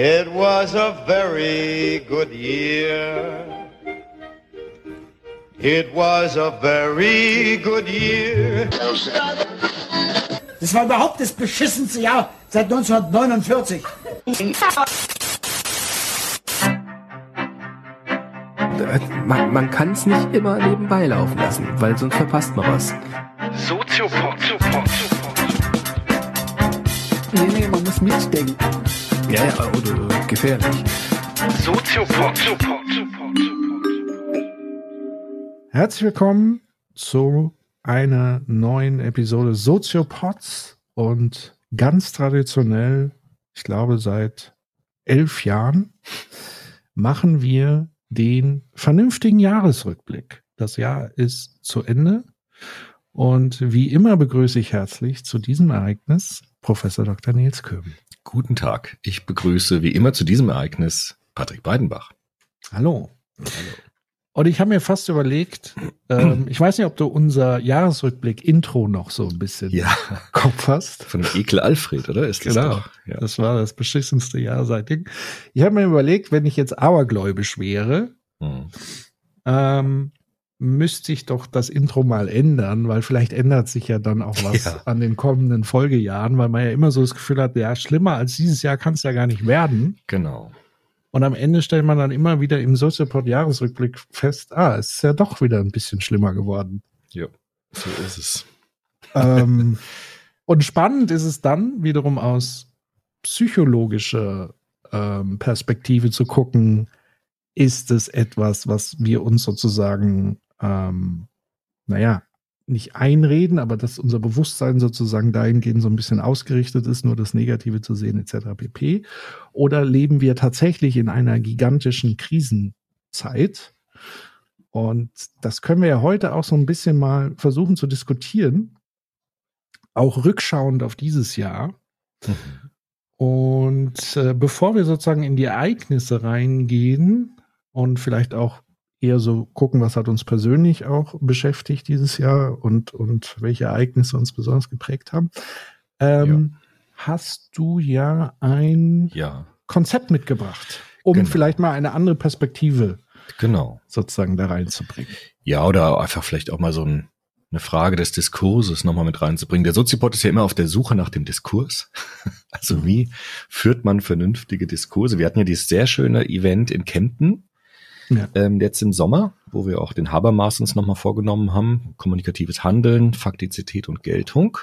It was a very good year. It was a very good year. Das war überhaupt das beschissenste Jahr seit 1949. Man, man kann es nicht immer nebenbei laufen lassen, weil sonst verpasst man was. Soziopod, Nee, nee, man muss mitdenken. Ja, ja, oder gefährlich. Soziopod, Herzlich willkommen zu einer neuen Episode Soziopods und ganz traditionell, ich glaube seit elf Jahren, machen wir den vernünftigen Jahresrückblick. Das Jahr ist zu Ende und wie immer begrüße ich herzlich zu diesem Ereignis Professor Dr. Nils Köben. Guten Tag. Ich begrüße wie immer zu diesem Ereignis Patrick Breidenbach. Hallo. Und ich habe mir fast überlegt, ähm, ich weiß nicht, ob du unser Jahresrückblick-Intro noch so ein bisschen Ja, Kopf hast. von dem Ekel Alfred, oder? Ist das Genau. doch? Ja. Das war das beschissenste Jahr seitdem. Ich habe mir überlegt, wenn ich jetzt abergläubisch wäre, Hm. ähm, müsste ich doch das Intro mal ändern, weil vielleicht ändert sich ja dann auch was Ja. an den kommenden Folgejahren, weil man ja immer so das Gefühl hat, ja, schlimmer als dieses Jahr kann es ja gar nicht werden. Genau. Und am Ende stellt man dann immer wieder im Soziopod-Jahresrückblick fest, ah, es ist ja doch wieder ein bisschen schlimmer geworden. Ja, so ist es. ähm, und spannend ist es dann wiederum aus psychologischer ähm, Perspektive zu gucken, ist es etwas, was wir uns sozusagen, ähm, naja, nicht einreden, aber dass unser Bewusstsein sozusagen dahingehend so ein bisschen ausgerichtet ist, nur das Negative zu sehen, etc. pp. Oder leben wir tatsächlich in einer gigantischen Krisenzeit? Und das können wir ja heute auch so ein bisschen mal versuchen zu diskutieren, auch rückschauend auf dieses Jahr. Und äh, bevor wir sozusagen in die Ereignisse reingehen und vielleicht auch eher so gucken, was hat uns persönlich auch beschäftigt dieses Jahr und, und welche Ereignisse uns besonders geprägt haben, ähm, hast du ja ein Ja, Konzept mitgebracht, um Genau. vielleicht mal eine andere Perspektive genau. sozusagen da reinzubringen. Ja, oder einfach vielleicht auch mal so ein, eine Frage des Diskurses nochmal mit reinzubringen. Der Soziopod ist ja immer auf der Suche nach dem Diskurs. Also wie führt man vernünftige Diskurse? Wir hatten ja dieses sehr schöne Event in Kempten, Ja. ähm, jetzt im Sommer, wo wir auch den Habermas uns nochmal vorgenommen haben. Kommunikatives Handeln, Faktizität und Geltung.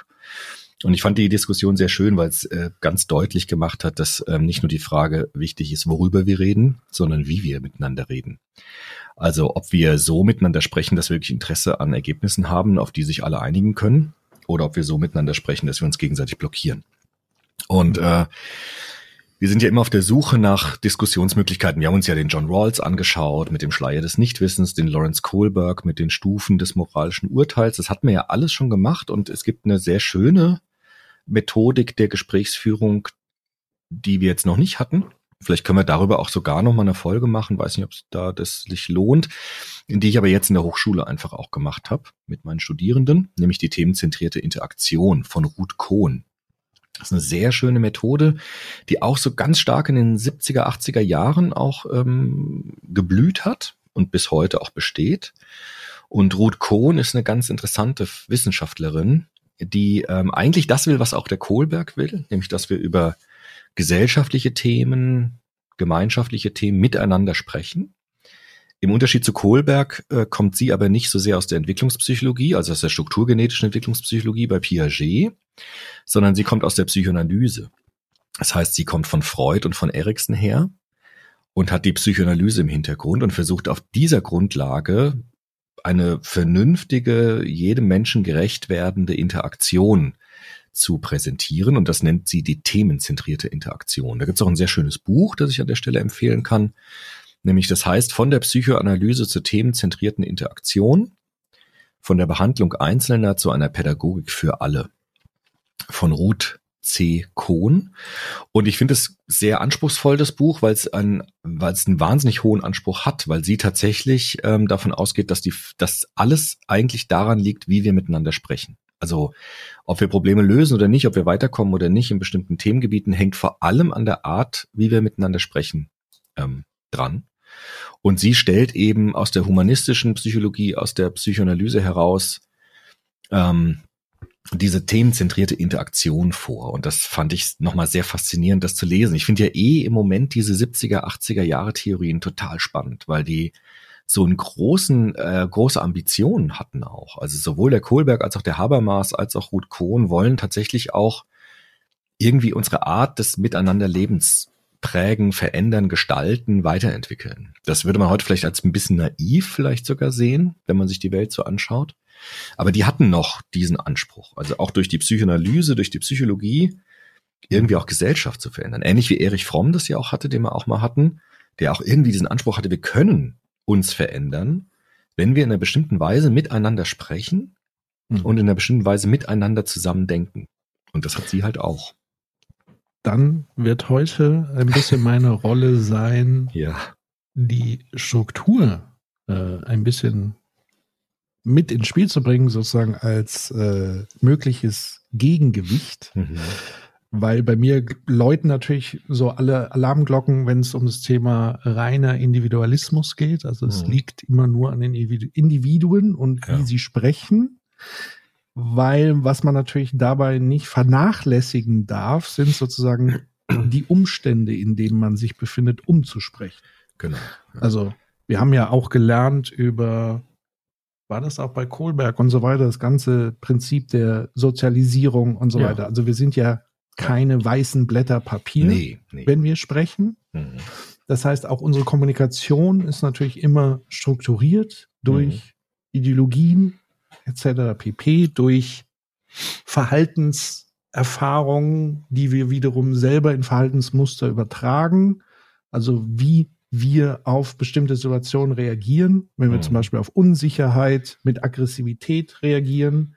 Und ich fand die Diskussion sehr schön, weil es äh, ganz deutlich gemacht hat, dass ähm, nicht nur die Frage wichtig ist, worüber wir reden, sondern wie wir miteinander reden. Also ob wir so miteinander sprechen, dass wir wirklich Interesse an Ergebnissen haben, auf die sich alle einigen können, oder ob wir so miteinander sprechen, dass wir uns gegenseitig blockieren. Und äh, wir sind ja immer auf der Suche nach Diskussionsmöglichkeiten. Wir haben uns ja den John Rawls angeschaut mit dem Schleier des Nichtwissens, den Lawrence Kohlberg mit den Stufen des moralischen Urteils. Das hatten wir ja alles schon gemacht und es gibt eine sehr schöne Methodik der Gesprächsführung, die wir jetzt noch nicht hatten. Vielleicht können wir darüber auch sogar noch mal eine Folge machen. Weiß nicht, ob es da das sich lohnt, die ich aber jetzt in der Hochschule einfach auch gemacht habe mit meinen Studierenden, nämlich die themenzentrierte Interaktion von Ruth Kohn. Das ist eine sehr schöne Methode, die auch so ganz stark in den 70er, 80er Jahren auch ähm, geblüht hat und bis heute auch besteht. Und Ruth Kohn ist eine ganz interessante Wissenschaftlerin, die ähm, eigentlich das will, was auch der Kohlberg will, nämlich dass wir über gesellschaftliche Themen, gemeinschaftliche Themen miteinander sprechen. Im Unterschied zu Kohlberg äh, kommt sie aber nicht so sehr aus der Entwicklungspsychologie, also aus der strukturgenetischen Entwicklungspsychologie bei Piaget, sondern sie kommt aus der Psychoanalyse. Das heißt, sie kommt von Freud und von Erikson her und hat die Psychoanalyse im Hintergrund und versucht auf dieser Grundlage eine vernünftige, jedem Menschen gerecht werdende Interaktion zu präsentieren. Und das nennt sie die themenzentrierte Interaktion. Da gibt es auch ein sehr schönes Buch, das ich an der Stelle empfehlen kann. Nämlich das heißt von der Psychoanalyse zur themenzentrierten Interaktion, von der Behandlung Einzelner zu einer Pädagogik für alle. Von Ruth C. Kohn. Und ich finde es sehr anspruchsvoll, das Buch, weil es ein, weil es einen wahnsinnig hohen Anspruch hat, weil sie tatsächlich ähm, davon ausgeht, dass die, dass alles eigentlich daran liegt, wie wir miteinander sprechen. Also ob wir Probleme lösen oder nicht, ob wir weiterkommen oder nicht in bestimmten Themengebieten, hängt vor allem an der Art, wie wir miteinander sprechen, ähm, dran. Und sie stellt eben aus der humanistischen Psychologie, aus der Psychoanalyse heraus ähm, diese themenzentrierte Interaktion vor. Und das fand ich nochmal sehr faszinierend, das zu lesen. Ich finde ja eh im Moment diese 70er, 80er Jahre Theorien total spannend, weil die so einen großen, äh, große Ambitionen hatten auch. Also sowohl der Kohlberg als auch der Habermas als auch Ruth Kohn wollen tatsächlich auch irgendwie unsere Art des Miteinanderlebens prägen, verändern, gestalten, weiterentwickeln. Das würde man heute vielleicht als ein bisschen naiv vielleicht sogar sehen, wenn man sich die Welt so anschaut. Aber die hatten noch diesen Anspruch. Also auch durch die Psychoanalyse, durch die Psychologie, irgendwie auch Gesellschaft zu verändern. Ähnlich wie Erich Fromm das ja auch hatte, den wir auch mal hatten, der auch irgendwie diesen Anspruch hatte, wir können uns verändern, wenn wir in einer bestimmten Weise miteinander sprechen Mhm. und in einer bestimmten Weise miteinander zusammen denken. Und das hat sie halt auch. Dann wird heute ein bisschen meine Rolle sein, Ja. die Struktur äh, ein bisschen mit ins Spiel zu bringen, sozusagen als äh, mögliches Gegengewicht. Mhm. Weil bei mir läuten natürlich so alle Alarmglocken, wenn es um das Thema reiner Individualismus geht. Also es Mhm. liegt immer nur an den Individu- Individuen und Ja. wie sie sprechen. Weil was man natürlich dabei nicht vernachlässigen darf, sind sozusagen die Umstände, in denen man sich befindet, umzusprechen. Genau. Also wir haben ja auch gelernt über, war das auch bei Kohlberg und so weiter, das ganze Prinzip der Sozialisierung und so Ja. weiter. Also wir sind ja keine weißen Blätter Papier, Nee, nee. wenn wir sprechen. Mhm. Das heißt, auch unsere Kommunikation ist natürlich immer strukturiert durch Ideologien etc. pp, durch Verhaltenserfahrungen, die wir wiederum selber in Verhaltensmuster übertragen. Also wie wir auf bestimmte Situationen reagieren, wenn wir Mhm. zum Beispiel auf Unsicherheit mit Aggressivität reagieren.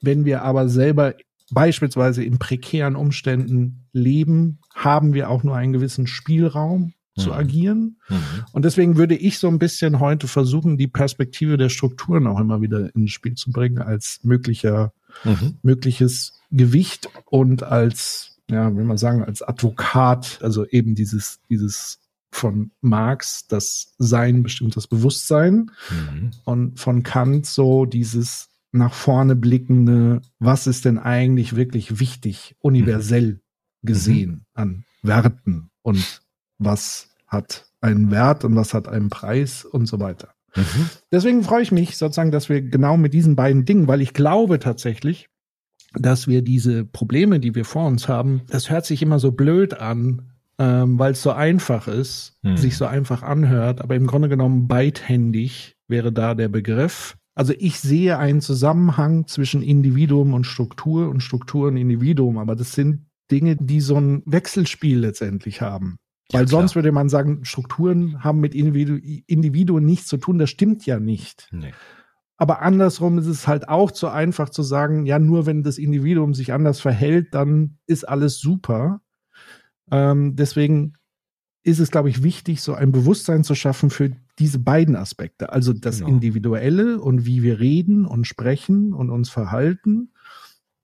Wenn wir aber selber beispielsweise in prekären Umständen leben, haben wir auch nur einen gewissen Spielraum zu Mhm. agieren. Mhm. Und deswegen würde ich so ein bisschen heute versuchen, die Perspektive der Strukturen auch immer wieder ins Spiel zu bringen als möglicher, Mhm. mögliches Gewicht und als, ja, wie man sagen, als Advokat, also eben dieses, dieses von Marx, das Sein bestimmt das Bewusstsein Mhm. und von Kant so dieses nach vorne blickende, was ist denn eigentlich wirklich wichtig, universell gesehen an Werten und was hat einen Wert und was hat einen Preis und so weiter. Mhm. Deswegen freue ich mich sozusagen, dass wir genau mit diesen beiden Dingen, weil ich glaube tatsächlich, dass wir diese Probleme, die wir vor uns haben, das hört sich immer so blöd an, ähm, weil es so einfach ist, Hm. sich so einfach anhört, aber im Grunde genommen beidhändig wäre da der Begriff. Also ich sehe einen Zusammenhang zwischen Individuum und Struktur und Struktur und Individuum, aber das sind Dinge, die so ein Wechselspiel letztendlich haben. Ja, Weil klar. sonst würde man sagen, Strukturen haben mit Individu Individuen nichts zu tun. Das stimmt ja nicht. Nee. Aber andersrum ist es halt auch zu einfach zu sagen, ja, nur wenn das Individuum sich anders verhält, dann ist alles super. Ähm, deswegen ist es, glaube ich, wichtig, so ein Bewusstsein zu schaffen für diese beiden Aspekte. Also das Genau. Individuelle und wie wir reden und sprechen und uns verhalten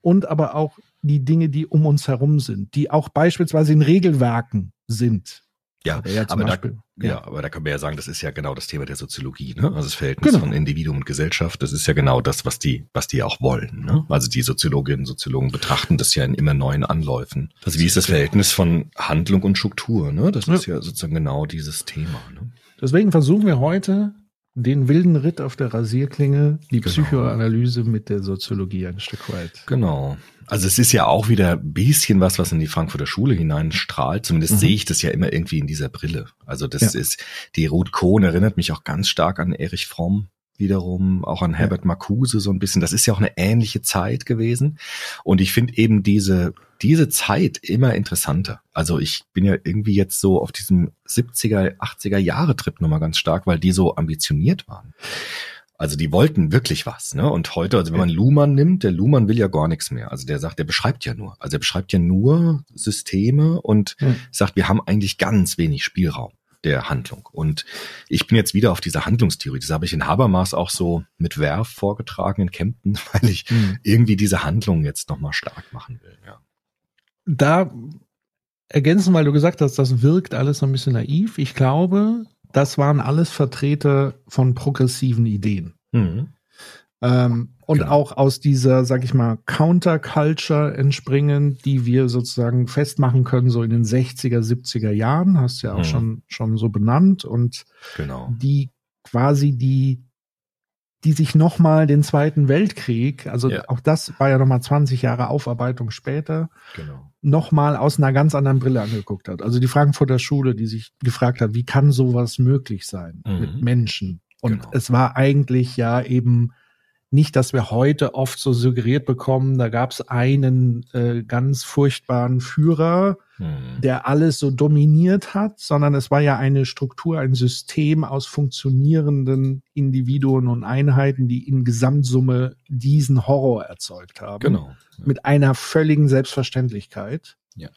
und aber auch die Dinge, die um uns herum sind, die auch beispielsweise in Regelwerken sind. Ja, ja, aber da, Beispiel. ja. aber da können wir ja sagen, das ist ja genau das Thema der Soziologie, ne? Also das Verhältnis Genau. von Individuum und Gesellschaft, das ist ja genau das, was die, was die auch wollen, ne? Also die Soziologinnen und Soziologen betrachten das ja in immer neuen Anläufen. Also wie ist das Verhältnis von Handlung und Struktur, ne? Das Ja. ist ja sozusagen genau dieses Thema, ne? Deswegen versuchen wir heute den wilden Ritt auf der Rasierklinge, die Genau. Psychoanalyse mit der Soziologie ein Stück weit. Genau. Also es ist ja auch wieder ein bisschen was, was in die Frankfurter Schule hineinstrahlt. Zumindest Mhm. sehe ich das ja immer irgendwie in dieser Brille. Also das Ja. ist, die Ruth Kohn erinnert mich auch ganz stark an Erich Fromm wiederum, auch an Herbert Marcuse so ein bisschen. Das ist ja auch eine ähnliche Zeit gewesen. Und ich finde eben diese, diese Zeit immer interessanter. Also ich bin ja irgendwie jetzt so auf diesem 70er, 80er Jahre Trip nochmal ganz stark, weil die so ambitioniert waren. Also die wollten wirklich was, ne? Und heute, also wenn man Luhmann nimmt, der Luhmann will ja gar nichts mehr. Also der sagt, der beschreibt ja nur. Also er beschreibt ja nur Systeme und Hm. sagt, wir haben eigentlich ganz wenig Spielraum. der Handlung. Und ich bin jetzt wieder auf dieser Handlungstheorie. Das habe ich in Habermas auch so mit Werf vorgetragen in Kempten, weil ich Hm. irgendwie diese Handlung jetzt nochmal stark machen will. Ja. Da ergänzen, weil du gesagt hast, das wirkt alles so ein bisschen naiv. Ich glaube, das waren alles Vertreter von progressiven Ideen. Mhm. Ähm, und Genau. auch aus dieser, sag ich mal, Counterculture entspringen, die wir sozusagen festmachen können, so in den 60er, 70er Jahren, hast du ja auch Mhm. schon, schon so benannt, und Genau. die quasi die, die sich nochmal den Zweiten Weltkrieg, also Ja. auch das war ja nochmal 20 Jahre Aufarbeitung später, Genau. nochmal aus einer ganz anderen Brille angeguckt hat. Also die Frankfurter Schule, die sich gefragt hat, wie kann sowas möglich sein Mhm. mit Menschen? Und Genau. es war eigentlich ja eben nicht, dass wir heute oft so suggeriert bekommen, da gab es einen äh, ganz furchtbaren Führer, Mhm. der alles so dominiert hat, sondern es war ja eine Struktur, ein System aus funktionierenden Individuen und Einheiten, die in Gesamtsumme diesen Horror erzeugt haben Genau. mit einer völligen Selbstverständlichkeit. Ja.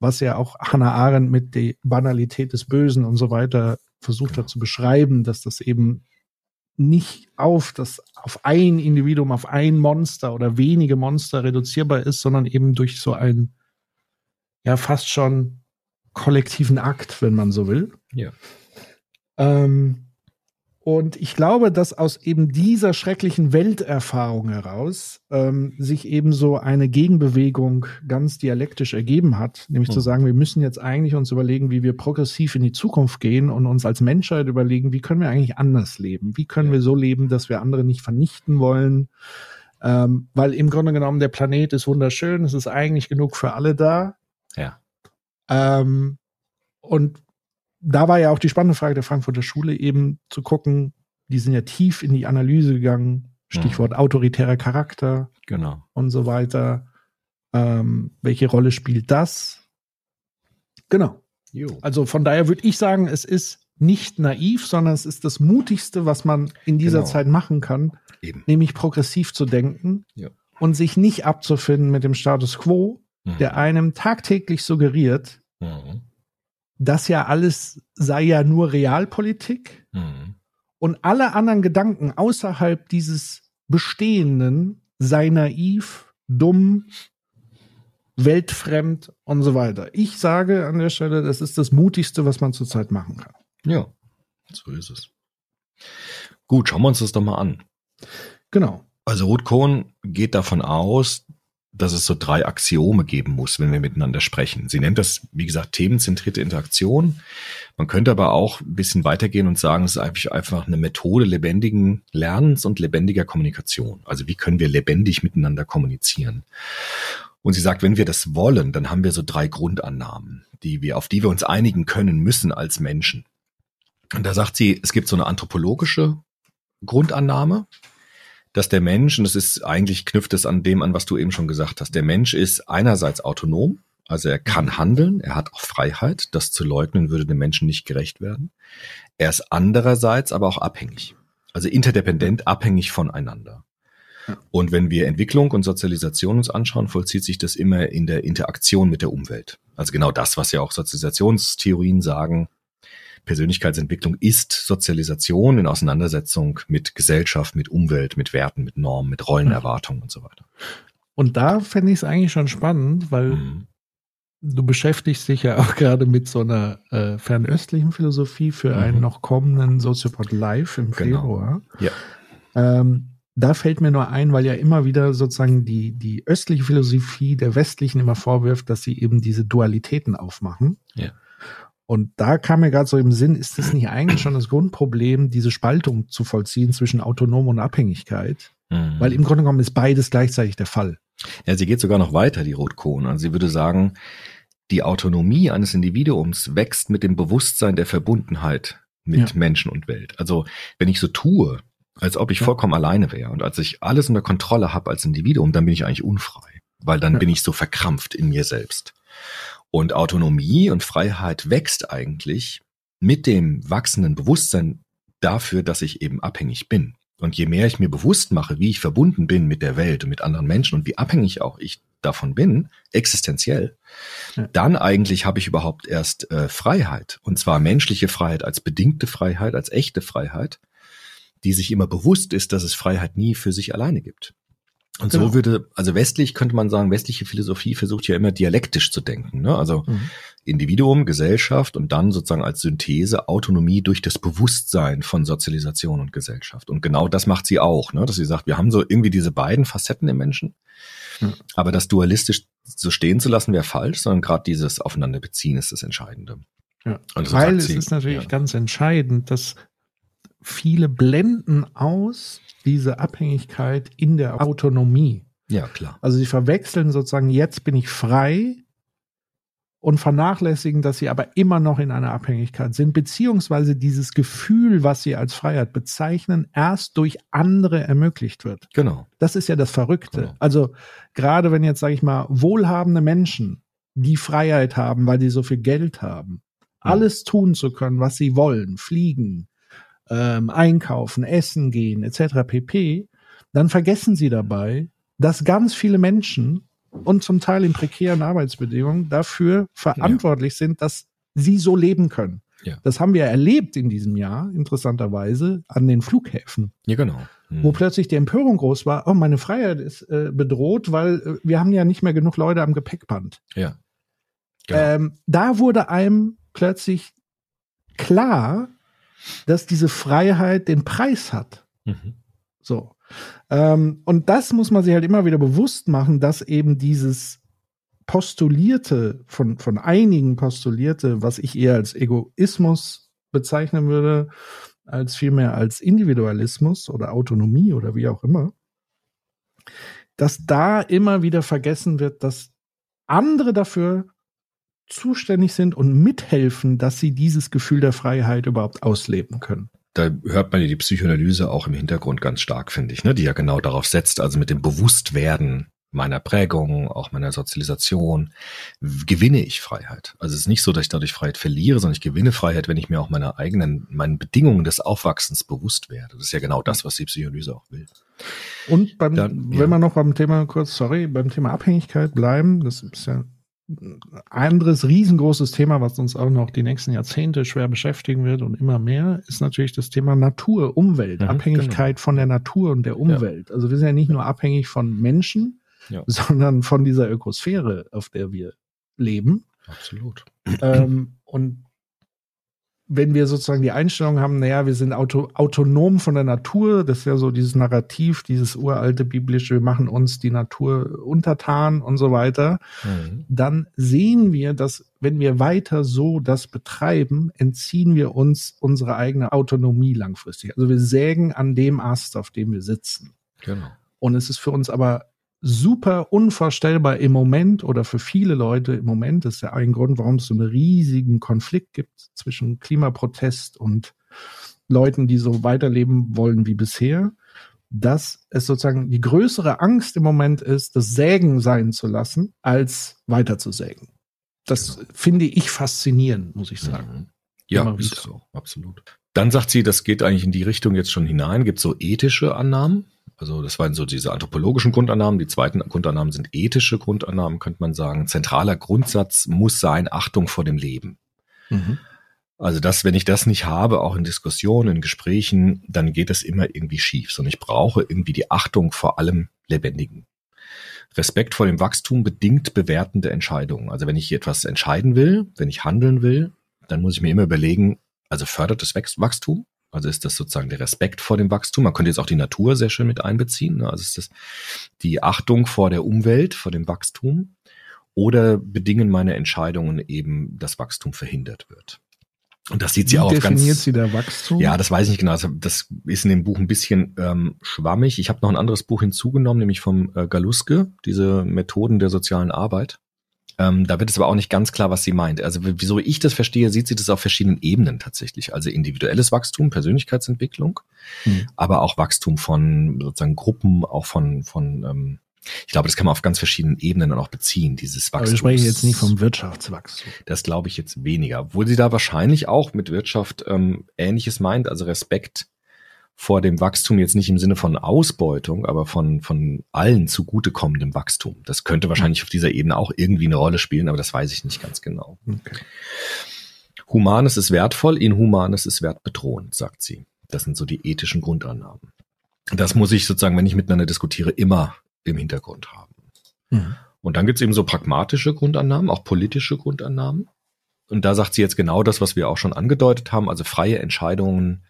Was ja auch Hannah Arendt mit der Banalität des Bösen und so weiter versucht Genau. hat zu beschreiben, dass das eben nicht auf das, auf ein Individuum, auf ein Monster oder wenige Monster reduzierbar ist, sondern eben durch so einen, ja, fast schon kollektiven Akt, wenn man so will. Ja. Ähm, und ich glaube, dass aus eben dieser schrecklichen Welterfahrung heraus ähm, sich eben so eine Gegenbewegung ganz dialektisch ergeben hat, nämlich zu Mhm. sagen, wir müssen jetzt eigentlich uns überlegen, wie wir progressiv in die Zukunft gehen und uns als Menschheit überlegen, wie können wir eigentlich anders leben? Wie können Ja. wir so leben, dass wir andere nicht vernichten wollen? Ähm, weil im Grunde genommen der Planet ist wunderschön, es ist eigentlich genug für alle da. Ja. Ähm, und da war ja auch die spannende Frage der Frankfurter Schule eben zu gucken, die sind ja tief in die Analyse gegangen, Stichwort autoritärer Charakter Genau. und so weiter. Ähm, welche Rolle spielt das? Genau. Jo. Also von daher würde ich sagen, es ist nicht naiv, sondern es ist das Mutigste, was man in dieser Genau. Zeit machen kann, Eben. nämlich progressiv zu denken Ja. und sich nicht abzufinden mit dem Status quo, Mhm. der einem tagtäglich suggeriert, Mhm. Das ja alles sei ja nur Realpolitik Mhm. und alle anderen Gedanken außerhalb dieses Bestehenden sei naiv, dumm, weltfremd und so weiter. Ich sage an der Stelle, das ist das Mutigste, was man zurzeit machen kann. Ja, so ist es. Gut, schauen wir uns das doch mal an. Genau. Also Ruth Kohn geht davon aus, dass es so drei Axiome geben muss, wenn wir miteinander sprechen. Sie nennt das, wie gesagt, themenzentrierte Interaktion. Man könnte aber auch ein bisschen weitergehen und sagen, es ist eigentlich einfach eine Methode lebendigen Lernens und lebendiger Kommunikation. Also wie können wir lebendig miteinander kommunizieren? Und sie sagt, wenn wir das wollen, dann haben wir so drei Grundannahmen, die wir, auf die wir uns einigen können müssen als Menschen. Und da sagt sie, es gibt so eine anthropologische Grundannahme, dass der Mensch, und das ist eigentlich knüpft es an dem an, was du eben schon gesagt hast, der Mensch ist einerseits autonom, also er kann handeln, er hat auch Freiheit, das zu leugnen würde dem Menschen nicht gerecht werden. Er ist andererseits aber auch abhängig, also interdependent, abhängig voneinander. Und wenn wir Entwicklung und Sozialisation uns anschauen, vollzieht sich das immer in der Interaktion mit der Umwelt. Also genau das, was ja auch Sozialisationstheorien sagen, Persönlichkeitsentwicklung ist Sozialisation in Auseinandersetzung mit Gesellschaft, mit Umwelt, mit Werten, mit Normen, mit Rollenerwartungen und so weiter. Und da fände ich es eigentlich schon spannend, weil Mhm. du beschäftigst dich ja auch gerade mit so einer äh, fernöstlichen Philosophie für einen Mhm. noch kommenden Soziopod Live im Genau. Februar. Ja. Ähm, da fällt mir nur ein, weil ja immer wieder sozusagen die, die östliche Philosophie der westlichen immer vorwirft, dass sie eben diese Dualitäten aufmachen. Ja. Und da kam mir gerade so im Sinn, ist das nicht eigentlich schon das Grundproblem, diese Spaltung zu vollziehen zwischen Autonom und Abhängigkeit? Mhm. Weil im Grunde genommen ist beides gleichzeitig der Fall. Ja, sie geht sogar noch weiter, die Rotkohn. Also sie würde sagen, die Autonomie eines Individuums wächst mit dem Bewusstsein der Verbundenheit mit Ja. Menschen und Welt. Also wenn ich so tue, als ob ich Ja. vollkommen alleine wäre und als ich alles unter Kontrolle habe als Individuum, dann bin ich eigentlich unfrei, weil dann Ja. bin ich so verkrampft in mir selbst. Und Autonomie und Freiheit wächst eigentlich mit dem wachsenden Bewusstsein dafür, dass ich eben abhängig bin. Und je mehr ich mir bewusst mache, wie ich verbunden bin mit der Welt und mit anderen Menschen und wie abhängig auch ich davon bin, existenziell, Ja. dann eigentlich habe ich überhaupt erst äh, Freiheit. Und zwar menschliche Freiheit als bedingte Freiheit, als echte Freiheit, die sich immer bewusst ist, dass es Freiheit nie für sich alleine gibt. Und Genau. so würde, also westlich könnte man sagen, westliche Philosophie versucht ja immer dialektisch zu denken. Ne? Also Mhm. Individuum, Gesellschaft und dann sozusagen als Synthese Autonomie durch das Bewusstsein von Sozialisation und Gesellschaft. Und genau das macht sie auch, ne? dass sie sagt, wir haben so irgendwie diese beiden Facetten im Menschen, Ja. aber das dualistisch so stehen zu lassen wäre falsch, sondern gerade dieses Aufeinanderbeziehen ist das Entscheidende. Ja. Und Weil es sie, ist natürlich ja. ganz entscheidend, dass viele blenden aus diese Abhängigkeit in der Autonomie. Ja, klar. Also sie verwechseln sozusagen, jetzt bin ich frei und vernachlässigen, dass sie aber immer noch in einer Abhängigkeit sind, beziehungsweise dieses Gefühl, was sie als Freiheit bezeichnen, erst durch andere ermöglicht wird. Genau. Das ist ja das Verrückte. Genau. Also gerade wenn jetzt, sage ich mal, wohlhabende Menschen die Freiheit haben, weil die so viel Geld haben, alles tun zu können, was sie wollen, fliegen, ähm, einkaufen, essen gehen, etc. pp., dann vergessen sie dabei, dass ganz viele Menschen und zum Teil in prekären Arbeitsbedingungen dafür verantwortlich sind, dass sie so leben können. Ja. Das haben wir erlebt in diesem Jahr, interessanterweise, an den Flughäfen Ja, genau. Hm. wo plötzlich die Empörung groß war, oh, meine Freiheit ist äh, bedroht, weil äh, wir haben ja nicht mehr genug Leute am Gepäckband. Ja. Genau. Ähm, da wurde einem plötzlich klar, dass diese Freiheit den Preis hat. Mhm. So. Ähm, und das muss man sich halt immer wieder bewusst machen, dass eben dieses postulierte, von, von einigen postulierte, was ich eher als Egoismus bezeichnen würde, als vielmehr als Individualismus oder Autonomie oder wie auch immer, dass da immer wieder vergessen wird, dass andere dafür zuständig sind und mithelfen, dass sie dieses Gefühl der Freiheit überhaupt ausleben können. da hört man ja die Psychoanalyse auch im Hintergrund ganz stark, finde ich, ne? die ja genau darauf setzt, also mit dem Bewusstwerden meiner Prägung, auch meiner Sozialisation, gewinne ich Freiheit. Also es ist nicht so, dass ich dadurch Freiheit verliere, sondern ich gewinne Freiheit, wenn ich mir auch meiner eigenen, meinen Bedingungen des Aufwachsens bewusst werde. Das ist ja genau das, was die Psychoanalyse auch will. Und beim, Dann, ja. wenn wir noch beim Thema kurz, sorry, beim Thema Abhängigkeit bleiben, das ist ja anderes riesengroßes Thema, was uns auch noch die nächsten Jahrzehnte schwer beschäftigen wird und immer mehr, ist natürlich das Thema Natur, Umwelt, Mhm, Abhängigkeit von der Natur und der Umwelt. Also wir sind ja nicht nur abhängig von Menschen, Ja. sondern von dieser Ökosphäre, auf der wir leben. Absolut. ähm, und wenn wir sozusagen die Einstellung haben, naja, wir sind auto, autonom von der Natur, das ist ja so dieses Narrativ, dieses uralte biblische, wir machen uns die Natur untertan und so weiter, Mhm. dann sehen wir, dass wenn wir weiter so das betreiben, entziehen wir uns unsere eigene Autonomie langfristig. Also wir sägen an dem Ast, auf dem wir sitzen. Genau. Und es ist für uns aber super unvorstellbar im Moment oder für viele Leute im Moment, das ist ja ein Grund, warum es so einen riesigen Konflikt gibt zwischen Klimaprotest und Leuten, die so weiterleben wollen wie bisher, dass es sozusagen die größere Angst im Moment ist, das Sägen sein zu lassen, als weiter zu sägen. Das finde ich faszinierend, muss ich sagen. Mhm. Ja, so, absolut. Dann sagt sie, das geht eigentlich in die Richtung jetzt schon hinein, gibt so ethische Annahmen. Also das waren so diese anthropologischen Grundannahmen. Die zweiten Grundannahmen sind ethische Grundannahmen, könnte man sagen. Zentraler Grundsatz muss sein Achtung vor dem Leben. Mhm. Also das, wenn ich das nicht habe, auch in Diskussionen, in Gesprächen, dann geht das immer irgendwie schief. Sondern ich brauche irgendwie die Achtung vor allem Lebendigen. Respekt vor dem Wachstum bedingt bewertende Entscheidungen. Also wenn ich etwas entscheiden will, wenn ich handeln will, dann muss ich mir immer überlegen, also fördert das Wachs- Wachstum? Also ist das sozusagen der Respekt vor dem Wachstum? Man könnte jetzt auch die Natur sehr schön mit einbeziehen. ne? Also ist das die Achtung vor der Umwelt, vor dem Wachstum? Oder bedingen meine Entscheidungen eben, dass Wachstum verhindert wird? Und das sieht sie Wie auch definiert ganz, sie der Wachstum? ja, das weiß ich nicht genau. Also Das ist in dem Buch ein bisschen ähm, schwammig. Ich habe noch ein anderes Buch hinzugenommen, nämlich vom äh, Galuske, diese Methoden der sozialen Arbeit. Ähm, da wird es aber auch nicht ganz klar, was sie meint. Also wieso ich das verstehe, sieht sie das auf verschiedenen Ebenen tatsächlich. Also individuelles Wachstum, Persönlichkeitsentwicklung, Hm. aber auch Wachstum von sozusagen Gruppen, auch von, von ähm, ich glaube, das kann man auf ganz verschiedenen Ebenen dann auch beziehen, dieses Aber Wachstum. wir sprechen jetzt nicht vom Wirtschaftswachstum. Das glaube ich jetzt weniger. Obwohl sie da wahrscheinlich auch mit Wirtschaft ähm, Ähnliches meint, also Respekt vor dem Wachstum jetzt nicht im Sinne von Ausbeutung, aber von, von allen zugutekommendem Wachstum. Das könnte wahrscheinlich auf dieser Ebene auch irgendwie eine Rolle spielen, aber das weiß ich nicht ganz genau. Okay. Humanes ist wertvoll, Inhumanes ist wertbedrohend, sagt sie. Das sind so die ethischen Grundannahmen. Das muss ich sozusagen, wenn ich miteinander diskutiere, immer im Hintergrund haben. Mhm. Und dann gibt es eben so pragmatische Grundannahmen, auch politische Grundannahmen. Und da sagt sie jetzt genau das, was wir auch schon angedeutet haben, also freie Entscheidungen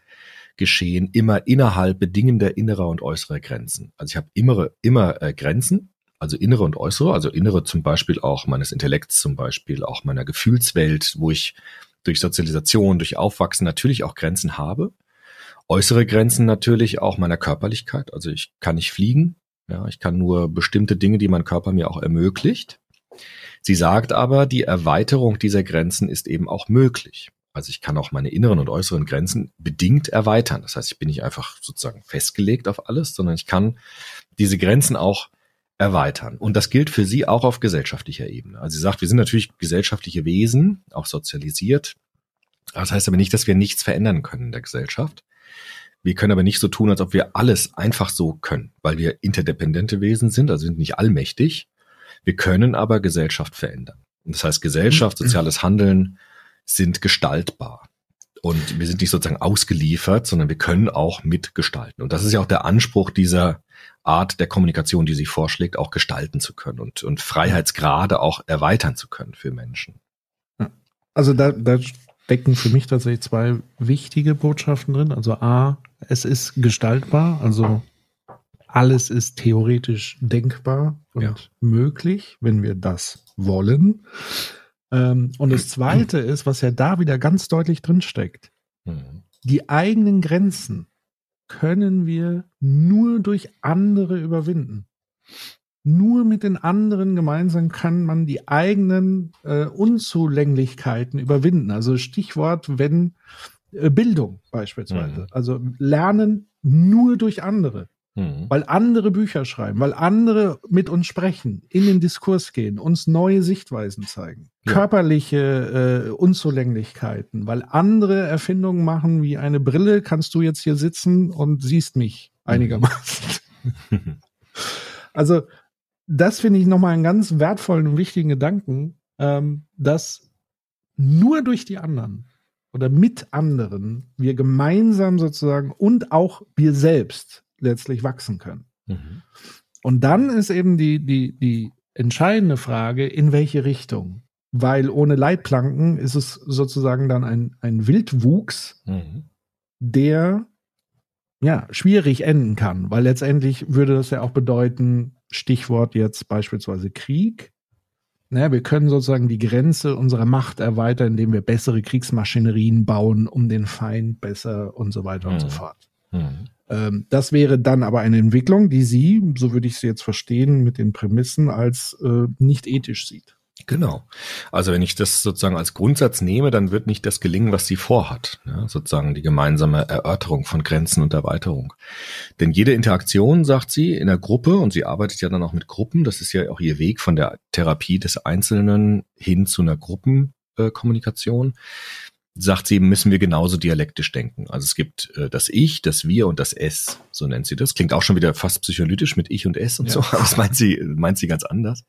geschehen immer innerhalb bedingender innerer und äußerer Grenzen. Also ich habe immer, immer äh, Grenzen, also innere und äußere, also innere zum Beispiel auch meines Intellekts, zum Beispiel auch meiner Gefühlswelt, wo ich durch Sozialisation, durch Aufwachsen natürlich auch Grenzen habe. Äußere Grenzen natürlich auch meiner Körperlichkeit. Also ich kann nicht fliegen. Ja, ich kann nur bestimmte Dinge, die mein Körper mir auch ermöglicht. Sie sagt aber, die Erweiterung dieser Grenzen ist eben auch möglich. Also ich kann auch meine inneren und äußeren Grenzen bedingt erweitern. Das heißt, ich bin nicht einfach sozusagen festgelegt auf alles, sondern ich kann diese Grenzen auch erweitern. Und das gilt für sie auch auf gesellschaftlicher Ebene. Also sie sagt, wir sind natürlich gesellschaftliche Wesen, auch sozialisiert. Das heißt aber nicht, dass wir nichts verändern können in der Gesellschaft. Wir können aber nicht so tun, als ob wir alles einfach so können, weil wir interdependente Wesen sind, also sind nicht allmächtig. Wir können aber Gesellschaft verändern. Das heißt, Gesellschaft, soziales Handeln sind gestaltbar. Und wir sind nicht sozusagen ausgeliefert, sondern wir können auch mitgestalten. Und das ist ja auch der Anspruch dieser Art der Kommunikation, die sie vorschlägt, auch gestalten zu können und, und Freiheitsgrade auch erweitern zu können für Menschen. Also da, da stecken für mich tatsächlich zwei wichtige Botschaften drin. Also A, es ist gestaltbar, also alles ist theoretisch denkbar und Ja. möglich, wenn wir das wollen. Ähm, und das Zweite ist, was ja da wieder ganz deutlich drinsteckt, Mhm. die eigenen Grenzen können wir nur durch andere überwinden. Nur mit den anderen gemeinsam kann man die eigenen äh, Unzulänglichkeiten überwinden. Also Stichwort, wenn äh, Bildung beispielsweise. Mhm. Also Lernen nur durch andere, Mhm. weil andere Bücher schreiben, weil andere mit uns sprechen, in den Diskurs gehen, uns neue Sichtweisen zeigen, Ja. körperliche äh, Unzulänglichkeiten, weil andere Erfindungen machen wie eine Brille, kannst du jetzt hier sitzen und siehst mich einigermaßen. Also das finde ich nochmal einen ganz wertvollen und wichtigen Gedanken, ähm, dass nur durch die anderen oder mit anderen wir gemeinsam sozusagen und auch wir selbst letztlich wachsen können. Mhm. Und dann ist eben die, die, die entscheidende Frage, in welche Richtung? Weil ohne Leitplanken ist es sozusagen dann ein, ein Wildwuchs, Mhm. der ja schwierig enden kann, weil letztendlich würde das ja auch bedeuten, Stichwort jetzt beispielsweise Krieg. Naja, wir können sozusagen die Grenze unserer Macht erweitern, indem wir bessere Kriegsmaschinerien bauen, um den Feind besser und so weiter und so Mhm. fort. Mhm. Ähm, das wäre dann aber eine Entwicklung, die sie, so würde ich sie jetzt verstehen, mit den Prämissen als äh, nicht ethisch sieht. Genau. Also wenn ich das sozusagen als Grundsatz nehme, dann wird nicht das gelingen, was sie vorhat. Ja, sozusagen die gemeinsame Erörterung von Grenzen und Erweiterung. Denn jede Interaktion, sagt sie, in der Gruppe, und sie arbeitet ja dann auch mit Gruppen, das ist ja auch ihr Weg von der Therapie des Einzelnen hin zu einer Gruppenkommunikation, sagt sie, müssen wir genauso dialektisch denken. Also es gibt äh, das Ich, das Wir und das Es, so nennt sie das. Klingt auch schon wieder fast psycholytisch mit Ich und Es und Ja. so, aber das meint sie, meint sie ganz anders.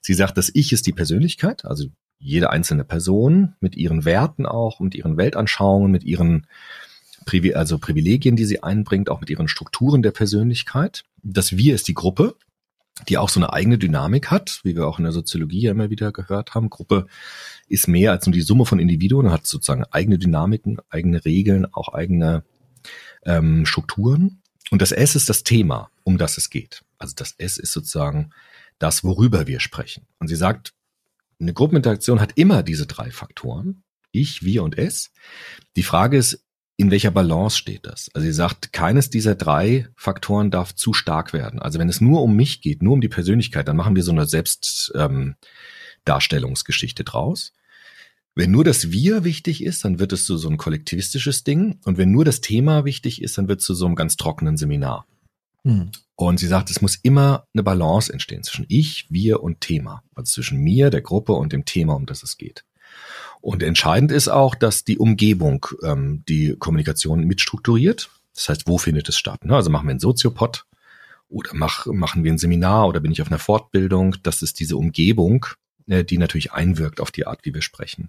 Sie sagt, das Ich ist die Persönlichkeit, also jede einzelne Person mit ihren Werten auch, mit ihren Weltanschauungen, mit ihren Privi also Privilegien, die sie einbringt, auch mit ihren Strukturen der Persönlichkeit. Das Wir ist die Gruppe, die auch so eine eigene Dynamik hat, wie wir auch in der Soziologie ja immer wieder gehört haben. Gruppe ist mehr als nur die Summe von Individuen, hat sozusagen eigene Dynamiken, eigene Regeln, auch eigene ähm, Strukturen. Und das S ist das Thema, um das es geht. Also das S ist sozusagen das, worüber wir sprechen. Und sie sagt, eine Gruppeninteraktion hat immer diese drei Faktoren. Ich, wir und es. Die Frage ist, in welcher Balance steht das? Also sie sagt, keines dieser drei Faktoren darf zu stark werden. Also wenn es nur um mich geht, nur um die Persönlichkeit, dann machen wir so eine Selbstdarstellungsgeschichte ähm, draus. Wenn nur das Wir wichtig ist, dann wird es zu so ein kollektivistisches Ding. Und wenn nur das Thema wichtig ist, dann wird es zu so einem ganz trockenen Seminar. Und sie sagt, es muss immer eine Balance entstehen zwischen ich, wir und Thema. Also zwischen mir, der Gruppe und dem Thema, um das es geht. Und entscheidend ist auch, dass die Umgebung ähm, die Kommunikation mitstrukturiert. Das heißt, wo findet es statt? Ne? Also machen wir einen Soziopod oder mach, machen wir ein Seminar oder bin ich auf einer Fortbildung? Das ist diese Umgebung, äh, die natürlich einwirkt auf die Art, wie wir sprechen.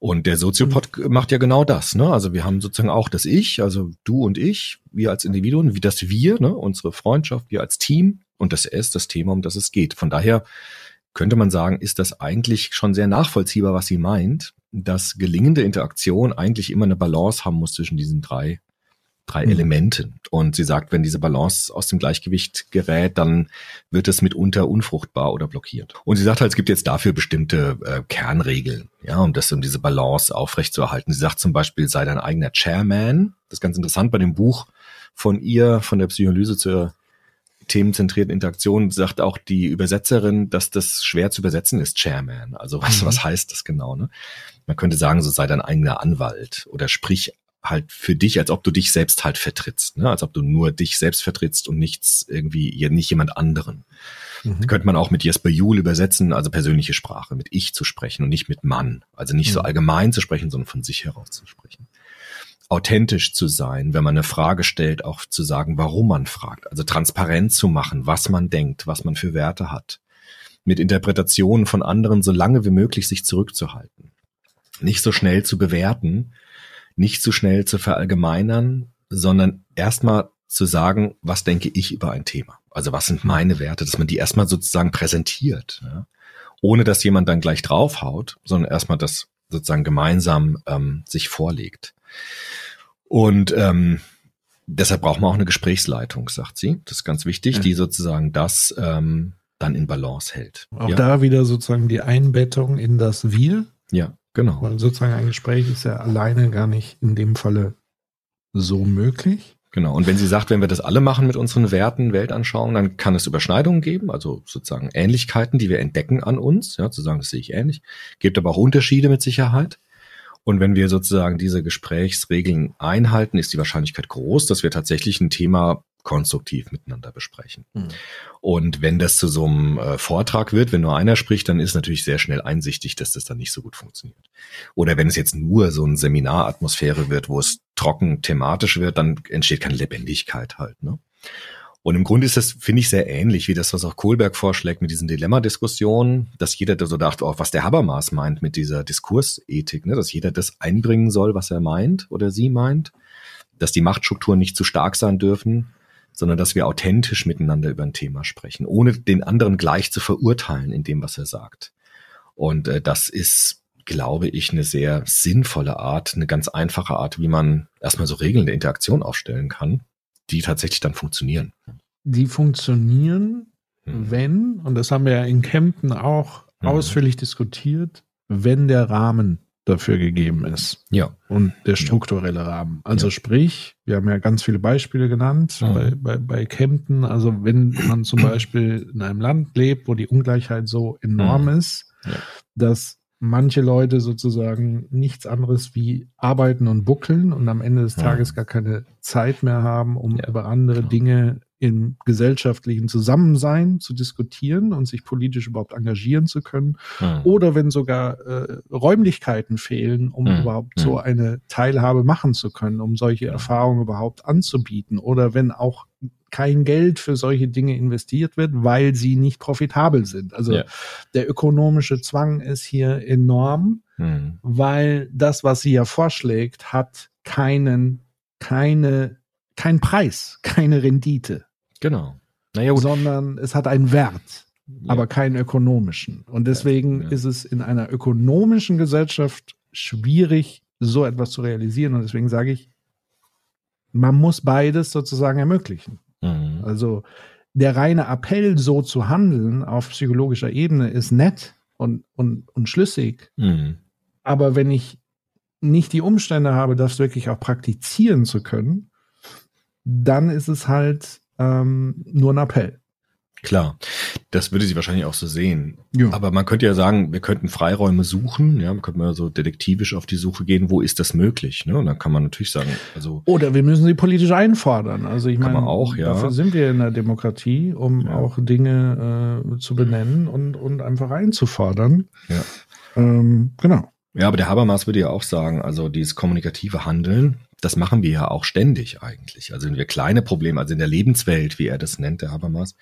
Und der Soziopod macht ja genau das. Ne? Also wir haben sozusagen auch das Ich, also du und ich, wir als Individuen, wie das Wir, ne? unsere Freundschaft, wir als Team und das S, das Thema, um das es geht. Von daher könnte man sagen, ist das eigentlich schon sehr nachvollziehbar, was sie meint, dass gelingende Interaktion eigentlich immer eine Balance haben muss zwischen diesen drei drei mhm. Elementen. Und sie sagt, wenn diese Balance aus dem Gleichgewicht gerät, dann wird es mitunter unfruchtbar oder blockiert. Und sie sagt halt, es gibt jetzt dafür bestimmte äh, Kernregeln, ja, um das, um diese Balance aufrechtzuerhalten. Sie sagt zum Beispiel, sei dein eigener Chairman. Das ist ganz interessant bei dem Buch von ihr, von der Psycholyse zur themenzentrierten Interaktion sagt auch die Übersetzerin, dass das schwer zu übersetzen ist, Chairman. Also was, mhm. was heißt das genau? Ne? Man könnte sagen, so sei dein eigener Anwalt oder sprich halt für dich, als ob du dich selbst halt vertrittst, ne? als ob du nur dich selbst vertrittst und nichts irgendwie, nicht jemand anderen. Mhm. Könnte man auch mit Jesper Juhl übersetzen, also persönliche Sprache, mit ich zu sprechen und nicht mit Mann. Also nicht mhm. so allgemein zu sprechen, sondern von sich heraus zu sprechen. Authentisch zu sein, wenn man eine Frage stellt, auch zu sagen, warum man fragt. Also transparent zu machen, was man denkt, was man für Werte hat. Mit Interpretationen von anderen so lange wie möglich sich zurückzuhalten. Nicht so schnell zu bewerten, nicht zu schnell zu verallgemeinern, sondern erstmal zu sagen, was denke ich über ein Thema? Also was sind meine Werte, dass man die erstmal sozusagen präsentiert, ja? ohne dass jemand dann gleich draufhaut, sondern erstmal das sozusagen gemeinsam ähm, sich vorlegt. Und ähm, deshalb braucht man auch eine Gesprächsleitung, sagt sie. Das ist ganz wichtig, ja. die sozusagen das ähm, dann in Balance hält. Auch ja? da wieder sozusagen die Einbettung in das Wir. Ja. Genau. Weil sozusagen ein Gespräch ist ja alleine gar nicht in dem Falle so möglich. Genau. Und wenn sie sagt, wenn wir das alle machen mit unseren Werten, Weltanschauungen, dann kann es Überschneidungen geben, also sozusagen Ähnlichkeiten, die wir entdecken an uns, ja, zu sagen, das sehe ich ähnlich. Gibt aber auch Unterschiede mit Sicherheit. Und wenn wir sozusagen diese Gesprächsregeln einhalten, ist die Wahrscheinlichkeit groß, dass wir tatsächlich ein Thema konstruktiv miteinander besprechen. Mhm. Und wenn das zu so einem äh, Vortrag wird, wenn nur einer spricht, dann ist natürlich sehr schnell einsichtig, dass das dann nicht so gut funktioniert. Oder wenn es jetzt nur so eine Seminaratmosphäre wird, wo es trocken thematisch wird, dann entsteht keine Lebendigkeit halt. Ne? Und im Grunde ist das, finde ich, sehr ähnlich wie das, was auch Kohlberg vorschlägt mit diesen Dilemma-Diskussionen, dass jeder da so dachte, oh, was der Habermas meint mit dieser Diskursethik, ne? dass jeder das einbringen soll, was er meint oder sie meint, dass die Machtstrukturen nicht zu stark sein dürfen, sondern dass wir authentisch miteinander über ein Thema sprechen, ohne den anderen gleich zu verurteilen in dem, was er sagt. Und äh, das ist, glaube ich, eine sehr sinnvolle Art, eine ganz einfache Art, wie man erstmal so Regeln der Interaktion aufstellen kann, die tatsächlich dann funktionieren. Die funktionieren, hm. wenn, und das haben wir ja in Kempten auch hm. ausführlich diskutiert, wenn der Rahmen dafür gegeben ist. Ja. Und der strukturelle Rahmen. Also ja. sprich, wir haben ja ganz viele Beispiele genannt mhm. bei, bei, bei Kempten. Also wenn man zum Beispiel in einem Land lebt, wo die Ungleichheit so enorm mhm. ist, ja. dass manche Leute sozusagen nichts anderes wie arbeiten und buckeln und am Ende des Tages gar keine Zeit mehr haben, um ja, über andere genau. Dinge im gesellschaftlichen Zusammensein zu diskutieren und sich politisch überhaupt engagieren zu können. Mhm. Oder wenn sogar äh, Räumlichkeiten fehlen, um mhm. überhaupt so eine Teilhabe machen zu können, um solche Erfahrungen überhaupt anzubieten. Oder wenn auch kein Geld für solche Dinge investiert wird, weil sie nicht profitabel sind. Also ja. der ökonomische Zwang ist hier enorm, mhm. weil das, was sie ja vorschlägt, hat keinen, keine, kein Preis, keine Rendite. Genau. Naja. Sondern es hat einen Wert, ja. aber keinen ökonomischen. Und deswegen ja. ist es in einer ökonomischen Gesellschaft schwierig, so etwas zu realisieren. Und deswegen sage ich, man muss beides sozusagen ermöglichen. Mhm. Also der reine Appell, so zu handeln auf psychologischer Ebene, ist nett und, und, und schlüssig. Mhm. Aber wenn ich nicht die Umstände habe, das wirklich auch praktizieren zu können, dann ist es halt ähm, nur ein Appell. Klar, das würde sie wahrscheinlich auch so sehen. Ja. Aber man könnte ja sagen, wir könnten Freiräume suchen, ja, man könnte mal so detektivisch auf die Suche gehen, wo ist das möglich? Ne? Und dann kann man natürlich sagen, also. Oder wir müssen sie politisch einfordern. Also ich meine, auch, ja. dafür sind wir in der Demokratie, um ja. auch Dinge äh, zu benennen und, und einfach einzufordern. Ja. Ähm, genau. Ja, aber der Habermas würde ja auch sagen, also dieses kommunikative Handeln, das machen wir ja auch ständig eigentlich. Also wenn wir kleine Probleme, also in der Lebenswelt, wie er das nennt, der Habermas,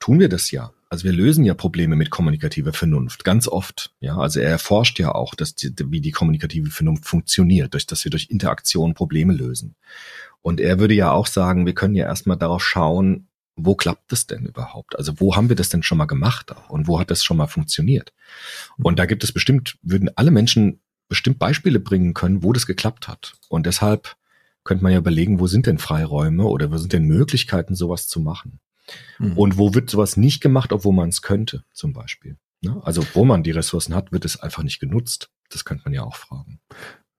tun wir das ja. Also wir lösen ja Probleme mit kommunikativer Vernunft, ganz oft. Ja, also er erforscht ja auch, dass die, wie die kommunikative Vernunft funktioniert, durch dass wir durch Interaktion Probleme lösen. Und er würde ja auch sagen, wir können ja erstmal darauf schauen, wo klappt das denn überhaupt? Also wo haben wir das denn schon mal gemacht und wo hat das schon mal funktioniert? Und da gibt es bestimmt, würden alle Menschen bestimmt Beispiele bringen können, wo das geklappt hat. Und deshalb könnte man ja überlegen, wo sind denn Freiräume oder wo sind denn Möglichkeiten, sowas zu machen? Mhm. Und wo wird sowas nicht gemacht, obwohl man es könnte, zum Beispiel? Ne? Also wo man die Ressourcen hat, wird es einfach nicht genutzt. Das könnte man ja auch fragen.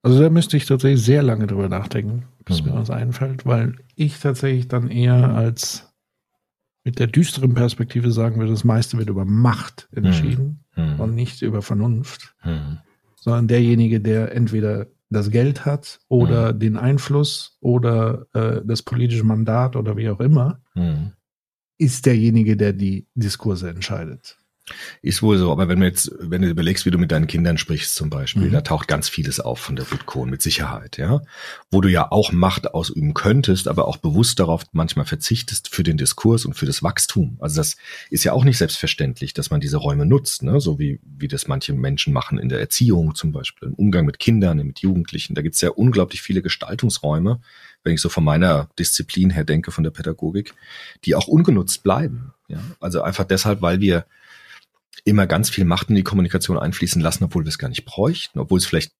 Also da müsste ich tatsächlich sehr lange drüber nachdenken, bis mhm. mir was einfällt, weil ich tatsächlich dann eher als mit der düsteren Perspektive sagen würde, das meiste wird über Macht entschieden mhm. und nicht über Vernunft. Sondern derjenige, der entweder das Geld hat oder mhm. den Einfluss oder äh, das politische Mandat oder wie auch immer, mhm. ist derjenige, der die Diskurse entscheidet. Ist wohl so, aber wenn du jetzt, wenn du überlegst, wie du mit deinen Kindern sprichst zum Beispiel, mhm. da taucht ganz vieles auf von der Bitcoin mit Sicherheit, ja. Wo du ja auch Macht ausüben könntest, aber auch bewusst darauf manchmal verzichtest für den Diskurs und für das Wachstum. Also das ist ja auch nicht selbstverständlich, dass man diese Räume nutzt, ne? so wie, wie das manche Menschen machen in der Erziehung zum Beispiel, im Umgang mit Kindern, mit Jugendlichen. Da gibt es ja unglaublich viele Gestaltungsräume, wenn ich so von meiner Disziplin her denke, von der Pädagogik, die auch ungenutzt bleiben. Ja? Also einfach deshalb, weil wir immer ganz viel Macht in die Kommunikation einfließen lassen, obwohl wir es gar nicht bräuchten, obwohl es vielleicht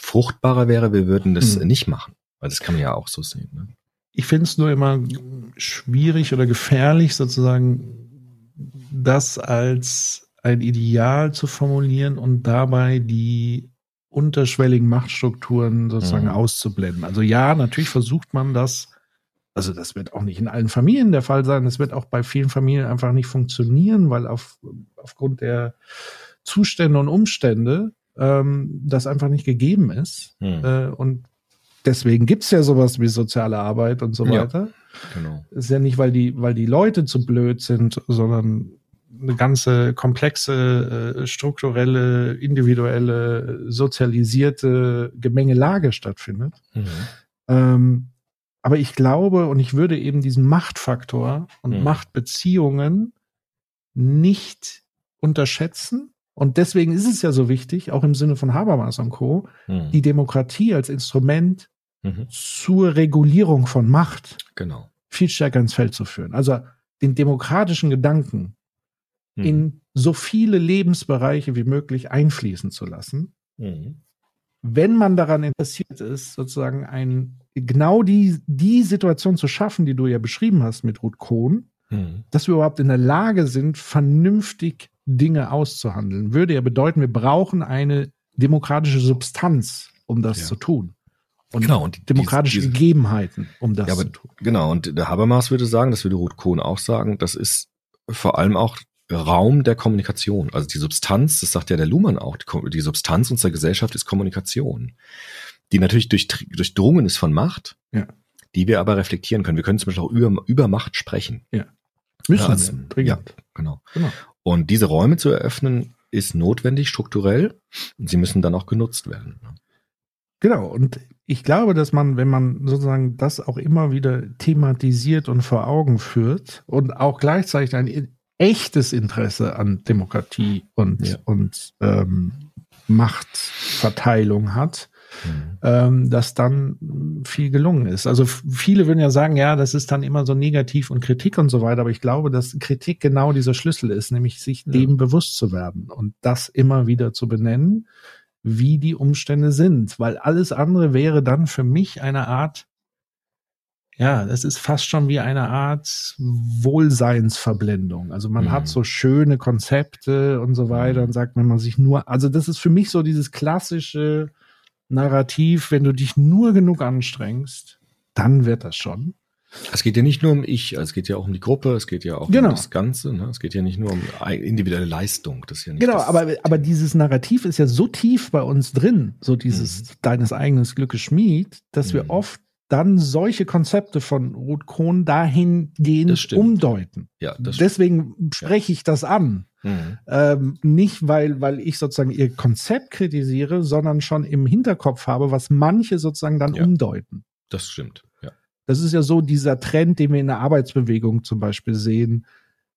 fruchtbarer wäre, wir würden das hm. nicht machen. Weil das kann man ja auch so sehen. Ne? Ich finde es nur immer schwierig oder gefährlich, sozusagen das als ein Ideal zu formulieren und dabei die unterschwelligen Machtstrukturen sozusagen mhm. auszublenden. Also ja, natürlich versucht man das also das wird auch nicht in allen Familien der Fall sein. Das wird auch bei vielen Familien einfach nicht funktionieren, weil auf, aufgrund der Zustände und Umstände ähm, das einfach nicht gegeben ist. Hm. Äh, und deswegen gibt's ja sowas wie soziale Arbeit und so weiter. Ja, genau. Ist ja nicht, weil die, weil die Leute zu blöd sind, sondern eine ganze komplexe, äh, strukturelle, individuelle, sozialisierte Gemengelage stattfindet. Mhm. Ähm, aber ich glaube und ich würde eben diesen Machtfaktor und hm. Machtbeziehungen nicht unterschätzen. Und deswegen ist es ja so wichtig, auch im Sinne von Habermas und Co., hm. die Demokratie als Instrument mhm. zur Regulierung von Macht genau. viel stärker ins Feld zu führen. Also den demokratischen Gedanken hm. in so viele Lebensbereiche wie möglich einfließen zu lassen. Mhm. Wenn man daran interessiert ist, sozusagen ein genau die, die Situation zu schaffen, die du ja beschrieben hast mit Ruth Kohn, mhm. dass wir überhaupt in der Lage sind, vernünftig Dinge auszuhandeln, würde ja bedeuten, wir brauchen eine demokratische Substanz, um das ja. zu tun. Und, genau, und demokratische diese, diese, Gegebenheiten, um das ja, aber, zu tun. Genau, und der Habermas würde sagen, das würde Ruth Kohn auch sagen, das ist vor allem auch Raum der Kommunikation. Also die Substanz, das sagt ja der Luhmann auch, die, die Substanz unserer Gesellschaft ist Kommunikation die natürlich durch, durchdrungen ist von Macht, ja. die wir aber reflektieren können. Wir können zum Beispiel auch über, über Macht sprechen. Ja. Müssen ja, also, wir, ja, genau. genau. Und diese Räume zu eröffnen, ist notwendig, strukturell, und sie müssen dann auch genutzt werden. Genau, und ich glaube, dass man, wenn man sozusagen das auch immer wieder thematisiert und vor Augen führt und auch gleichzeitig ein echtes Interesse an Demokratie und, ja. und ähm, Machtverteilung hat, mhm. ähm, dass dann viel gelungen ist. Also viele würden ja sagen, ja, das ist dann immer so negativ und Kritik und so weiter, aber ich glaube, dass Kritik genau dieser Schlüssel ist, nämlich sich ja. dem bewusst zu werden und das immer wieder zu benennen, wie die Umstände sind, weil alles andere wäre dann für mich eine Art ja, das ist fast schon wie eine Art Wohlseinsverblendung. Also man mhm. hat so schöne Konzepte und so weiter mhm. und sagt, wenn man sich nur, also das ist für mich so dieses klassische, Narrativ, wenn du dich nur genug anstrengst, dann wird das schon. Es geht ja nicht nur um ich, es geht ja auch um die Gruppe, es geht ja auch genau. um das Ganze. Ne? Es geht ja nicht nur um individuelle Leistung. Das ja nicht genau, aber, aber dieses Narrativ ist ja so tief bei uns drin, so dieses mhm. deines eigenen Glückes Schmied, dass mhm. wir oft dann solche Konzepte von Ruth Krohn dahingehend umdeuten. Ja, Deswegen spreche ich das an. Mhm. Ähm, nicht, weil, weil ich sozusagen ihr Konzept kritisiere, sondern schon im Hinterkopf habe, was manche sozusagen dann Ja. umdeuten. Das stimmt. Ja. Das ist ja so dieser Trend, den wir in der Arbeitsbewegung zum Beispiel sehen,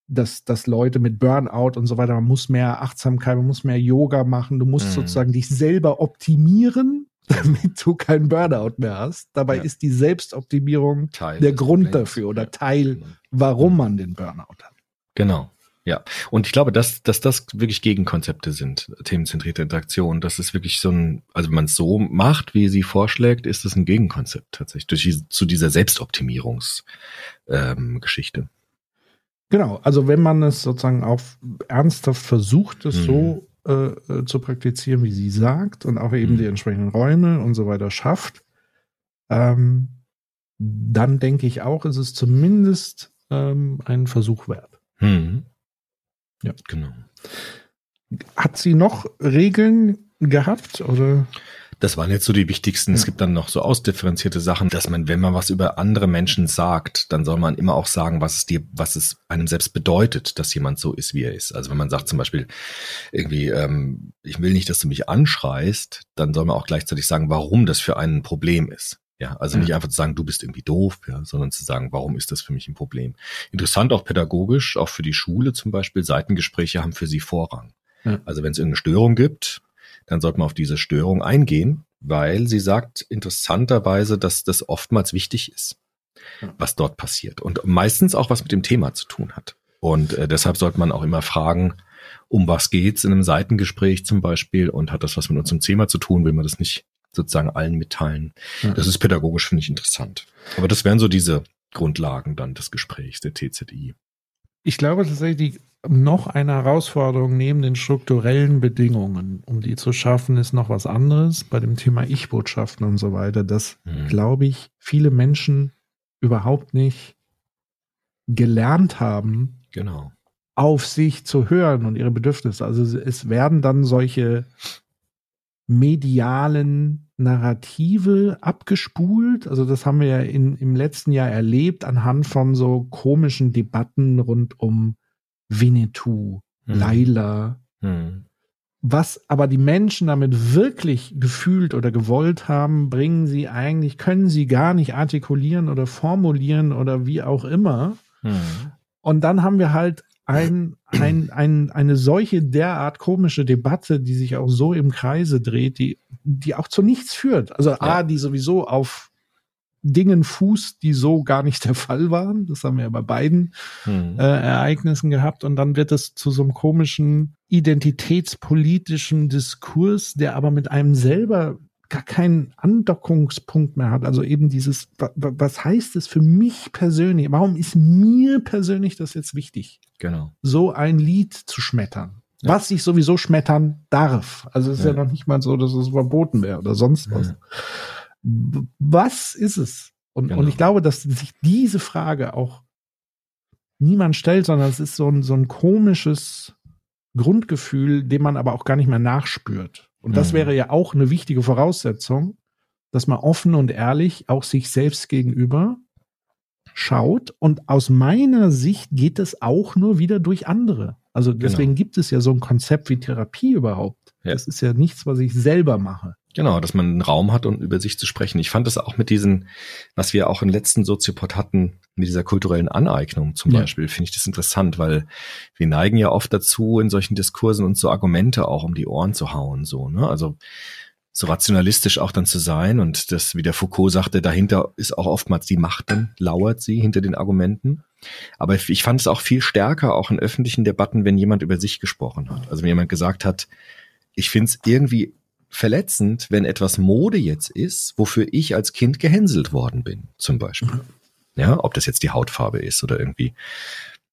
dass, dass Leute mit Burnout und so weiter, man muss mehr Achtsamkeit, man muss mehr Yoga machen, du musst Mhm. sozusagen dich selber optimieren, damit du keinen Burnout mehr hast. Dabei Ja. ist die Selbstoptimierung Teil der Grund Problems. dafür oder. Teil, warum man den Burnout hat. Genau. Ja, und ich glaube, dass, dass das wirklich Gegenkonzepte sind, themenzentrierte Interaktion. Das ist wirklich so ein, also wenn man es so macht, wie sie vorschlägt, ist es ein Gegenkonzept tatsächlich durch zu dieser Selbstoptimierungsgeschichte. Ähm, Geschichte. Genau, also wenn man es sozusagen auch ernsthaft versucht, es Mhm. so äh, äh, zu praktizieren, wie sie sagt, und auch eben Mhm. die entsprechenden Räume und so weiter schafft, ähm, dann denke ich auch, ist es zumindest ähm, einen Versuch wert. Hm. Ja. Genau. Hat sie noch Regeln gehabt oder? Das waren jetzt so die wichtigsten. Es Ja. gibt dann noch so ausdifferenzierte Sachen, dass man, wenn man was über andere Menschen sagt, dann soll man immer auch sagen, was es dir, was es einem selbst bedeutet, dass jemand so ist, wie er ist. Also wenn man sagt zum Beispiel irgendwie, ähm, ich will nicht, dass du mich anschreist, dann soll man auch gleichzeitig sagen, warum das für einen ein Problem ist. Ja, also Ja. nicht einfach zu sagen, du bist irgendwie doof, ja, sondern zu sagen, warum ist das für mich ein Problem? Interessant auch pädagogisch, auch für die Schule zum Beispiel, Seitengespräche haben für sie Vorrang. Ja. Also wenn es irgendeine Störung gibt, dann sollte man auf diese Störung eingehen, weil sie sagt interessanterweise, dass das oftmals wichtig ist, Ja. was dort passiert und meistens auch was mit dem Thema zu tun hat. Und äh, deshalb sollte man auch immer fragen, um was geht's in einem Seitengespräch zum Beispiel und hat das was mit unserem Thema zu tun, will man das nicht sozusagen allen mitteilen. Ja. Das ist pädagogisch, finde ich, interessant. Aber das wären so diese Grundlagen dann des Gesprächs der TZI. Ich glaube tatsächlich, noch eine Herausforderung neben den strukturellen Bedingungen, um die zu schaffen, ist noch was anderes bei dem Thema Ich-Botschaften und so weiter, dass, Mhm. glaube ich, viele Menschen überhaupt nicht gelernt haben, Genau. auf sich zu hören und ihre Bedürfnisse. Also es werden dann solche medialen Narrative abgespult. Also das haben wir ja in, im letzten Jahr erlebt anhand von so komischen Debatten rund um Winnetou, Mhm. Laila. Mhm. Was aber die Menschen damit wirklich gefühlt oder gewollt haben, bringen sie eigentlich, können sie gar nicht artikulieren oder formulieren oder wie auch immer. Mhm. Und dann haben wir halt ein, ein, ein, eine solche derart komische Debatte, die sich auch so im Kreise dreht, die, die auch zu nichts führt. Also A, die sowieso auf Dingen fußt, die so gar nicht der Fall waren. Das haben wir ja bei beiden Mhm. äh, Ereignissen gehabt. Und dann wird es zu so einem komischen identitätspolitischen Diskurs, der aber mit einem selber gar keinen Andockungspunkt mehr hat. Also eben dieses, wa- wa- was heißt es für mich persönlich? Warum ist mir persönlich das jetzt wichtig, Genau. so ein Lied zu schmettern? Ja. Was ich sowieso schmettern darf. Also es ist ja. Ja. noch nicht mal so, dass es verboten wäre oder sonst was. Ja. Was ist es? Und, Genau. und ich glaube, dass sich diese Frage auch niemand stellt, sondern es ist so ein, so ein komisches Grundgefühl, dem man aber auch gar nicht mehr nachspürt. Und das Mhm. wäre ja auch eine wichtige Voraussetzung, dass man offen und ehrlich auch sich selbst gegenüber schaut. Und aus meiner Sicht geht es auch nur wieder durch andere. Also deswegen gibt es ja so ein Konzept wie Therapie überhaupt. Ja. Das ist ja nichts, was ich selber mache. Genau, dass man einen Raum hat, um über sich zu sprechen. Ich fand das auch mit diesen, was wir auch im letzten Soziopod hatten, mit dieser kulturellen Aneignung zum Ja. Beispiel, finde ich das interessant, weil wir neigen ja oft dazu, in solchen Diskursen uns so Argumente auch um die Ohren zu hauen, so, ne? Also, so rationalistisch auch dann zu sein und das, wie der Foucault sagte, dahinter ist auch oftmals die Macht dann, lauert sie hinter den Argumenten. Aber ich fand es auch viel stärker, auch in öffentlichen Debatten, wenn jemand über sich gesprochen hat. Also wenn jemand gesagt hat, ich finde es irgendwie verletzend, wenn etwas Mode jetzt ist, wofür ich als Kind gehänselt worden bin, zum Beispiel. Ja, ob das jetzt die Hautfarbe ist oder irgendwie.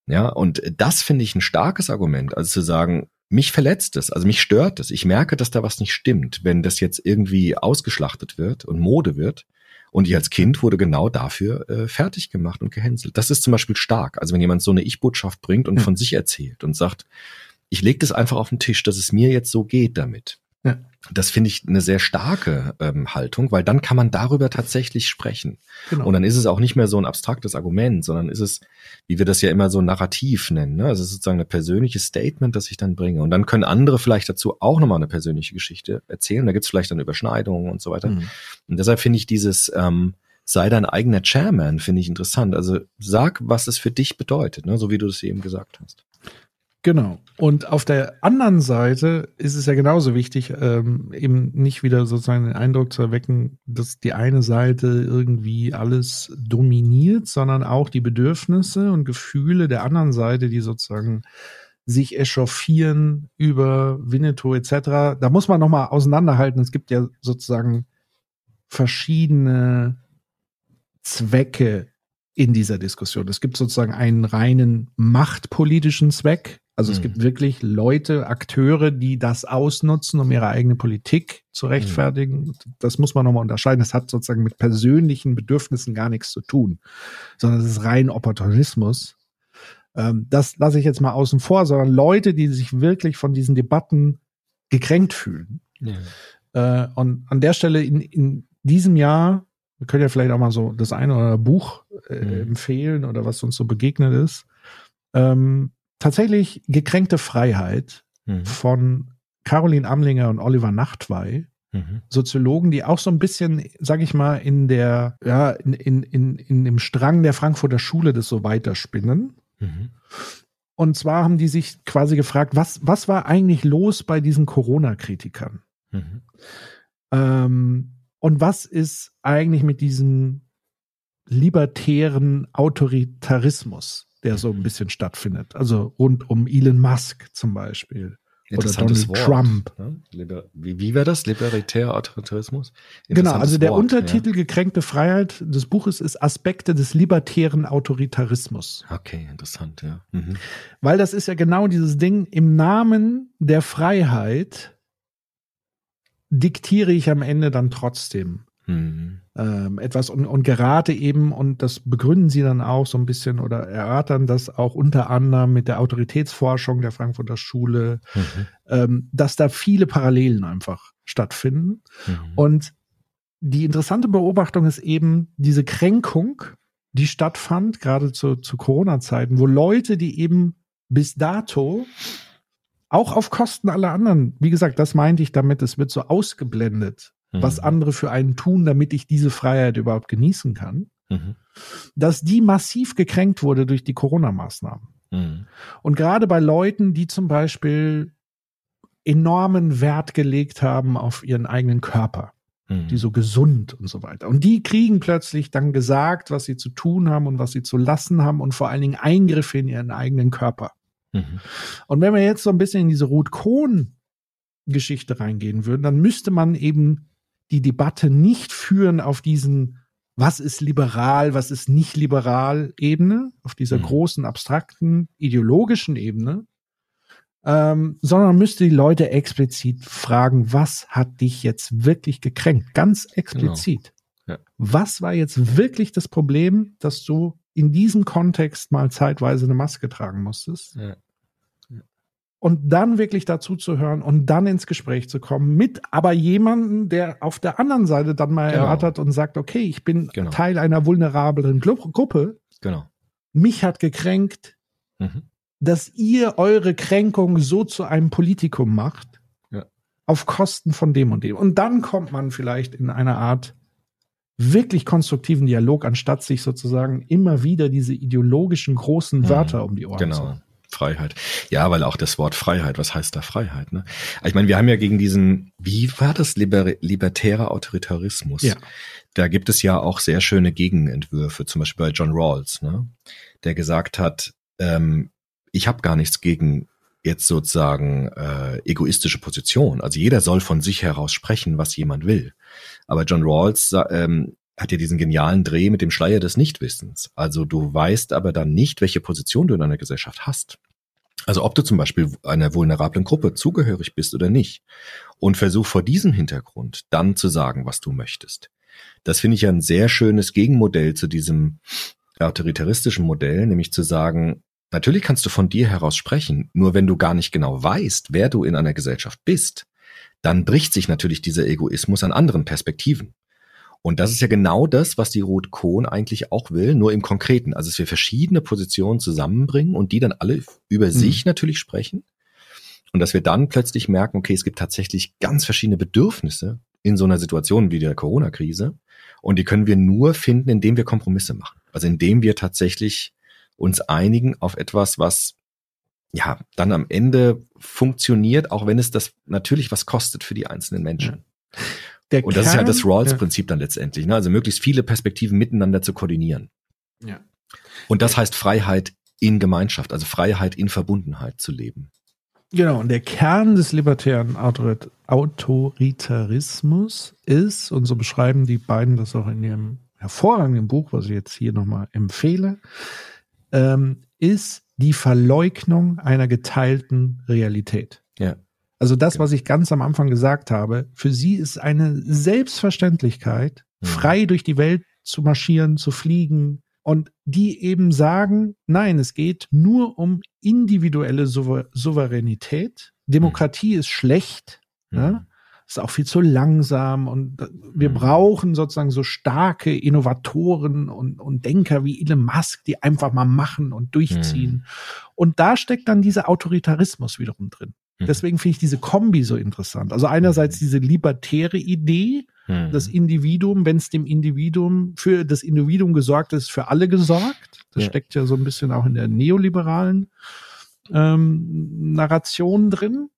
Ja, und das finde ich ein starkes Argument, also zu sagen, mich verletzt es, also mich stört es. Ich merke, dass da was nicht stimmt, wenn das jetzt irgendwie ausgeschlachtet wird und Mode wird. Und ich als Kind wurde genau dafür äh, fertig gemacht und gehänselt. Das ist zum Beispiel stark. Also wenn jemand so eine Ich-Botschaft bringt und Ja. von sich erzählt und sagt, ich lege das einfach auf den Tisch, dass es mir jetzt so geht damit. Ja. Das finde ich eine sehr starke ähm, Haltung, weil dann kann man darüber tatsächlich sprechen. Genau. Und dann ist es auch nicht mehr so ein abstraktes Argument, sondern ist es, wie wir das ja immer so narrativ nennen. Ne? Also es ist sozusagen ein persönliches Statement, das ich dann bringe. Und dann können andere vielleicht dazu auch nochmal eine persönliche Geschichte erzählen. Da gibt es vielleicht dann Überschneidungen und so weiter. Mhm. Und deshalb finde ich dieses ähm, sei dein eigener Chairman, finde ich interessant. Also sag, was es für dich bedeutet, ne? so wie du das eben gesagt hast. Genau. Und auf der anderen Seite ist es ja genauso wichtig, ähm, eben nicht wieder sozusagen den Eindruck zu erwecken, dass die eine Seite irgendwie alles dominiert, sondern auch die Bedürfnisse und Gefühle der anderen Seite, die sozusagen sich echauffieren über Winnetou etc. Da muss man nochmal auseinanderhalten. Es gibt ja sozusagen verschiedene Zwecke in dieser Diskussion. Es gibt sozusagen einen reinen machtpolitischen Zweck. Also es Mhm. gibt wirklich Leute, Akteure, die das ausnutzen, um ihre eigene Politik zu Mhm. rechtfertigen. Das muss man nochmal unterscheiden. Das hat sozusagen mit persönlichen Bedürfnissen gar nichts zu tun, sondern es ist rein Opportunismus. Ähm, das lasse ich jetzt mal außen vor, sondern Leute, die sich wirklich von diesen Debatten gekränkt fühlen. Äh, und an der Stelle in, in diesem Jahr, wir können ja vielleicht auch mal so das eine oder andere Buch äh, Mhm. empfehlen oder was uns so begegnet ist. Ähm, tatsächlich gekränkte Freiheit Mhm. von Caroline Amlinger und Oliver Nachtwey, Mhm. Soziologen, die auch so ein bisschen, sag ich mal, in der, ja, in, in, in, in dem Strang der Frankfurter Schule das so weiterspinnen. Mhm. Und zwar haben die sich quasi gefragt, was, was war eigentlich los bei diesen Corona-Kritikern? Mhm. Ähm, und was ist eigentlich mit diesem libertären Autoritarismus, der so ein bisschen stattfindet? Also rund um Elon Musk zum Beispiel. Oder Donald Trump. Ne? Wie, wie wäre das? Libertär Autoritarismus? Genau, also der Wort, Untertitel Gekränkte Freiheit des Buches ist Aspekte des libertären Autoritarismus. Ja. Okay, interessant, ja. Mhm. Weil das ist ja genau dieses Ding, im Namen der Freiheit diktiere ich am Ende dann trotzdem Mhm. ähm, etwas und, und gerate eben, und das begründen sie dann auch so ein bisschen oder erörtern das auch unter anderem mit der Autoritätsforschung der Frankfurter Schule, Mhm. ähm, dass da viele Parallelen einfach stattfinden. Mhm. Und die interessante Beobachtung ist eben diese Kränkung, die stattfand, gerade zu, zu Corona-Zeiten, wo Leute, die eben bis dato auch auf Kosten aller anderen, wie gesagt, das meinte ich damit, es wird so ausgeblendet, was Mhm. andere für einen tun, damit ich diese Freiheit überhaupt genießen kann, Mhm. dass die massiv gekränkt wurde durch die Corona-Maßnahmen. Mhm. Und gerade bei Leuten, die zum Beispiel enormen Wert gelegt haben auf ihren eigenen Körper, Mhm. die so gesund und so weiter. Und die kriegen plötzlich dann gesagt, was sie zu tun haben und was sie zu lassen haben und vor allen Dingen Eingriffe in ihren eigenen Körper. Mhm. Und wenn wir jetzt so ein bisschen in diese Ruth-Kohn-Geschichte reingehen würden, dann müsste man eben die Debatte nicht führen auf diesen, was ist liberal, was ist nicht liberal Ebene, auf dieser Mhm. großen, abstrakten, ideologischen Ebene, ähm, sondern müsste die Leute explizit fragen, was hat dich jetzt wirklich gekränkt? Ganz explizit. Ja. Was war jetzt wirklich das Problem, dass du in diesem Kontext mal zeitweise eine Maske tragen musstest? Ja. Und dann wirklich dazu zu hören und dann ins Gespräch zu kommen mit aber jemanden, der auf der anderen Seite dann mal Genau. erörtert und sagt, okay, ich bin Genau. Teil einer vulnerablen Gru Gruppe, Genau. mich hat gekränkt, Mhm. dass ihr eure Kränkung so zu einem Politikum macht, Ja. auf Kosten von dem und dem. Und dann kommt man vielleicht in eine Art wirklich konstruktiven Dialog, anstatt sich sozusagen immer wieder diese ideologischen großen Mhm. Wörter um die Ohren zu Genau. Freiheit. Ja, weil auch das Wort Freiheit, was heißt da Freiheit? Ne? Ich meine, wir haben ja gegen diesen, wie war das, Liber libertärer Autoritarismus? Ja. Da gibt es ja auch sehr schöne Gegenentwürfe, zum Beispiel bei John Rawls, ne? der gesagt hat, ähm, ich habe gar nichts gegen jetzt sozusagen äh, egoistische Position. Also jeder soll von sich heraus sprechen, was jemand will. Aber John Rawls ähm, hat ja diesen genialen Dreh mit dem Schleier des Nichtwissens. Also du weißt aber dann nicht, welche Position du in einer Gesellschaft hast. Also ob du zum Beispiel einer vulnerablen Gruppe zugehörig bist oder nicht. Und versuch vor diesem Hintergrund dann zu sagen, was du möchtest. Das finde ich ja ein sehr schönes Gegenmodell zu diesem autoritaristischen Modell, nämlich zu sagen, natürlich kannst du von dir heraus sprechen, nur wenn du gar nicht genau weißt, wer du in einer Gesellschaft bist, dann bricht sich natürlich dieser Egoismus an anderen Perspektiven. Und das ist ja genau das, was die Ruth Kohn eigentlich auch will, nur im Konkreten. Also, dass wir verschiedene Positionen zusammenbringen und die dann alle über Mhm. sich natürlich sprechen. Und dass wir dann plötzlich merken, okay, es gibt tatsächlich ganz verschiedene Bedürfnisse in so einer Situation wie der Corona-Krise. Und die können wir nur finden, indem wir Kompromisse machen. Also indem wir tatsächlich uns einigen auf etwas, was ja dann am Ende funktioniert, auch wenn es das natürlich was kostet für die einzelnen Menschen. Der Und das ist Kern- halt das Ja. Rawls-Prinzip dann letztendlich. Ne? Also möglichst viele Perspektiven miteinander zu koordinieren. Ja. Und das heißt Freiheit in Gemeinschaft, also Freiheit in Verbundenheit zu leben. Genau, und der Kern des libertären Autorit Autoritarismus ist, und so beschreiben die beiden das auch in ihrem hervorragenden Buch, was ich jetzt hier nochmal empfehle, ähm, ist die Verleugnung einer geteilten Realität. Ja. Also das, was ich ganz am Anfang gesagt habe, für sie ist eine Selbstverständlichkeit, Mhm. frei durch die Welt zu marschieren, zu fliegen und die eben sagen, nein, es geht nur um individuelle Souver Souveränität. Demokratie ist schlecht, ne? ist auch viel zu langsam und wir Mhm. brauchen sozusagen so starke Innovatoren und, und Denker wie Elon Musk, die einfach mal machen und durchziehen. Und da steckt dann dieser Autoritarismus wiederum drin. Mhm. Deswegen finde ich diese Kombi so interessant. Also einerseits diese libertäre Idee, Mhm. das Individuum, wenn es dem Individuum für das Individuum gesorgt ist, für alle gesorgt. Das Ja. steckt ja so ein bisschen auch in der neoliberalen ähm, Narration drin.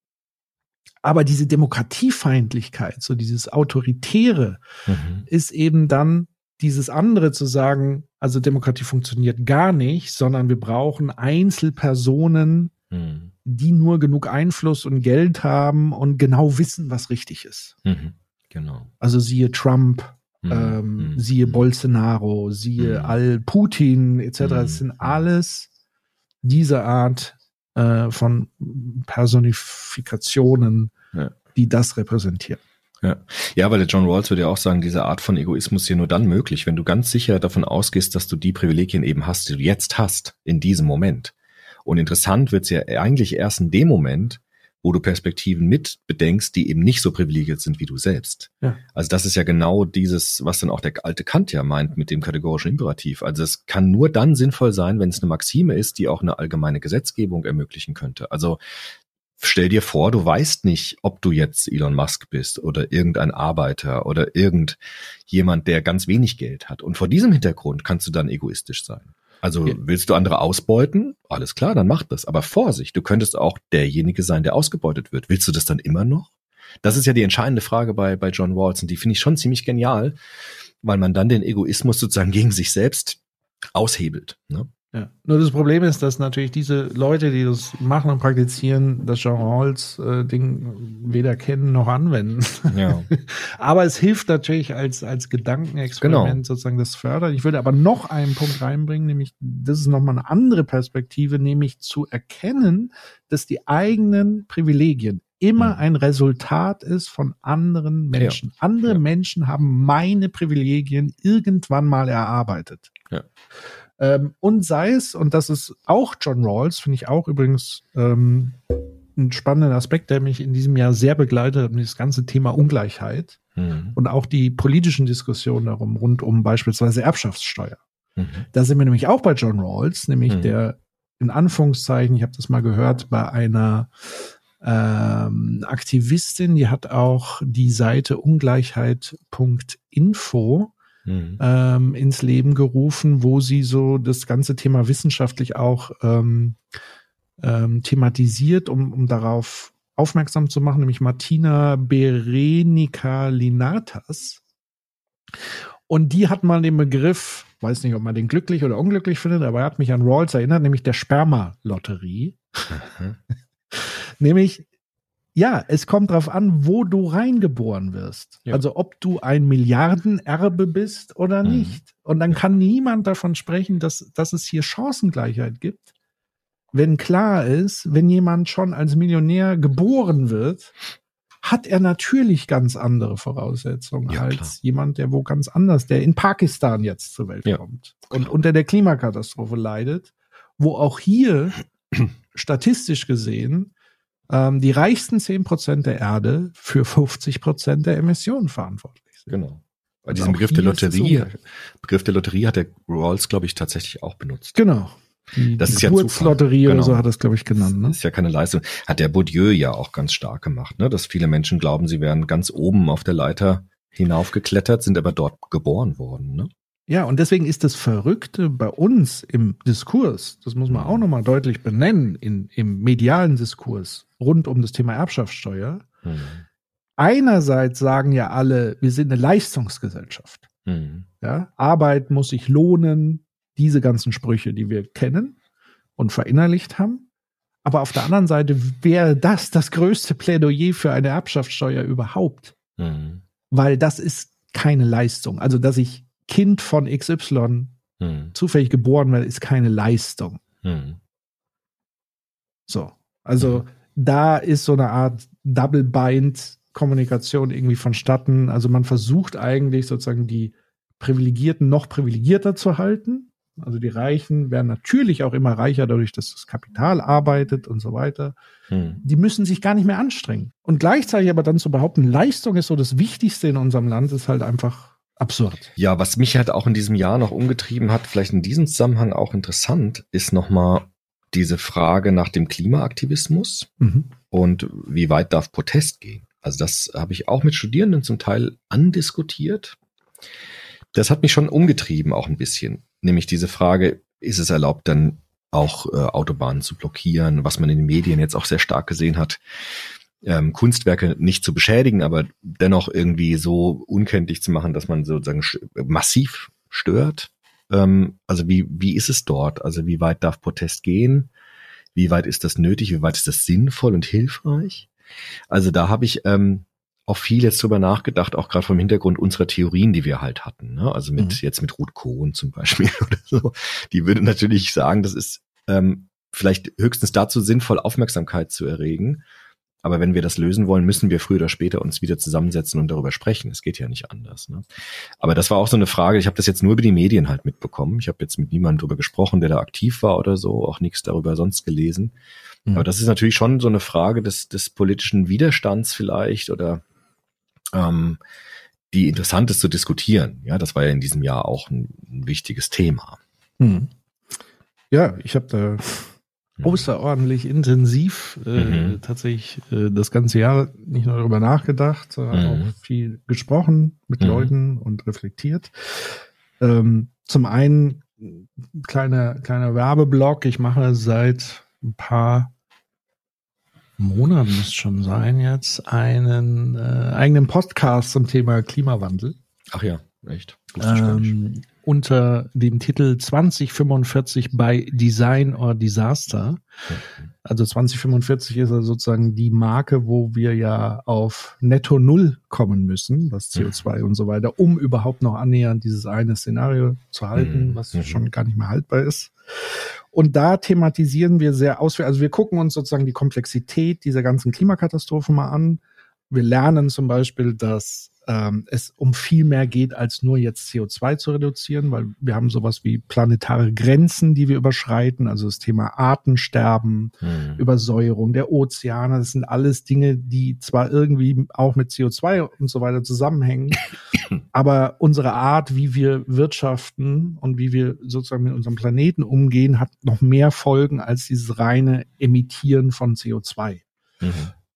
Aber diese Demokratiefeindlichkeit, so dieses Autoritäre, Mhm. ist eben dann dieses andere zu sagen, also Demokratie funktioniert gar nicht, sondern wir brauchen Einzelpersonen, Mhm. Die nur genug Einfluss und Geld haben und genau wissen, was richtig ist. Mhm. Genau. Also siehe Trump, Mhm. ähm, Mhm. siehe Bolsonaro, siehe Mhm. all Putin etc. Mhm. Das sind alles diese Art äh, von Personifikationen, Ja. die das repräsentieren. Ja. ja, weil der John Rawls würde ja auch sagen, diese Art von Egoismus ist hier nur dann möglich, wenn du ganz sicher davon ausgehst, dass du die Privilegien eben hast, die du jetzt hast, in diesem Moment. Und interessant wird's ja eigentlich erst in dem Moment, wo du Perspektiven mit bedenkst, die eben nicht so privilegiert sind wie du selbst. Ja. Also das ist ja genau dieses, was dann auch der alte Kant ja meint mit dem kategorischen Imperativ. Also es kann nur dann sinnvoll sein, wenn es eine Maxime ist, die auch eine allgemeine Gesetzgebung ermöglichen könnte. Also stell dir vor, du weißt nicht, ob du jetzt Elon Musk bist oder irgendein Arbeiter oder irgendjemand, der ganz wenig Geld hat. Und vor diesem Hintergrund kannst du dann egoistisch sein. Also Ja. willst du andere ausbeuten? Alles klar, dann mach das. Aber Vorsicht, du könntest auch derjenige sein, der ausgebeutet wird. Willst du das dann immer noch? Das ist ja die entscheidende Frage bei, bei John Rawls und die finde ich schon ziemlich genial, weil man dann den Egoismus sozusagen gegen sich selbst aushebelt. Ne? Ja. Nur das Problem ist, dass natürlich diese Leute, die das machen und praktizieren, das Jean Rawls äh, Ding weder kennen noch anwenden. Ja. Aber es hilft natürlich als, als Gedankenexperiment Genau. sozusagen das fördern. Ich würde aber noch einen Punkt reinbringen, nämlich, das ist nochmal eine andere Perspektive, nämlich zu erkennen, dass die eigenen Privilegien immer Mhm. ein Resultat ist von anderen Menschen. Andere Ja. Menschen haben meine Privilegien irgendwann mal erarbeitet. Ja. Ähm, und sei es, und das ist auch John Rawls, finde ich auch übrigens ähm, ein spannender Aspekt, der mich in diesem Jahr sehr begleitet hat, das ganze Thema Ungleichheit Mhm. und auch die politischen Diskussionen darum, rund um beispielsweise Erbschaftssteuer. Mhm. Da sind wir nämlich auch bei John Rawls, nämlich Mhm. der in Anführungszeichen, ich habe das mal gehört, bei einer ähm, Aktivistin, die hat auch die Seite ungleichheit.info Mhm. ähm, ins Leben gerufen, wo sie so das ganze Thema wissenschaftlich auch ähm, ähm, thematisiert, um, um darauf aufmerksam zu machen, nämlich Martina Berenica Linatas. Und die hat mal den Begriff, weiß nicht, ob man den glücklich oder unglücklich findet, aber er hat mich an Rawls erinnert, nämlich der Sperma-Lotterie. Mhm. Nämlich, ja, es kommt drauf an, wo du reingeboren wirst. Ja. Also ob du ein Milliardenerbe bist oder Mhm. nicht. Und dann kann niemand davon sprechen, dass, dass es hier Chancengleichheit gibt. Wenn klar ist, wenn jemand schon als Millionär geboren wird, hat er natürlich ganz andere Voraussetzungen Ja, als klar. jemand, der wo ganz anders, der in Pakistan jetzt zur Welt Ja, kommt und unter der Klimakatastrophe leidet, wo auch hier statistisch gesehen ähm, die reichsten 10% der Erde für 50% der Emissionen verantwortlich sind. Genau. Bei diesem Begriff der Lotterie. Begriff der Lotterie hat der Rawls, glaube ich, tatsächlich auch benutzt. Genau. Die Das ist ja Geburtslotterie Zufall. oder so Genau. hat das, glaube ich, genannt. Ne? Das ist ja keine Leistung. Hat der Bourdieu ja auch ganz stark gemacht, ne? dass viele Menschen glauben, sie wären ganz oben auf der Leiter hinaufgeklettert, sind aber dort geboren worden. Ne? Ja, und deswegen ist das Verrückte bei uns im Diskurs, das muss man auch nochmal deutlich benennen, in, im medialen Diskurs rund um das Thema Erbschaftssteuer. Mhm. Einerseits sagen ja alle, wir sind eine Leistungsgesellschaft. Mhm. Ja? Arbeit muss sich lohnen, diese ganzen Sprüche, die wir kennen und verinnerlicht haben. Aber auf der anderen Seite wäre das das größte Plädoyer für eine Erbschaftssteuer überhaupt, Mhm. weil das ist keine Leistung. Also, dass ich Kind von XY Mhm. zufällig geboren werde, ist keine Leistung. Mhm. So. Also, da ist so eine Art Double-Bind-Kommunikation irgendwie vonstatten. Also, man versucht eigentlich sozusagen die Privilegierten noch privilegierter zu halten. Also, die Reichen werden natürlich auch immer reicher dadurch, dass das Kapital arbeitet und so weiter. Mhm. Die müssen sich gar nicht mehr anstrengen. Und gleichzeitig aber dann zu behaupten, Leistung ist so das Wichtigste in unserem Land, ist halt einfach absurd. Ja, was mich halt auch in diesem Jahr noch umgetrieben hat, vielleicht in diesem Zusammenhang auch interessant, ist nochmal diese Frage nach dem Klimaaktivismus Mhm. und wie weit darf Protest gehen. Also das habe ich auch mit Studierenden zum Teil andiskutiert. Das hat mich schon umgetrieben auch ein bisschen. Nämlich diese Frage, ist es erlaubt, dann auch äh, Autobahnen zu blockieren, was man in den Medien jetzt auch sehr stark gesehen hat, ähm, Kunstwerke nicht zu beschädigen, aber dennoch irgendwie so unkenntlich zu machen, dass man sozusagen massiv stört. Ähm, also wie, wie ist es dort? Also wie weit darf Protest gehen? Wie weit ist das nötig? Wie weit ist das sinnvoll und hilfreich? Also da habe ich ähm, auch viel jetzt drüber nachgedacht, auch gerade vom Hintergrund unserer Theorien, die wir halt hatten. Ne? Also mit Mhm. jetzt mit Ruth Kohn zum Beispiel oder so. Die würde natürlich sagen, das ist ähm, vielleicht höchstens dazu sinnvoll, Aufmerksamkeit zu erregen. Aber wenn wir das lösen wollen, müssen wir früher oder später uns wieder zusammensetzen und darüber sprechen. Es geht ja nicht anders. Ne? Aber das war auch so eine Frage. Ich habe das jetzt nur über die Medien halt mitbekommen. Ich habe jetzt mit niemandem darüber gesprochen, der da aktiv war oder so, auch nichts darüber sonst gelesen. Mhm. Aber das ist natürlich schon so eine Frage des, des politischen Widerstands vielleicht oder ähm, die interessant ist zu diskutieren. Ja, das war ja in diesem Jahr auch ein, ein wichtiges Thema. Hm. Ja, ich habe da außerordentlich intensiv äh, Mhm. tatsächlich äh, das ganze Jahr nicht nur darüber nachgedacht, sondern Mhm. auch viel gesprochen mit Mhm. Leuten und reflektiert. Ähm, zum einen kleiner kleiner Werbeblock. Ich mache seit ein paar Monaten muss schon sein jetzt einen äh, eigenen Podcast zum Thema Klimawandel Ach ja, echt. Ähm, unter dem Titel 2045 bei Design or Disaster. Also 2045 ist also sozusagen die Marke, wo wir ja auf Netto Null kommen müssen, was CO2 und so weiter, um überhaupt noch annähernd dieses eine Szenario zu halten, Mhm. was Mhm. schon gar nicht mehr haltbar ist. Und da thematisieren wir sehr ausführlich, also wir gucken uns sozusagen die Komplexität dieser ganzen Klimakatastrophe mal an. Wir lernen zum Beispiel, dass ähm, es um viel mehr geht, als nur jetzt CO2 zu reduzieren, weil wir haben sowas wie planetare Grenzen, die wir überschreiten, also das Thema Artensterben, Hm. Übersäuerung der Ozeane, das sind alles Dinge, die zwar irgendwie auch mit CO2 und so weiter zusammenhängen, aber unsere Art, wie wir wirtschaften und wie wir sozusagen mit unserem Planeten umgehen, hat noch mehr Folgen als dieses reine Emittieren von CO2. Mhm.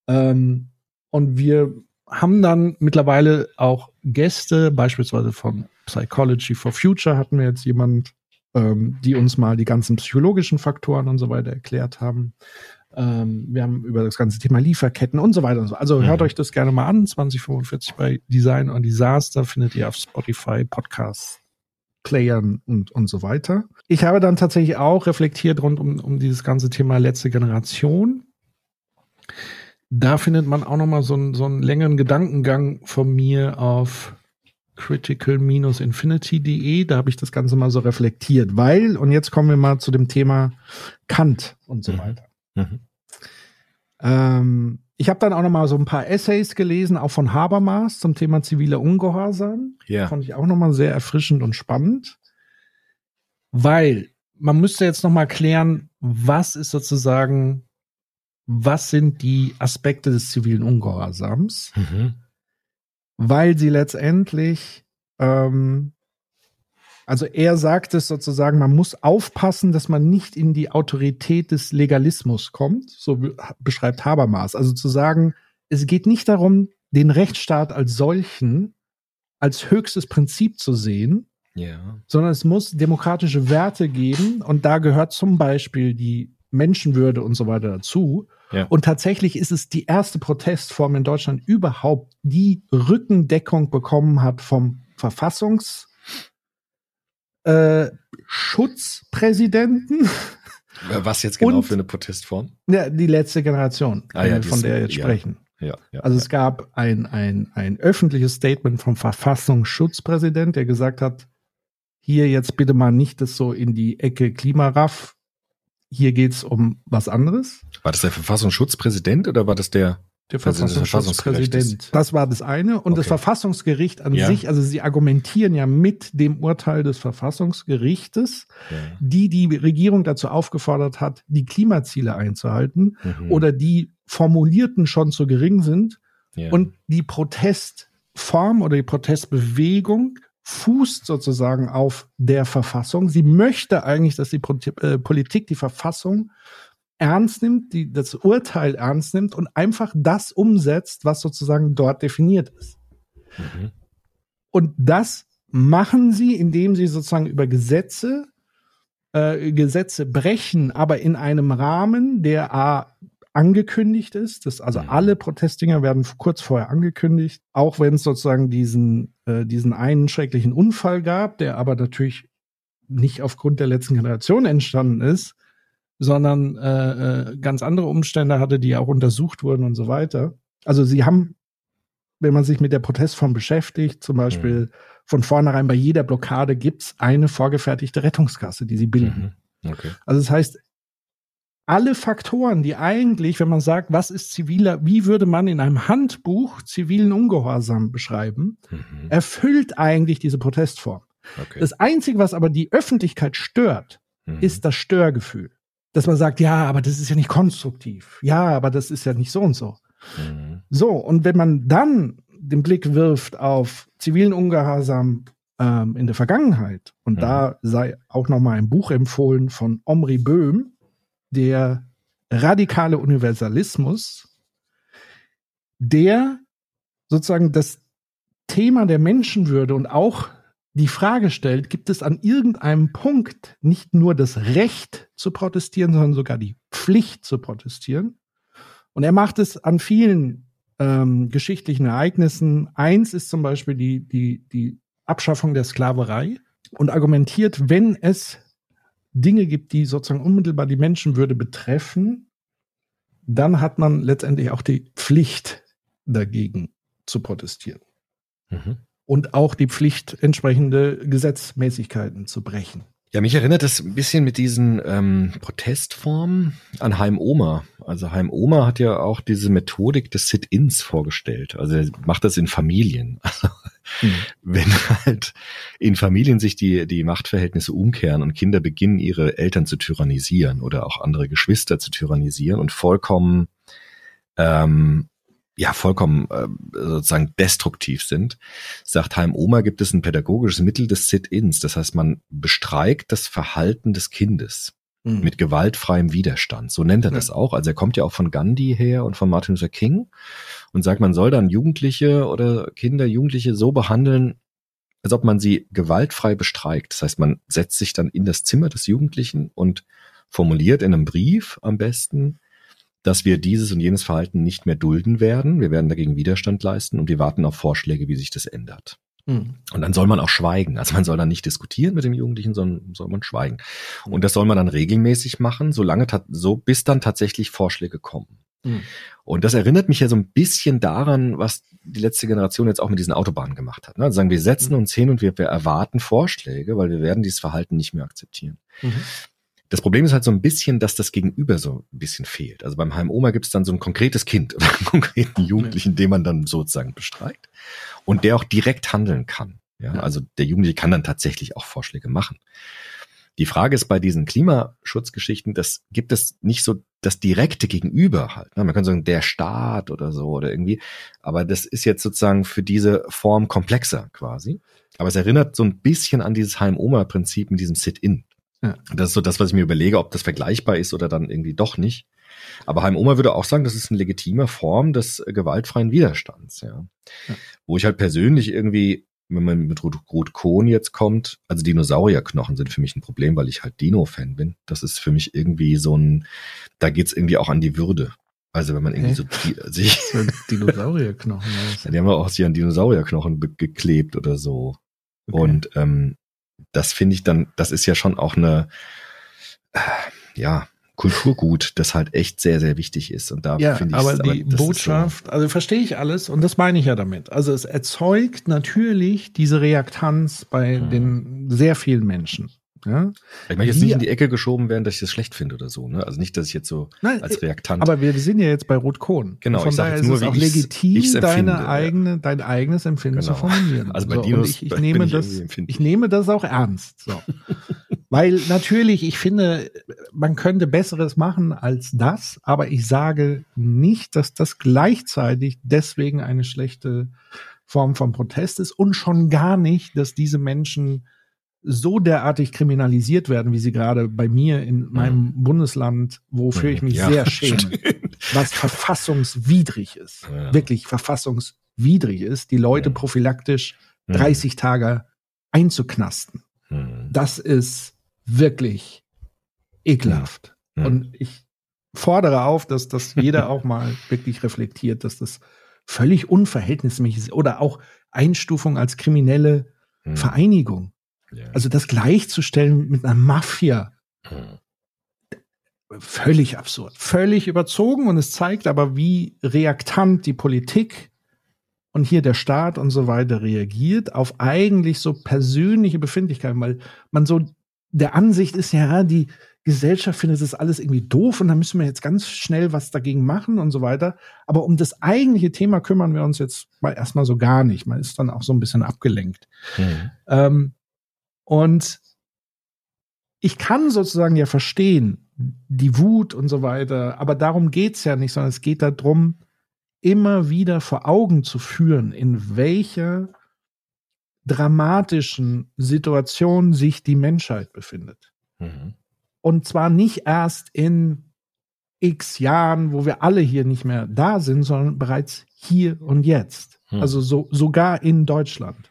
Ähm, und wir haben dann mittlerweile auch Gäste, beispielsweise von Psychology for Future hatten wir jetzt jemand, ähm, die uns mal die ganzen psychologischen Faktoren und so weiter erklärt haben. Ähm, wir haben über das ganze Thema Lieferketten und so weiter und so. Also hört Mhm. euch das gerne mal an. 2045 bei Design und Disaster findet ihr auf Spotify, Podcasts, Playern und, und so weiter. Ich habe dann tatsächlich auch reflektiert rund um, um dieses ganze Thema letzte Generation. Da findet man auch noch mal so einen, so einen längeren Gedankengang von mir auf critical-infinity.de. Da habe ich das Ganze mal so reflektiert, weil, und jetzt kommen wir mal zu dem Thema Kant und so Mhm. weiter. Mhm. Ähm, ich habe dann auch noch mal so ein paar Essays gelesen, auch von Habermas zum Thema ziviler Ungehorsam. Ja. Fand ich auch noch mal sehr erfrischend und spannend, weil man müsste jetzt noch mal klären, was ist sozusagen was sind die Aspekte des zivilen Ungehorsams, Mhm. weil sie letztendlich, ähm, also er sagt es sozusagen, man muss aufpassen, dass man nicht in die Autorität des Legalismus kommt, so be- beschreibt Habermas. Also zu sagen, es geht nicht darum, den Rechtsstaat als solchen als höchstes Prinzip zu sehen, Ja. sondern es muss demokratische Werte geben und da gehört zum Beispiel die Menschenwürde und so weiter dazu. Ja. Und tatsächlich ist es die erste Protestform in Deutschland überhaupt, die Rückendeckung bekommen hat vom Verfassungs äh, Was jetzt genau Und- für eine Protestform? ja, die letzte Generation, Ah ja, äh, von der wir jetzt ja. sprechen. Ja, ja. Also es gab ein, ein, ein öffentliches Statement vom Verfassungsschutzpräsident, der gesagt hat, hier jetzt bitte mal nicht das so in die Ecke Klimaraff. Hier geht's um was anderes. war das der Verfassungsschutzpräsident oder war das der? Der das Verfassungsschutzpräsident. Das war das eine. Und das Okay. Verfassungsgericht an Ja. sich, also sie argumentieren ja mit dem Urteil des Verfassungsgerichtes, Ja. die die Regierung dazu aufgefordert hat, die Klimaziele einzuhalten Mhm. oder die formulierten schon zu gering sind. ja. Und die Protestform oder die Protestbewegung fußt sozusagen auf der Verfassung. Sie möchte eigentlich, dass die äh, Politik die Verfassung ernst nimmt, die das Urteil ernst nimmt und einfach das umsetzt, was sozusagen dort definiert ist. Mhm. Und das machen sie, indem sie sozusagen über Gesetze äh, Gesetze brechen, aber in einem Rahmen, der A angekündigt ist. Das, also Mhm. alle Protestdinger werden kurz vorher angekündigt, auch wenn es sozusagen diesen, äh, diesen einen schrecklichen Unfall gab, der aber natürlich nicht aufgrund der letzten Generation entstanden ist, sondern äh, äh, ganz andere Umstände hatte, die auch untersucht wurden und so weiter. Also sie haben, wenn man sich mit der Protestform beschäftigt, zum Beispiel von vornherein bei jeder Blockade gibt's eine vorgefertigte Rettungskasse, die sie bilden. Mhm. Okay. Also das heißt, alle Faktoren, die eigentlich, wenn man sagt, was ist ziviler, wie würde man in einem Handbuch zivilen Ungehorsam beschreiben, Mhm. erfüllt eigentlich diese Protestform. okay. Das Einzige, was aber die Öffentlichkeit stört, Mhm. ist das Störgefühl. Dass man sagt, ja, aber das ist ja nicht konstruktiv. Ja, aber das ist ja nicht so und so. Mhm. So, und wenn man dann den Blick wirft auf zivilen Ungehorsam ähm, in der Vergangenheit, und Mhm. da sei auch noch mal ein Buch empfohlen von Omri Böhm, der radikale Universalismus, der sozusagen das Thema der Menschenwürde und auch die Frage stellt, gibt es an irgendeinem Punkt nicht nur das Recht zu protestieren, sondern sogar die Pflicht zu protestieren? Und er macht es an vielen ähm, geschichtlichen Ereignissen. Eins ist zum Beispiel die, die, die Abschaffung der Sklaverei und argumentiert, wenn es Dinge gibt, die sozusagen unmittelbar die Menschenwürde betreffen, dann hat man letztendlich auch die Pflicht dagegen zu protestieren Mhm. und auch die Pflicht, entsprechende Gesetzmäßigkeiten zu brechen. Ja, mich erinnert das ein bisschen mit diesen ähm, Protestformen an Heim Oma. Also Heim Oma hat ja auch diese Methodik des Sit-ins vorgestellt. Also er macht das in Familien. Also Mhm. wenn halt in Familien sich die, die Machtverhältnisse umkehren und Kinder beginnen, ihre Eltern zu tyrannisieren oder auch andere Geschwister zu tyrannisieren und vollkommen, ähm, ja, vollkommen äh, sozusagen destruktiv sind, sagt Heim Oma, gibt es ein pädagogisches Mittel des Sit-ins. Das heißt, man bestreikt das Verhalten des Kindes Mhm. mit gewaltfreiem Widerstand. So nennt er das auch. Also er kommt ja auch von Gandhi her und von Martin Luther King und sagt, man soll dann Jugendliche oder Kinder, Jugendliche so behandeln, als ob man sie gewaltfrei bestreikt. Das heißt, man setzt sich dann in das Zimmer des Jugendlichen und formuliert in einem Brief am besten, dass wir dieses und jenes Verhalten nicht mehr dulden werden. Wir werden dagegen Widerstand leisten und wir warten auf Vorschläge, wie sich das ändert. Mhm. Und dann soll man auch schweigen. Also man soll dann nicht diskutieren mit dem Jugendlichen, sondern soll man schweigen. Und das soll man dann regelmäßig machen, solange so bis dann tatsächlich Vorschläge kommen. Mhm. Und das erinnert mich ja so ein bisschen daran, was die letzte Generation jetzt auch mit diesen Autobahnen gemacht hat. Ne? Also sagen, wir setzen uns hin und wir, wir erwarten Vorschläge, weil wir werden dieses Verhalten nicht mehr akzeptieren. Mhm. Das Problem ist halt so ein bisschen, dass das Gegenüber so ein bisschen fehlt. Also beim HMOMA gibt es dann so ein konkretes Kind oder einen konkreten Jugendlichen, den man dann sozusagen bestreikt und der auch direkt handeln kann. Ja, also der Jugendliche kann dann tatsächlich auch Vorschläge machen. Die Frage ist bei diesen Klimaschutzgeschichten, das gibt es nicht so das direkte Gegenüber halt. Ne? Man kann sagen, der Staat oder so oder irgendwie. Aber das ist jetzt sozusagen für diese Form komplexer quasi. Aber es erinnert so ein bisschen an dieses Heim-Oma-Prinzip mit diesem Sit-In. Ja. Das ist so das, was ich mir überlege, ob das vergleichbar ist oder dann irgendwie doch nicht. Aber Heim-Oma würde auch sagen, das ist eine legitime Form des gewaltfreien Widerstands, ja. Ja. Wo ich halt persönlich irgendwie, wenn man mit Ruth, Kohn jetzt kommt, also Dinosaurierknochen sind für mich ein Problem, weil ich halt Dino-Fan bin. Das ist für mich irgendwie so ein, da geht's irgendwie auch an die Würde. Also wenn man irgendwie Hä? so sich, So ein Dinosaurierknochen. ja, die haben ja auch sich an Dinosaurierknochen geklebt oder so. Und ähm, das finde ich dann, das ist ja schon auch eine, äh, ja, Kulturgut, das halt echt sehr, sehr wichtig ist. Und da Ja, finde ich aber die das ist Botschaft, also verstehe ich alles und das meine ich ja damit. Also es erzeugt natürlich diese Reaktanz bei Mhm. den sehr vielen Menschen. Ja? Ich meine jetzt nicht in die Ecke geschoben werden, dass ich das schlecht finde oder so. Ne? Also nicht, dass ich jetzt so Nein, als Reaktant. Aber wir sind ja jetzt bei Rot-Kohn. Genau, Von ich daher jetzt ist nur, es auch legitim, ich's deine ja. eigene, dein eigenes Empfinden zu Genau. formulieren. Also bei so, Dinos und ich, ich nehme ich das, ich nehme das auch ernst. So. Weil natürlich, ich finde, man könnte Besseres machen als das, aber ich sage nicht, dass das gleichzeitig deswegen eine schlechte Form von Protest ist und schon gar nicht, dass diese Menschen so derartig kriminalisiert werden, wie sie gerade bei mir in meinem Bundesland, wofür ich mich Mhm. Ja. sehr schäme, was verfassungswidrig ist, Ja. wirklich verfassungswidrig ist, die Leute Mhm. prophylaktisch Mhm. 30 Tage einzuknasten. Hm. Das ist wirklich ekelhaft. Mhm. Und ich fordere auf, dass das jeder auch mal wirklich reflektiert, dass das völlig unverhältnismäßig ist oder auch Einstufung als kriminelle Hm. Vereinigung. Ja. Also das gleichzustellen mit einer Mafia, Hm. völlig absurd, völlig überzogen und es zeigt aber, wie reaktant die Politik und hier der Staat und so weiter reagiert auf eigentlich so persönliche Befindlichkeiten, weil man so der Ansicht ist, ja, die Gesellschaft findet das alles irgendwie doof und da müssen wir jetzt ganz schnell was dagegen machen und so weiter. Aber um das eigentliche Thema kümmern wir uns jetzt mal erstmal so gar nicht. Man ist dann auch so ein bisschen abgelenkt. Hm. Ähm, und ich kann sozusagen ja verstehen, die Wut und so weiter, aber darum geht's ja nicht, sondern es geht darum, immer wieder vor Augen zu führen, in welcher dramatischen Situation sich die Menschheit befindet. Hm. Und zwar nicht erst in x Jahren, wo wir alle hier nicht mehr da sind, sondern bereits hier und jetzt. Hm. Also so, sogar in Deutschland.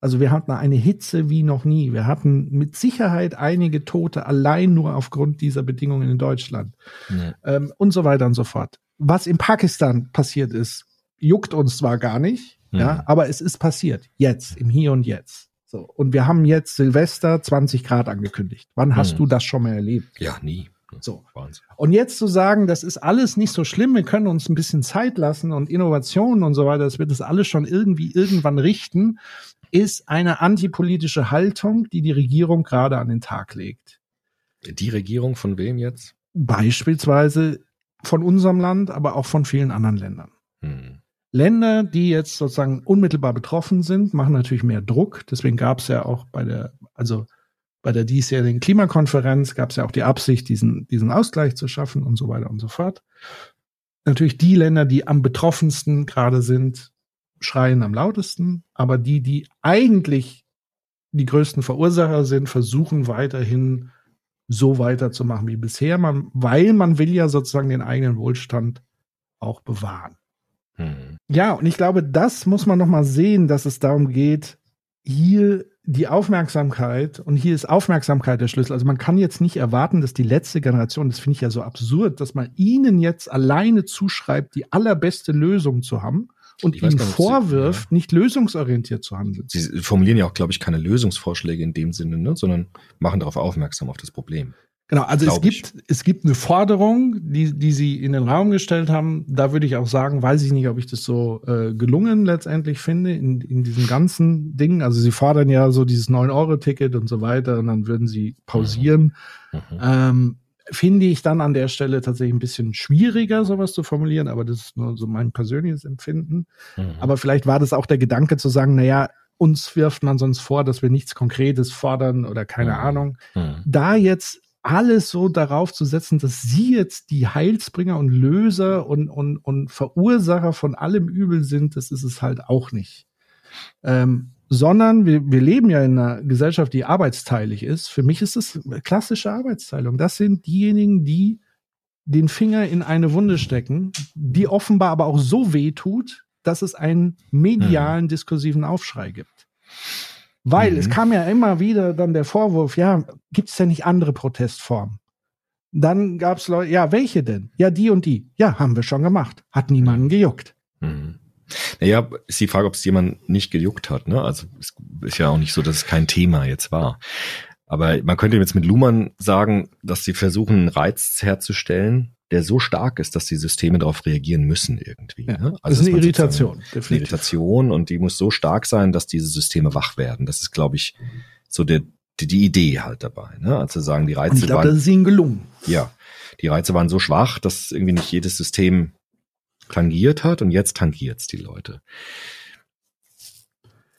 Also wir hatten eine Hitze wie noch nie. Wir hatten mit Sicherheit einige Tote allein nur aufgrund dieser Bedingungen in Deutschland Ja. ähm, und so weiter und so fort. Was in Pakistan passiert ist, juckt uns zwar gar nicht, Mhm. ja, aber es ist passiert. Jetzt, im Hier und Jetzt. So. Und wir haben jetzt Silvester 20 Grad angekündigt. Wann hast Mhm. du das schon mal erlebt? ja, nie. So. Wahnsinn. Und jetzt zu sagen, das ist alles nicht so schlimm, wir können uns ein bisschen Zeit lassen und Innovationen und so weiter, das wird das alles schon irgendwie irgendwann richten, ist eine antipolitische Haltung, die die Regierung gerade an den Tag legt. Die Regierung von wem jetzt? Beispielsweise von unserem Land, aber auch von vielen anderen Ländern. Hm. Länder, die jetzt sozusagen unmittelbar betroffen sind, machen natürlich mehr Druck. Deswegen gab es ja auch bei der, also bei der diesjährigen Klimakonferenz gab es ja auch die Absicht, diesen, diesen Ausgleich zu schaffen und so weiter und so fort. Natürlich die Länder, die am betroffensten gerade sind, schreien am lautesten, aber die, die eigentlich die größten Verursacher sind, versuchen weiterhin so weiterzumachen wie bisher, man, weil man will ja sozusagen den eigenen Wohlstand auch bewahren. Hm. Ja, und ich glaube, das muss man noch mal sehen, dass es darum geht, hier die Aufmerksamkeit und hier ist Aufmerksamkeit der Schlüssel. Also man kann jetzt nicht erwarten, dass die letzte Generation, das finde ich ja so absurd, dass man ihnen jetzt alleine zuschreibt, die allerbeste Lösung zu haben und Ich ihnen nicht, sie- vorwirft, nicht lösungsorientiert zu handeln. Sie formulieren ja auch, glaube ich, keine Lösungsvorschläge in dem Sinne, ne? sondern machen darauf aufmerksam auf das Problem. Genau, also es ich. gibt, es gibt eine Forderung, die, die sie in den Raum gestellt haben. Da würde ich auch sagen, weiß ich nicht, ob ich das so äh, gelungen letztendlich finde in, in diesem ganzen Ding. Also sie fordern ja so dieses 9-Euro-Ticket und so weiter und dann würden sie pausieren. Mhm. Ähm, finde ich dann an der Stelle tatsächlich ein bisschen schwieriger, sowas zu formulieren, aber das ist nur so mein persönliches Empfinden. Mhm. Aber vielleicht war das auch der Gedanke zu sagen, naja, uns wirft man sonst vor, dass wir nichts Konkretes fordern oder keine Mhm. Ahnung Hm. da jetzt alles so darauf zu setzen, dass sie jetzt die Heilsbringer und Löser und, und, und Verursacher von allem Übel sind, das ist es halt auch nicht. Ähm, sondern wir, wir leben ja in einer Gesellschaft, die arbeitsteilig ist. Für mich ist es klassische Arbeitsteilung. Das sind diejenigen, die den Finger in eine Wunde stecken, die offenbar aber auch so weh tut, dass es einen medialen diskursiven Aufschrei gibt. Weil mhm. es kam ja immer wieder dann der Vorwurf, ja, gibt es denn nicht andere Protestformen? Dann gab es Leute, ja, welche denn? Ja, die und die. Ja, haben wir schon gemacht. Hat niemanden gejuckt. Mhm. Naja, ist die Frage, ob es jemand nicht gejuckt hat. Ne? Also es ist ja auch nicht so, dass es kein Thema jetzt war. Aber man könnte jetzt mit Luhmann sagen, dass sie versuchen, einen Reiz herzustellen, der so stark ist, dass die Systeme darauf reagieren müssen irgendwie. Ja, ne? Also das ist eine Irritation. Eine Irritation und die muss so stark sein, dass diese Systeme wach werden. Das ist, glaube ich, so der, die, die Idee halt dabei. Ne? Also sagen, die Reize und ich glaube, das ist ihnen gelungen. Ja, die Reize waren so schwach, dass irgendwie nicht jedes System tangiert hat und jetzt tangiert es die Leute.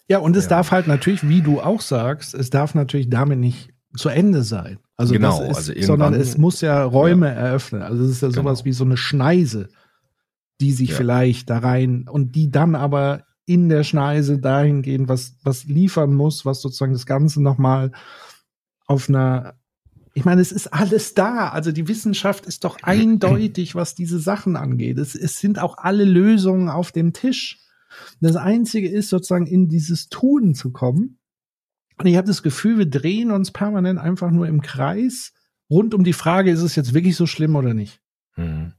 Ja, und es ja. darf halt natürlich, wie du auch sagst, es darf natürlich damit nicht zu Ende sein. Also genau, ist, also sondern es muss ja Räume ja. eröffnen. Also es ist ja genau. sowas wie so eine Schneise, die sich ja. vielleicht da rein und die dann aber in der Schneise dahin gehen, was, was liefern muss, was sozusagen das Ganze nochmal auf einer, ich meine, es ist alles da. Also die Wissenschaft ist doch eindeutig, was diese Sachen angeht. Es, es sind auch alle Lösungen auf dem Tisch. Das Einzige ist sozusagen in dieses Tun zu kommen und ich habe das Gefühl, wir drehen uns permanent einfach nur im Kreis rund um die Frage, ist es jetzt wirklich so schlimm oder nicht? Mhm.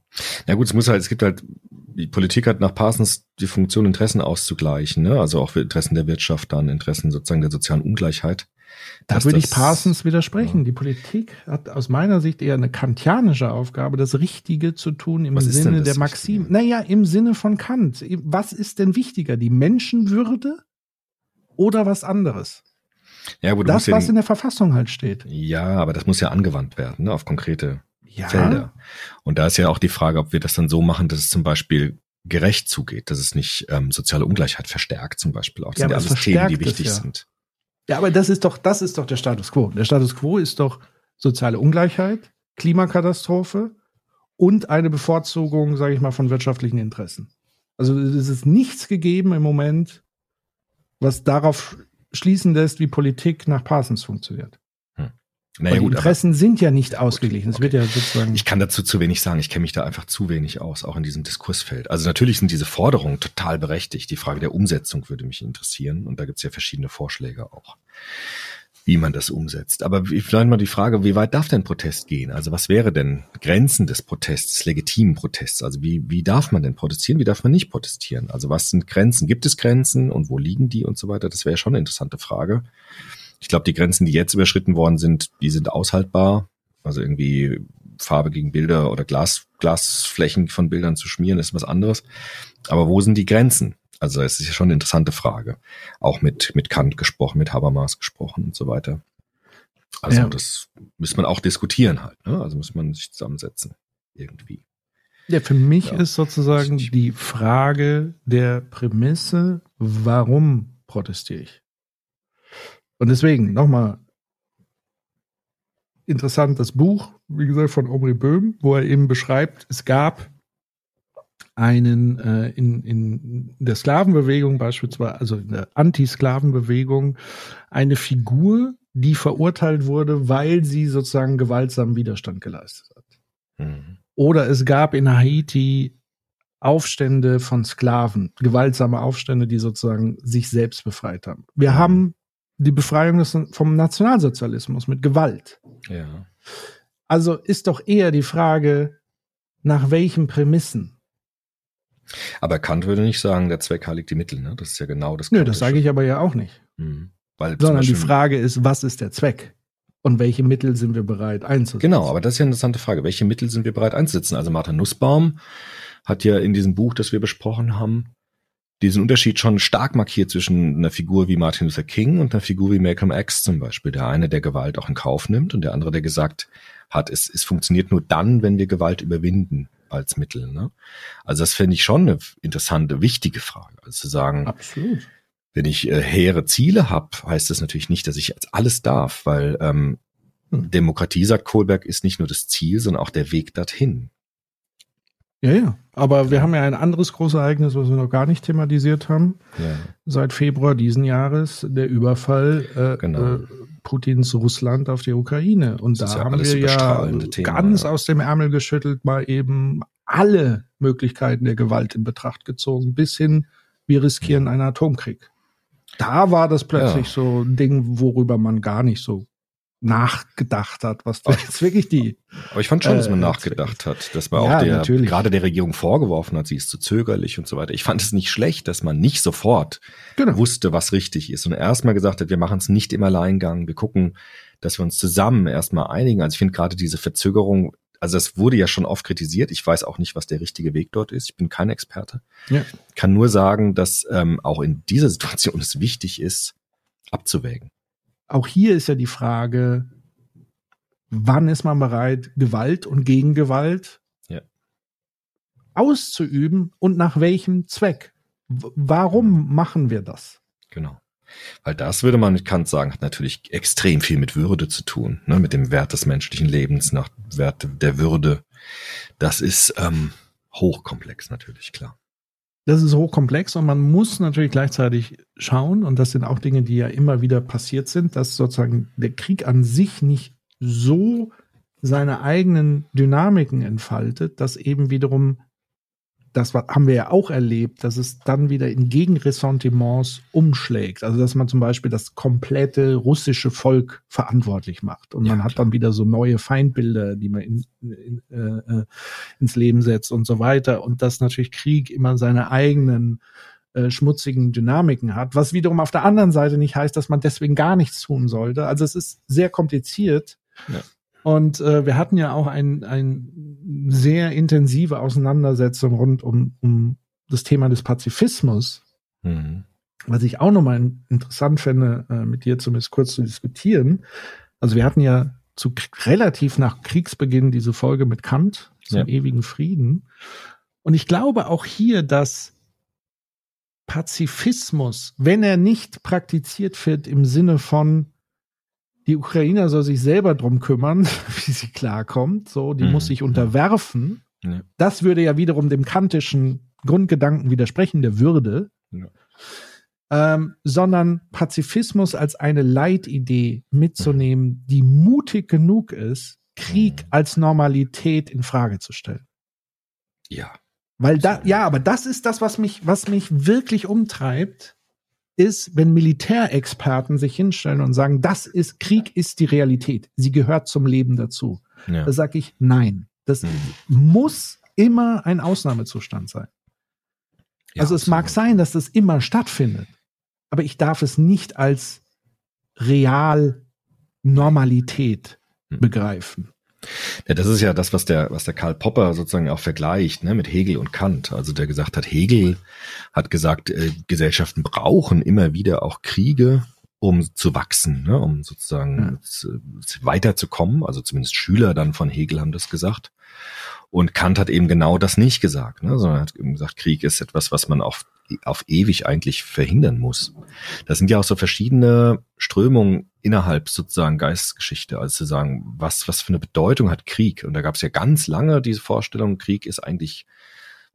Na gut, es muss halt, es gibt halt, die Politik hat nach Parsons die Funktion, Interessen auszugleichen, ne? Also auch Interessen der Wirtschaft, dann Interessen sozusagen der sozialen Ungleichheit. Da würde ich Parsons widersprechen. Ja. Die Politik hat aus meiner Sicht eher eine kantianische Aufgabe, das Richtige zu tun im Was Sinne der Maxim. Naja, im Sinne von Kant. Was ist denn wichtiger? Die Menschenwürde oder was anderes? Ja, aber das, was in der Verfassung halt steht. Ja, aber das muss ja angewandt werden, ne, auf konkrete ja. Felder. Und da ist ja auch die Frage, ob wir das dann so machen, dass es zum Beispiel gerecht zugeht, dass es nicht ähm, soziale Ungleichheit verstärkt, zum Beispiel auch. Das ja, sind ja alles Themen, die wichtig ja. sind. Ja, aber das ist doch, das ist doch der Status quo. Der Status quo ist doch soziale Ungleichheit, Klimakatastrophe und eine Bevorzugung, sage ich mal, von wirtschaftlichen Interessen. Also es ist nichts gegeben im Moment, was darauf schließen lässt, wie Politik nach Parsons funktioniert. Naja, gut, die Interessen sind ja nicht ausgeglichen. Okay. wird ja sozusagen. Ich kann dazu zu wenig sagen. Ich kenne mich da einfach zu wenig aus, auch in diesem Diskursfeld. Also natürlich sind diese Forderungen total berechtigt. Die Frage der Umsetzung würde mich interessieren. Und da gibt es ja verschiedene Vorschläge auch wie man das umsetzt. Aber vielleicht mal die Frage, wie weit darf denn Protest gehen? Also was wäre denn Grenzen des Protests, des legitimen Protests? Also wie, wie darf man denn protestieren, wie darf man nicht protestieren? Also was sind Grenzen? Gibt es Grenzen und wo liegen die und so weiter? Das wäre schon eine interessante Frage. Ich glaube, die Grenzen, die jetzt überschritten worden sind, die sind aushaltbar. Also irgendwie Farbe gegen Bilder oder Glas, Glasflächen von Bildern zu schmieren, ist was anderes. Aber wo sind die Grenzen? Also es ist ja schon eine interessante Frage. Auch mit, mit Kant gesprochen, mit Habermas gesprochen und so weiter. Also ja. das muss man auch diskutieren halt. Ne? Also muss man sich zusammensetzen irgendwie. Ja, für mich ja. ist sozusagen die Frage der Prämisse, warum protestiere ich? Und deswegen nochmal interessant das Buch, wie gesagt, von Omri Böhm, wo er eben beschreibt, es gab einen äh, in, in der Sklavenbewegung beispielsweise, also in der Anti-Sklavenbewegung, eine Figur, die verurteilt wurde, weil sie sozusagen gewaltsamen Widerstand geleistet hat. Mhm. Oder es gab in Haiti Aufstände von Sklaven, gewaltsame Aufstände, die sozusagen sich selbst befreit haben. Wir mhm. haben die Befreiung des, vom Nationalsozialismus mit Gewalt. Ja. Also ist doch eher die Frage, nach welchen Prämissen aber Kant würde nicht sagen, der Zweck heiligt die Mittel. Ne? Das ist ja genau das. Nö, das sage ich aber ja auch nicht. Mhm. Weil Sondern die Frage ist, was ist der Zweck? Und welche Mittel sind wir bereit einzusetzen? Genau, aber das ist ja eine interessante Frage. Welche Mittel sind wir bereit einzusetzen? Also Martha Nussbaum hat ja in diesem Buch, das wir besprochen haben, diesen Unterschied schon stark markiert zwischen einer Figur wie Martin Luther King und einer Figur wie Malcolm X zum Beispiel. Der eine, der Gewalt auch in Kauf nimmt und der andere, der gesagt hat, es, es funktioniert nur dann, wenn wir Gewalt überwinden als Mittel. Ne? Also das fände ich schon eine interessante, wichtige Frage. Also zu sagen, Absolut. wenn ich äh, hehre Ziele habe, heißt das natürlich nicht, dass ich alles darf, weil ähm, Hm. Demokratie, sagt Kohlberg, ist nicht nur das Ziel, sondern auch der Weg dorthin. Ja, ja. Aber wir haben ja ein anderes großes Ereignis, was wir noch gar nicht thematisiert haben. Ja. Seit Februar diesen Jahres der Überfall äh, Genau. äh, Putins Russland auf die Ukraine. Und Das da haben wir ja Thema, ganz ja. aus dem Ärmel geschüttelt mal eben alle Möglichkeiten der Gewalt in Betracht gezogen, bis hin, wir riskieren einen Atomkrieg. Da war das plötzlich Ja. so ein Ding, worüber man gar nicht so nachgedacht hat, was da jetzt wirklich die Aber ich fand schon, dass man Äh, nachgedacht hat, dass man Ja, auch der, natürlich. gerade der Regierung vorgeworfen hat, sie ist zu zögerlich und so weiter. Ich fand es nicht schlecht, dass man nicht sofort Genau. wusste, was richtig ist und erstmal gesagt hat, wir machen es nicht im Alleingang, wir gucken, dass wir uns zusammen erstmal einigen. Also ich finde gerade diese Verzögerung, also es wurde ja schon oft kritisiert. Ich weiß auch nicht, was der richtige Weg dort ist. Ich bin kein Experte. Ja. Kann nur sagen, dass ähm, auch in dieser Situation es wichtig ist, abzuwägen. Auch hier ist ja die Frage, wann ist man bereit, Gewalt und Gegengewalt Ja. auszuüben und nach welchem Zweck? W warum machen wir das? Genau. Weil das würde man mit Kant sagen, hat natürlich extrem viel mit Würde zu tun, ne? mit dem Wert des menschlichen Lebens, nach Wert der Würde. Das ist ähm, hochkomplex natürlich, klar. Das ist hochkomplex und man muss natürlich gleichzeitig schauen, und das sind auch Dinge, die ja immer wieder passiert sind, dass sozusagen der Krieg an sich nicht so seine eigenen Dynamiken entfaltet, dass eben wiederum, das haben wir ja auch erlebt, dass es dann wieder in Gegenressentiments umschlägt. Also dass man zum Beispiel das komplette russische Volk verantwortlich macht. Und Ja, man hat klar. dann wieder so neue Feindbilder, die man in, in, äh, äh, ins Leben setzt und so weiter. Und dass natürlich Krieg immer seine eigenen äh, schmutzigen Dynamiken hat, was wiederum auf der anderen Seite nicht heißt, dass man deswegen gar nichts tun sollte. Also es ist sehr kompliziert. Ja. Und äh, wir hatten ja auch ein, ein sehr intensive Auseinandersetzung rund um, um das Thema des Pazifismus, Mhm. was ich auch nochmal in- interessant fände, äh, mit dir zumindest kurz zu diskutieren. Also wir hatten ja zu relativ nach Kriegsbeginn diese Folge mit Kant zum Ja. ewigen Frieden. Und ich glaube auch hier, dass Pazifismus, wenn er nicht praktiziert wird im Sinne von die Ukrainer soll sich selber drum kümmern, wie sie klarkommt, so, die Mhm. muss sich unterwerfen. Ja. Das würde ja wiederum dem kantischen Grundgedanken widersprechen, der Würde. Ja. Ähm, sondern Pazifismus als eine Leitidee mitzunehmen, die mutig genug ist, Krieg Mhm. als Normalität in Frage zu stellen. Ja. Weil da, ja, aber das ist das, was mich, was mich wirklich umtreibt, ist, wenn Militärexperten sich hinstellen und sagen, das ist, Krieg ist die Realität. Sie gehört zum Leben dazu. ja. Da sage ich, nein. Das Mhm. muss immer ein Ausnahmezustand sein. Ja, also es mag sein, dass das immer stattfindet, aber ich darf es nicht als real Normalität Mhm. begreifen. Ja, das ist ja das, was der, was der Karl Popper sozusagen auch vergleicht, ne, mit Hegel und Kant. Also der gesagt hat, Hegel hat gesagt, äh, Gesellschaften brauchen immer wieder auch Kriege, um zu wachsen, ne, um sozusagen zu, weiterzukommen. Also zumindest Schüler dann von Hegel haben das gesagt. Und Kant hat eben genau das nicht gesagt, ne, sondern hat eben gesagt, Krieg ist etwas, was man auf, auf ewig eigentlich verhindern muss. Das sind ja auch so verschiedene Strömungen innerhalb sozusagen Geistesgeschichte, also zu sagen, was, was für eine Bedeutung hat Krieg? Und da gab es ja ganz lange diese Vorstellung, Krieg ist eigentlich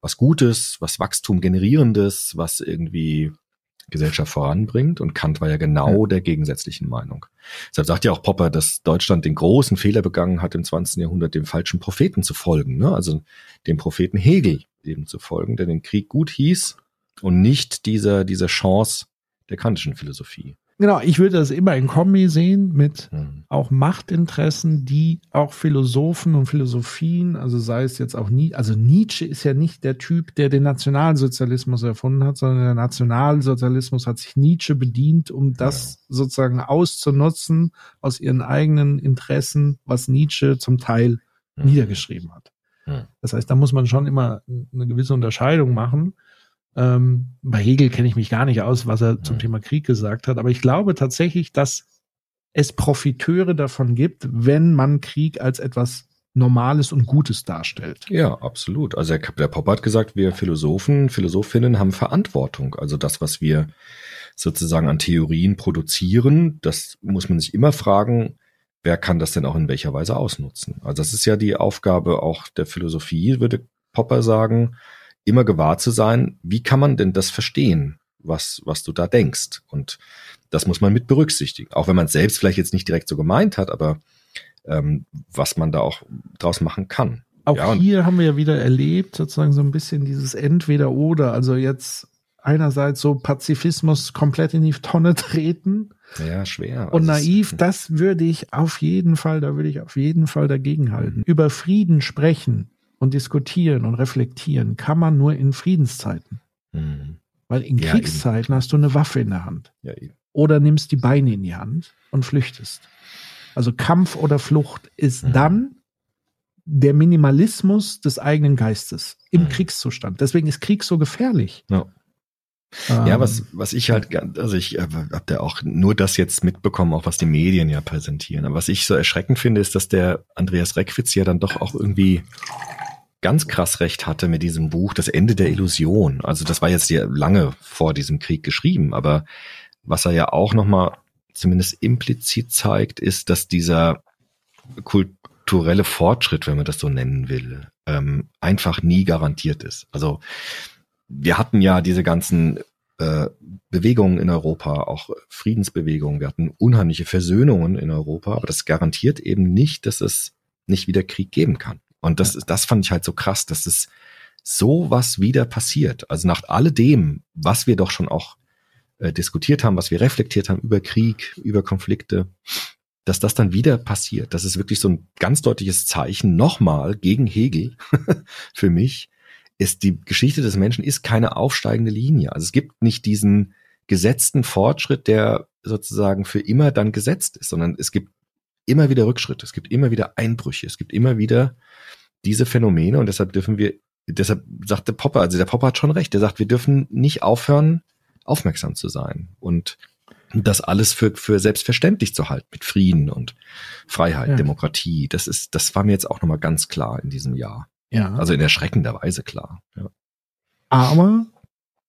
was Gutes, was Wachstum generierendes, was irgendwie Gesellschaft voranbringt. Und Kant war ja genau der gegensätzlichen Meinung. Deshalb sagt ja auch Popper, dass Deutschland den großen Fehler begangen hat, im 20. Jahrhundert dem falschen Propheten zu folgen. Ne? Also dem Propheten Hegel eben zu folgen, der den Krieg gut hieß und nicht dieser, dieser Chance der kantischen Philosophie. Genau, ich würde das immer in Kombi sehen mit Hm. auch Machtinteressen, die auch Philosophen und Philosophien, also sei es jetzt auch nie, also Nietzsche ist ja nicht der Typ, der den Nationalsozialismus erfunden hat, sondern der Nationalsozialismus hat sich Nietzsche bedient, um das sozusagen auszunutzen aus ihren eigenen Interessen, was Nietzsche zum Teil Hm. niedergeschrieben hat. Hm. Das heißt, da muss man schon immer eine gewisse Unterscheidung machen. Ähm, bei Hegel kenne ich mich gar nicht aus, was er zum Hm. Thema Krieg gesagt hat, aber ich glaube tatsächlich, dass es Profiteure davon gibt, wenn man Krieg als etwas Normales und Gutes darstellt. Ja, absolut. Also der, der Popper hat gesagt, wir Philosophen, Philosophinnen haben Verantwortung. Also das, was wir sozusagen an Theorien produzieren, das muss man sich immer fragen, wer kann das denn auch in welcher Weise ausnutzen? Also das ist ja die Aufgabe auch der Philosophie, würde Popper sagen, immer gewahr zu sein, wie kann man denn das verstehen, was, was du da denkst? Und das muss man mit berücksichtigen. Auch wenn man es selbst vielleicht jetzt nicht direkt so gemeint hat, aber ähm, was man da auch draus machen kann. Auch Ja, hier haben wir ja wieder erlebt, sozusagen so ein bisschen dieses Entweder-Oder. Also jetzt einerseits so Pazifismus komplett in die Tonne treten Ja, schwer. und Also naiv, das würde ich auf jeden Fall, da würde ich auf jeden Fall dagegen halten. Über Frieden sprechen und diskutieren und reflektieren kann man nur in Friedenszeiten. Hm. Weil in Ja, Kriegszeiten hast du eine Waffe in der Hand. Ja, eben. Oder nimmst die Beine in die Hand und flüchtest. Also Kampf oder Flucht ist Mhm. dann der Minimalismus des eigenen Geistes im Mhm. Kriegszustand. Deswegen ist Krieg so gefährlich. Ja. Ähm, Ja, was, was ich halt, also ich äh, habe da auch nur das jetzt mitbekommen, auch was die Medien ja präsentieren. Aber was ich so erschreckend finde, ist, dass der Andreas Reckwitz ja dann doch auch irgendwie ganz krass recht hatte mit diesem Buch, Das Ende der Illusion. Also das war jetzt ja lange vor diesem Krieg geschrieben, aber was er ja auch nochmal zumindest implizit zeigt, ist, dass dieser kulturelle Fortschritt, wenn man das so nennen will, ähm, einfach nie garantiert ist. Also wir hatten ja diese ganzen äh, Bewegungen in Europa, auch Friedensbewegungen. Wir hatten unheimliche Versöhnungen in Europa, aber das garantiert eben nicht, dass es nicht wieder Krieg geben kann. Und das, das fand ich halt so krass, dass es so was wieder passiert. Also nach alledem, was wir doch schon auch äh, diskutiert haben, was wir reflektiert haben über Krieg, über Konflikte, dass das dann wieder passiert. Das ist wirklich so ein ganz deutliches Zeichen nochmal gegen Hegel für mich, ist die Geschichte des Menschen ist keine aufsteigende Linie. Also es gibt nicht diesen gesetzten Fortschritt, der sozusagen für immer dann gesetzt ist, sondern es gibt immer wieder Rückschritte, es gibt immer wieder Einbrüche, es gibt immer wieder diese Phänomene und deshalb dürfen wir, deshalb sagte Popper, also der Popper hat schon recht, der sagt, wir dürfen nicht aufhören, aufmerksam zu sein und das alles für, für selbstverständlich zu halten mit Frieden und Freiheit, Ja. Demokratie. Das ist, das war mir jetzt auch nochmal ganz klar in diesem Jahr. ja. Also in erschreckender Weise klar. Ja. Aber,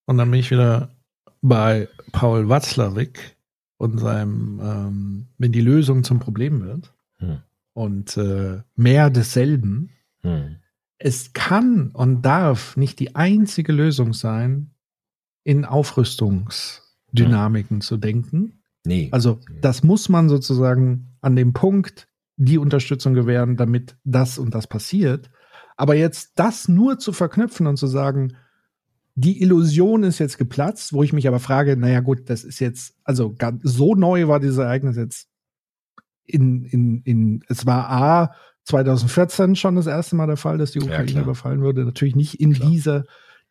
und dann bin ich wieder bei Paul Watzlawick und seinem, ähm, wenn die Lösung zum Problem wird Hm. und äh, mehr desselben, Hm. es kann und darf nicht die einzige Lösung sein, in Aufrüstungsdynamiken zu denken. Nee. Also das muss man sozusagen an dem Punkt die Unterstützung gewähren, damit das und das passiert. Aber jetzt das nur zu verknüpfen und zu sagen, die Illusion ist jetzt geplatzt, wo ich mich aber frage, naja gut, das ist jetzt, also so neu war dieses Ereignis jetzt in, in, in, es war A, 2014 schon das erste Mal der Fall, dass die Ja, Ukraine klar. überfallen wurde. Natürlich nicht in Klar. dieser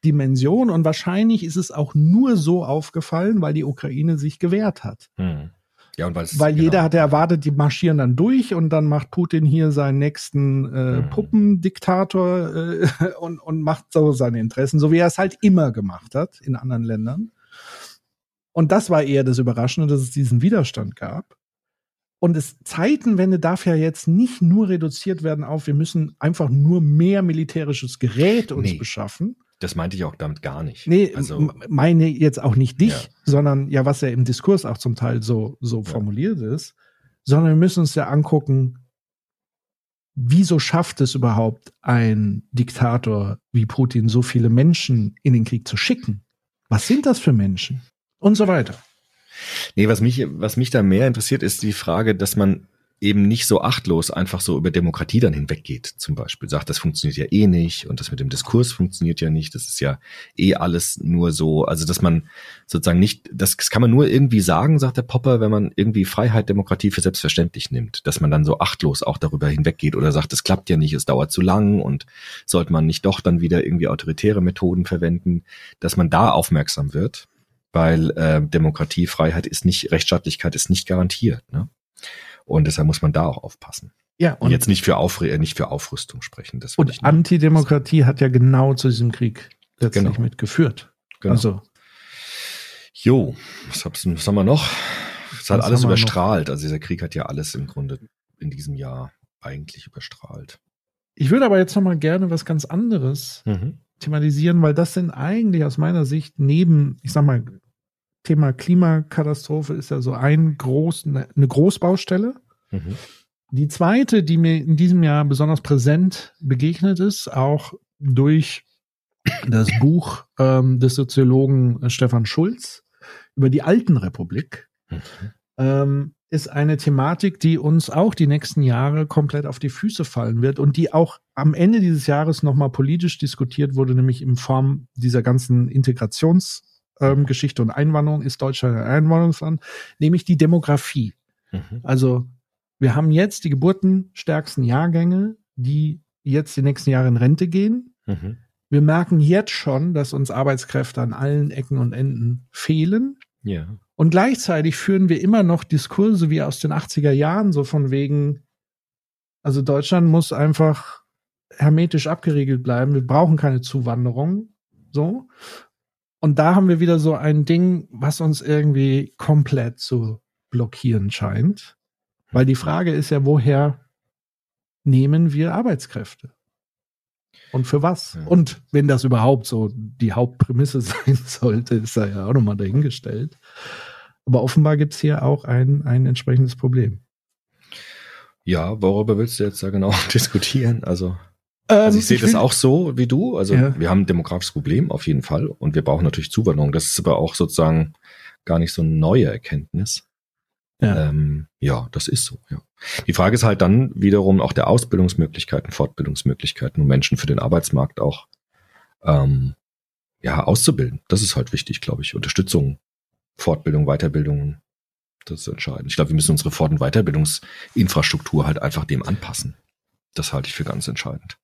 Dimension und wahrscheinlich ist es auch nur so aufgefallen, weil die Ukraine sich gewehrt hat. Hm. Ja, und Weil genau. jeder hatte erwartet, die marschieren dann durch und dann macht Putin hier seinen nächsten äh, Mhm. Puppendiktator äh, und, und macht so seine Interessen, so wie er es halt immer gemacht hat in anderen Ländern. Und das war eher das Überraschende, dass es diesen Widerstand gab. Und es Zeitenwende darf ja jetzt nicht nur reduziert werden auf, wir müssen einfach nur mehr militärisches Gerät uns Nee. beschaffen. Das meinte ich auch damit gar nicht. Nee, also, meine jetzt auch nicht dich, Ja. sondern ja, was ja im Diskurs auch zum Teil so, so formuliert ist, sondern wir müssen uns ja angucken, wieso schafft es überhaupt ein Diktator wie Putin, so viele Menschen in den Krieg zu schicken? Was sind das für Menschen? Und so weiter. nee, was mich, was mich da mehr interessiert, ist die Frage, dass man eben nicht so achtlos einfach so über Demokratie dann hinweggeht, zum Beispiel. Sagt, das funktioniert ja eh nicht und das mit dem Diskurs funktioniert ja nicht. Das ist ja eh alles nur so. Also, dass man sozusagen nicht, das kann man nur irgendwie sagen, sagt der Popper, wenn man irgendwie Freiheit, Demokratie für selbstverständlich nimmt. Dass man dann so achtlos auch darüber hinweggeht oder sagt, es klappt ja nicht, es dauert zu lang und sollte man nicht doch dann wieder irgendwie autoritäre Methoden verwenden, dass man da aufmerksam wird, weil äh, Demokratie, Freiheit ist nicht, Rechtsstaatlichkeit ist nicht garantiert. Ne? Und deshalb muss man da auch aufpassen. Ja, Und jetzt nicht für, Aufre äh, nicht für Aufrüstung sprechen. Das Und. Antidemokratie hat ja genau zu diesem Krieg letztlich Genau. mitgeführt. Genau. Also, Jo, was, was haben wir noch? Es hat alles noch? überstrahlt. Also dieser Krieg hat ja alles im Grunde in diesem Jahr eigentlich überstrahlt. ich würde aber jetzt noch mal gerne was ganz anderes thematisieren, weil das sind eigentlich aus meiner Sicht neben, ich sag mal, Thema Klimakatastrophe ist ja so ein groß, eine Großbaustelle. Mhm. Die zweite, die mir in diesem Jahr besonders präsent begegnet ist, auch durch das Buch ähm, des Soziologen Stefan Schulz über die Alten Republik, Mhm. ähm, ist eine Thematik, die uns auch die nächsten Jahre komplett auf die Füße fallen wird und die auch am Ende dieses Jahres nochmal politisch diskutiert wurde, nämlich in Form dieser ganzen Integrationsgeschichte ähm, Geschichte und Einwanderung. Ist Deutschland ein Einwanderungsland? Nämlich die Demografie. Mhm. Also wir haben jetzt die geburtenstärksten Jahrgänge, die jetzt die nächsten Jahre in Rente gehen. Mhm. Wir merken jetzt schon, dass uns Arbeitskräfte an allen Ecken und Enden fehlen. Ja. Und gleichzeitig führen wir immer noch Diskurse wie aus den 80er Jahren, so von wegen, also Deutschland muss einfach hermetisch abgeriegelt bleiben. Wir brauchen keine Zuwanderung. So. Und da haben wir wieder so ein Ding, was uns irgendwie komplett zu blockieren scheint. Weil die Frage ist ja, woher nehmen wir Arbeitskräfte? Und für was? Ja. Und wenn das überhaupt so die Hauptprämisse sein sollte, ist da ja auch nochmal dahingestellt. Aber offenbar gibt es hier auch ein, ein entsprechendes Problem. Ja, worüber willst du jetzt da genau diskutieren? Also, also ich sehe das will- auch so wie du. Also Ja. wir haben ein demografisches Problem auf jeden Fall und wir brauchen natürlich Zuwanderung. Das ist aber auch sozusagen gar nicht so eine neue Erkenntnis. Ja. Ähm, ja, das ist so, ja. Die Frage ist halt dann wiederum auch der Ausbildungsmöglichkeiten, Fortbildungsmöglichkeiten, um Menschen für den Arbeitsmarkt auch ähm, ja, auszubilden. Das ist halt wichtig, glaube ich. Unterstützung, Fortbildung, Weiterbildung, das ist entscheidend. Ich glaube, wir müssen unsere Fort- und Weiterbildungsinfrastruktur halt einfach dem anpassen. Das halte ich für ganz entscheidend.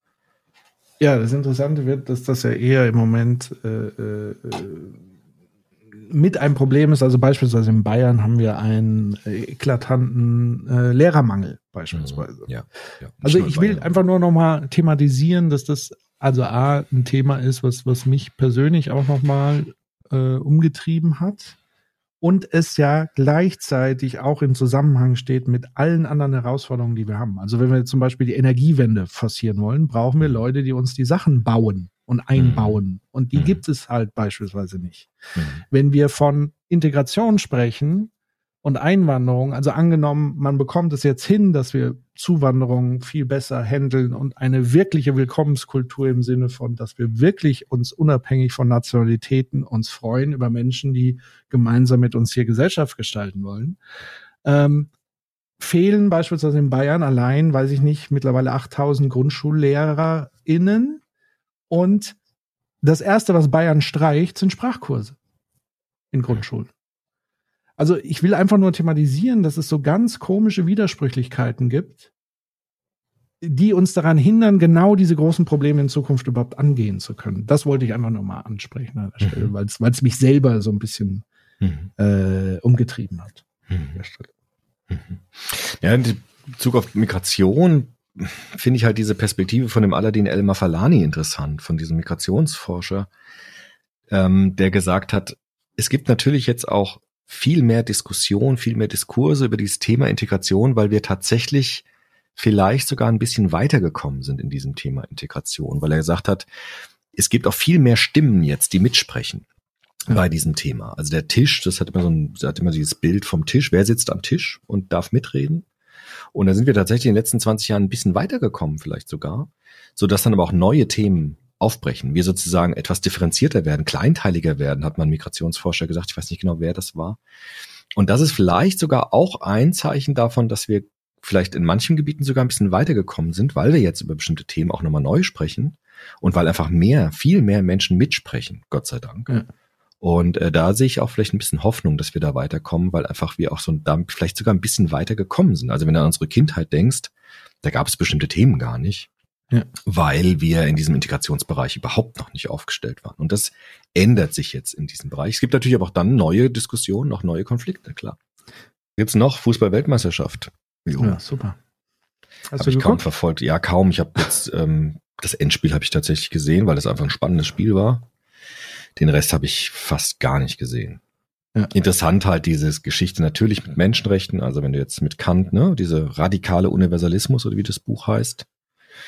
Ja, das Interessante wird, dass das ja eher im Moment äh, äh, mit einem Problem ist. Also beispielsweise in Bayern haben wir einen eklatanten äh, Lehrermangel beispielsweise. Ja, ja. Also ich will Bayern. einfach nur noch mal thematisieren, dass das also A, ein Thema ist, was, was mich persönlich auch noch mal äh, umgetrieben hat und es ja gleichzeitig auch im Zusammenhang steht mit allen anderen Herausforderungen, die wir haben. Also wenn wir zum Beispiel die Energiewende forcieren wollen, brauchen wir Leute, die uns die Sachen bauen und einbauen. Und die Mhm. gibt es halt beispielsweise nicht Mhm. wenn wir von Integration sprechen und Einwanderung, also angenommen, man bekommt es jetzt hin, dass wir Zuwanderung viel besser handeln und eine wirkliche Willkommenskultur im Sinne von, dass wir wirklich uns unabhängig von Nationalitäten uns freuen über Menschen, die gemeinsam mit uns hier Gesellschaft gestalten wollen. Ähm, fehlen beispielsweise in Bayern allein, weiß ich nicht, mittlerweile 8000 GrundschullehrerInnen und das erste, was Bayern streicht, sind Sprachkurse in Grundschulen. Also ich will einfach nur thematisieren, dass es so ganz komische Widersprüchlichkeiten gibt, die uns daran hindern, genau diese großen Probleme in Zukunft überhaupt angehen zu können. Das wollte ich einfach nur mal ansprechen an der Stelle, Mhm. weil es mich selber so ein bisschen Mhm. äh, umgetrieben hat. Mhm. Mhm. Ja, in Bezug auf Migration finde ich halt diese Perspektive von dem Aladdin El Mafalani interessant, von diesem Migrationsforscher, ähm, der gesagt hat, es gibt natürlich jetzt auch viel mehr Diskussion, viel mehr Diskurse über dieses Thema Integration, weil wir tatsächlich vielleicht sogar ein bisschen weitergekommen sind in diesem Thema Integration, weil er gesagt hat, es gibt auch viel mehr Stimmen jetzt, die mitsprechen Ja. bei diesem Thema. Also der Tisch, das hat immer so ein, das hat immer dieses Bild vom Tisch. Wer sitzt am Tisch und darf mitreden? Und da sind wir tatsächlich in den letzten 20 Jahren ein bisschen weitergekommen, vielleicht sogar, so dass dann aber auch neue Themen aufbrechen. Wir sozusagen etwas differenzierter werden, kleinteiliger werden, hat man Migrationsforscher gesagt. Ich weiß nicht genau, wer das war. Und das ist vielleicht sogar auch ein Zeichen davon, dass wir vielleicht in manchen Gebieten sogar ein bisschen weitergekommen sind, weil wir jetzt über bestimmte Themen auch nochmal neu sprechen und weil einfach mehr, viel mehr Menschen mitsprechen, Gott sei Dank. Ja. Und äh, da sehe ich auch vielleicht ein bisschen Hoffnung, dass wir da weiterkommen, weil einfach wir auch so damit vielleicht sogar ein bisschen weiter gekommen sind. Also wenn du an unsere Kindheit denkst, da gab es bestimmte Themen gar nicht, Ja. weil wir in diesem Integrationsbereich überhaupt noch nicht aufgestellt waren. Und das ändert sich jetzt in diesem Bereich. Es gibt natürlich aber auch dann neue Diskussionen, noch neue Konflikte, klar. Gibt's noch Fußball-Weltmeisterschaft? Ja, super. Hast Habe ich kaum verfolgt. Ja, kaum. Ich habe jetzt ähm, das Endspiel habe ich tatsächlich gesehen, weil das einfach ein spannendes Spiel war. Den Rest habe ich fast gar nicht gesehen. Ja. Interessant halt dieses Geschichte natürlich mit Menschenrechten, also wenn du jetzt mit Kant, ne, diese radikale Universalismus oder wie das Buch heißt,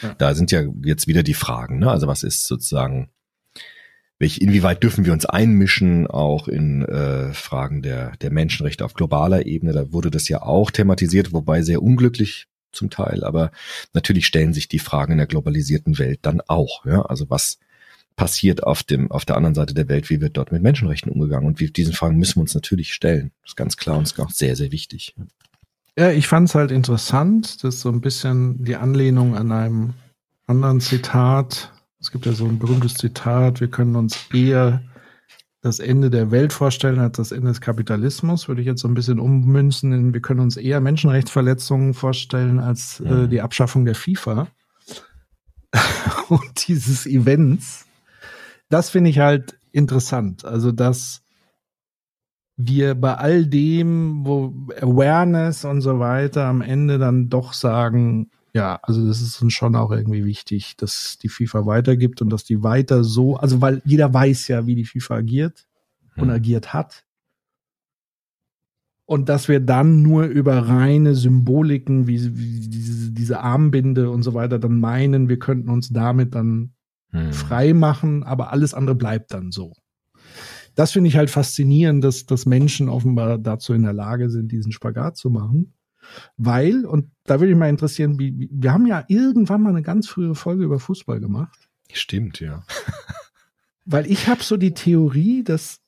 Ja. da sind ja jetzt wieder die Fragen, ne? Also was ist sozusagen, welch, inwieweit dürfen wir uns einmischen, auch in äh, Fragen der, der Menschenrechte auf globaler Ebene? Da wurde das ja auch thematisiert, wobei sehr unglücklich zum Teil, aber natürlich stellen sich die Fragen in der globalisierten Welt dann auch. Ja? Also was passiert auf dem auf der anderen Seite der Welt? Wie wird dort mit Menschenrechten umgegangen? Und wie, diesen Fragen müssen wir uns natürlich stellen. Das ist ganz klar und ist auch sehr sehr wichtig. Ja, ich fand es halt interessant, das ist so ein bisschen die Anlehnung an einem anderen Zitat. Es gibt ja so ein berühmtes Zitat, wir können uns eher das Ende der Welt vorstellen als das Ende des Kapitalismus, würde ich jetzt so ein bisschen ummünzen. In, wir können uns eher Menschenrechtsverletzungen vorstellen als äh, Mhm. die Abschaffung der FIFA und dieses Events. Das finde ich halt interessant. Also, dass wir bei all dem, wo Awareness und so weiter am Ende dann doch sagen, ja, also das ist uns schon auch irgendwie wichtig, dass die FIFA weitergibt und dass die weiter so, also weil jeder weiß ja, wie die FIFA agiert und Hm. agiert hat. Und dass wir dann nur über reine Symboliken wie, wie diese, diese Armbinde und so weiter dann meinen, wir könnten uns damit dann Hm. frei machen, aber alles andere bleibt dann so. Das finde ich halt faszinierend, dass, dass Menschen offenbar dazu in der Lage sind, diesen Spagat zu machen. Weil, und da würde ich mal interessieren, wie, wir haben ja irgendwann mal eine ganz frühe Folge über Fußball gemacht, Stimmt, ja. weil ich habe so die Theorie, dass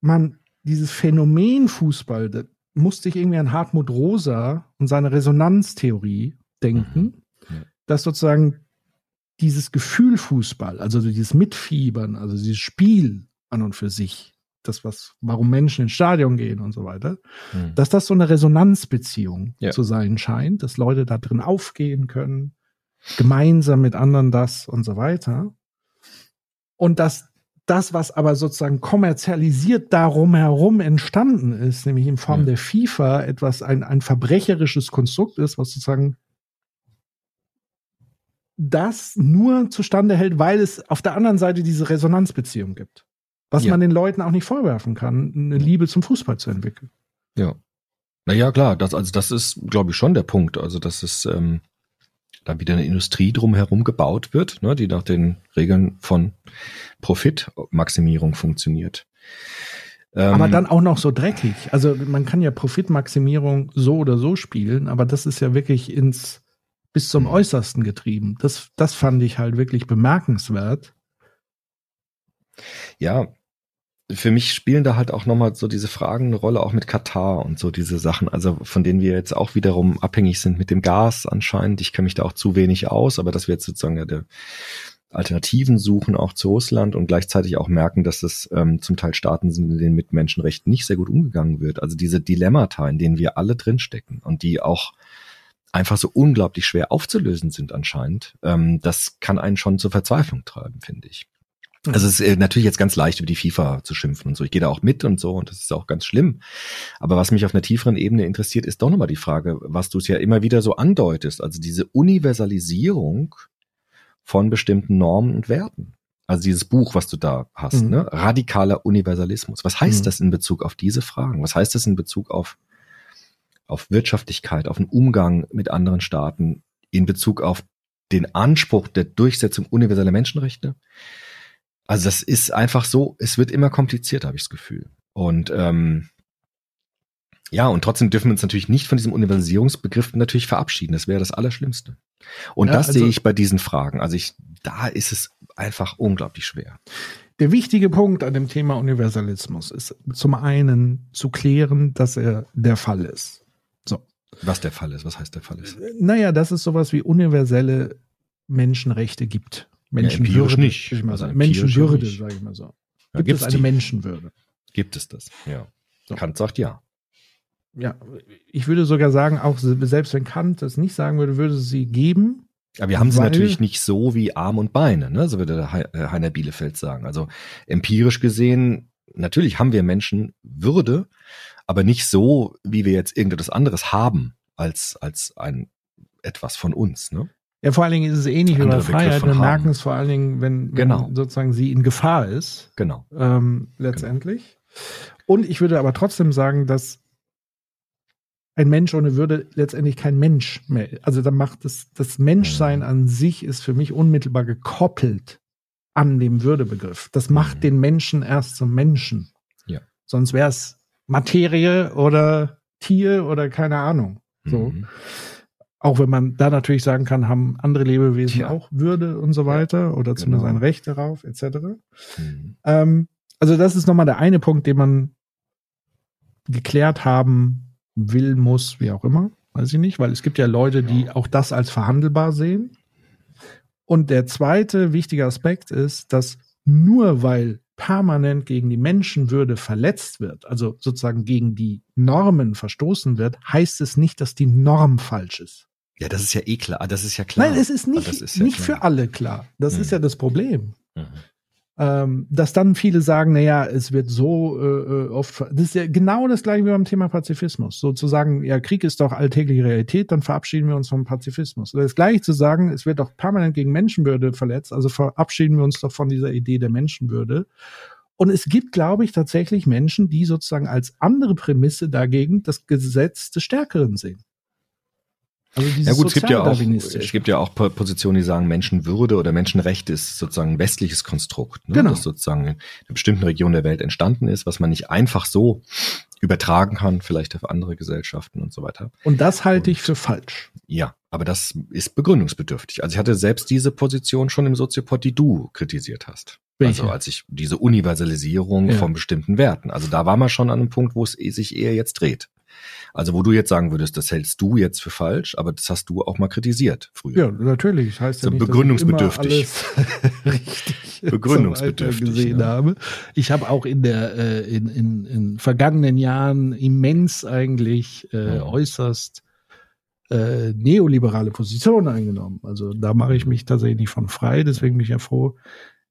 man dieses Phänomen Fußball, da musste ich irgendwie an Hartmut Rosa und seine Resonanztheorie denken, Mhm. Ja. dass sozusagen dieses Gefühl Fußball, also dieses Mitfiebern, also dieses Spiel an und für sich, das was, warum Menschen ins Stadion gehen und so weiter, Hm. dass das so eine Resonanzbeziehung Ja. zu sein scheint, dass Leute da drin aufgehen können, gemeinsam mit anderen das und so weiter. Und dass das, was aber sozusagen kommerzialisiert darum herum entstanden ist, nämlich in Form Ja. der FIFA, etwas, ein, ein verbrecherisches Konstrukt ist, was sozusagen das nur zustande hält, weil es auf der anderen Seite diese Resonanzbeziehung gibt. Was Ja. man den Leuten auch nicht vorwerfen kann, eine Liebe zum Fußball zu entwickeln. Ja. Naja, klar, das, also das ist, glaube ich, schon der Punkt. Also, dass es ähm, dann wieder eine Industrie drumherum gebaut wird, ne, die nach den Regeln von Profitmaximierung funktioniert. Ähm, Aber dann auch noch so dreckig. Also man kann ja Profitmaximierung so oder so spielen, aber das ist ja wirklich ins bis zum Mhm. Äußersten getrieben. Das, das fand ich halt wirklich bemerkenswert. ja, für mich spielen da halt auch nochmal so diese Fragen eine Rolle, auch mit Katar und so diese Sachen, also von denen wir jetzt auch wiederum abhängig sind mit dem Gas anscheinend. Ich kenne mich da auch zu wenig aus, aber dass wir jetzt sozusagen ja der Alternativen suchen, auch zu Russland und gleichzeitig auch merken, dass es ähm, zum Teil Staaten sind, in denen mit Menschenrechten nicht sehr gut umgegangen wird. Also diese Dilemmata, in denen wir alle drinstecken und die auch einfach so unglaublich schwer aufzulösen sind anscheinend, ähm, das kann einen schon zur Verzweiflung treiben, finde ich. Also es ist äh, natürlich jetzt ganz leicht, über die FIFA zu schimpfen und so. Ich gehe da auch mit und so und das ist auch ganz schlimm. Aber was mich auf einer tieferen Ebene interessiert, ist doch nochmal die Frage, was du es ja immer wieder so andeutest, also diese Universalisierung von bestimmten Normen und Werten. Also dieses Buch, was du da hast, Mhm. ne? radikaler Universalismus. Was heißt Mhm. das in Bezug auf diese Fragen? Was heißt das in Bezug auf, auf Wirtschaftlichkeit, auf den Umgang mit anderen Staaten, in Bezug auf den Anspruch der Durchsetzung universeller Menschenrechte? Also das ist einfach so, es wird immer komplizierter, habe ich das Gefühl. Und ähm, ja, und trotzdem dürfen wir uns natürlich nicht von diesem Universalisierungsbegriff natürlich verabschieden. Das wäre das Allerschlimmste. Und Ja, das also- sehe ich bei diesen Fragen. Also ich, da ist es einfach unglaublich schwer. Der wichtige Punkt an dem Thema Universalismus ist zum einen zu klären, dass er der Fall ist. So. Was der Fall ist, was heißt der Fall ist. Naja, dass es sowas wie universelle Menschenrechte gibt. Menschenwürde, nicht. würd Ich mal Also sagen. Menschenwürde, nicht. sage ich mal so. Ja, Gibt gibt's es eine die? Menschenwürde? Gibt es das? Ja. So. Kant sagt ja. Ja, ich würde sogar sagen, auch selbst wenn Kant das nicht sagen würde, würde es sie geben. Aber wir haben sie natürlich nicht so wie Arm und Beine, ne? so würde äh, Heiner Bielefeld sagen. Also empirisch gesehen, natürlich haben wir Menschen Würde, aber nicht so, wie wir jetzt irgendetwas anderes haben als, als ein etwas von uns. Ne? Ja, vor allen Dingen ist es ähnlich wie bei Freiheit. Wir merken es vor allen Dingen, wenn, wenn Genau. sozusagen sie in Gefahr ist, Genau. ähm, letztendlich. Und ich würde aber trotzdem sagen, dass ein Mensch ohne Würde letztendlich kein Mensch mehr. Also da macht das, das Menschsein Mhm. an sich ist für mich unmittelbar gekoppelt an dem Würdebegriff. Das macht Mhm. den Menschen erst zum Menschen. Ja. Sonst wäre es Materie oder Tier oder keine Ahnung. So. Mhm. Auch wenn man da natürlich sagen kann, haben andere Lebewesen Tja. auch Würde und so weiter oder zumindest Genau. ein Recht darauf, etc. Mhm. Ähm, also das ist nochmal der eine Punkt, den man geklärt haben will, muss, wie auch immer. Weiß ich nicht, weil es gibt ja Leute, die auch das als verhandelbar sehen. Und der zweite wichtige Aspekt ist, dass nur weil permanent gegen die Menschenwürde verletzt wird, also sozusagen gegen die Normen verstoßen wird, heißt es nicht, dass die Norm falsch ist. Ja, das ist ja eh klar. Das ist ja klar. Nein, es ist nicht, Das ist ja nicht klar. für alle klar. Das Mhm. ist ja das Problem. Mhm. Ähm, dass dann viele sagen, naja, es wird so äh, äh, oft, das ist ja genau das gleiche wie beim Thema Pazifismus. So zu sagen, ja, Krieg ist doch alltägliche Realität, dann verabschieden wir uns vom Pazifismus. Oder das gleiche zu sagen, es wird doch permanent gegen Menschenwürde verletzt, also verabschieden wir uns doch von dieser Idee der Menschenwürde. Und es gibt, glaube ich, tatsächlich Menschen, die sozusagen als andere Prämisse dagegen das Gesetz des Stärkeren sehen. Also Ja gut, es gibt ja auch, es gibt ja auch Po- Positionen, die sagen, Menschenwürde oder Menschenrechte ist sozusagen ein westliches Konstrukt, ne? Genau. das sozusagen in einer bestimmten Region der Welt entstanden ist, was man nicht einfach so übertragen kann, vielleicht auf andere Gesellschaften und so weiter. Und das halte ich für falsch. Ja, aber das ist begründungsbedürftig. Also ich hatte selbst diese Position schon im Soziopod, die du kritisiert hast. Welche? Also als ich diese Universalisierung Ja. von bestimmten Werten. Also da war man schon an einem Punkt, wo es sich eher jetzt dreht. Also wo du jetzt sagen würdest, das hältst du jetzt für falsch, aber das hast du auch mal kritisiert früher. Ja, natürlich. Heißt ja So nicht, begründungsbedürftig. Richtig Begründungsbedürftig, gesehen ne? habe. Ich habe auch in der äh, in, in, in vergangenen Jahren immens eigentlich äh, Ja. äußerst äh, neoliberale Positionen eingenommen. Also da mache ich mich tatsächlich nicht von frei. Deswegen bin ich ja froh,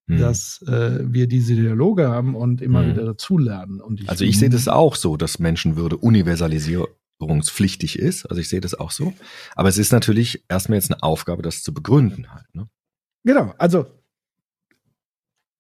Hm. dass äh, wir diese Dialoge haben und immer Hm. wieder dazulernen. Und ich, Also ich sehe das auch so, dass Menschenwürde universalisierungspflichtig ist. Also ich sehe das auch so. Aber es ist natürlich erstmal jetzt eine Aufgabe, das zu begründen halt. Ne? Genau, also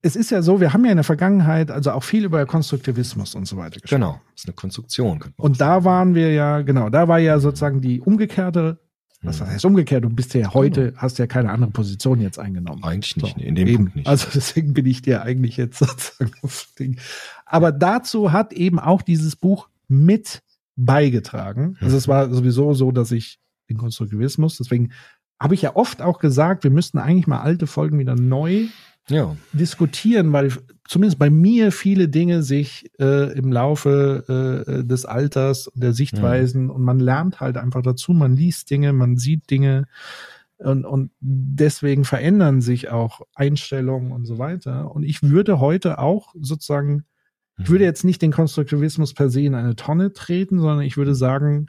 es ist ja so, wir haben ja in der Vergangenheit also auch viel über Konstruktivismus und so weiter gesprochen. Genau, das ist eine Konstruktion. Und da waren wir ja, genau, da war ja sozusagen die umgekehrte, was Hm. heißt umgekehrt? Du bist ja heute, hast ja keine andere Position jetzt eingenommen. Eigentlich nicht, So, in dem eben. Punkt nicht. Also deswegen bin ich dir eigentlich jetzt sozusagen auf Ding. Aber dazu hat eben auch dieses Buch mit beigetragen. Also es war sowieso so, dass ich den Konstruktivismus, deswegen habe ich ja oft auch gesagt, wir müssten eigentlich mal alte Folgen wieder neu ja, diskutieren, weil zumindest bei mir viele Dinge sich äh, im Laufe äh, des Alters und der Sichtweisen und man lernt halt einfach dazu, man liest Dinge, man sieht Dinge und, und deswegen verändern sich auch Einstellungen und so weiter. Und ich würde heute auch sozusagen, ich würde jetzt nicht den Konstruktivismus per se in eine Tonne treten, sondern ich würde sagen,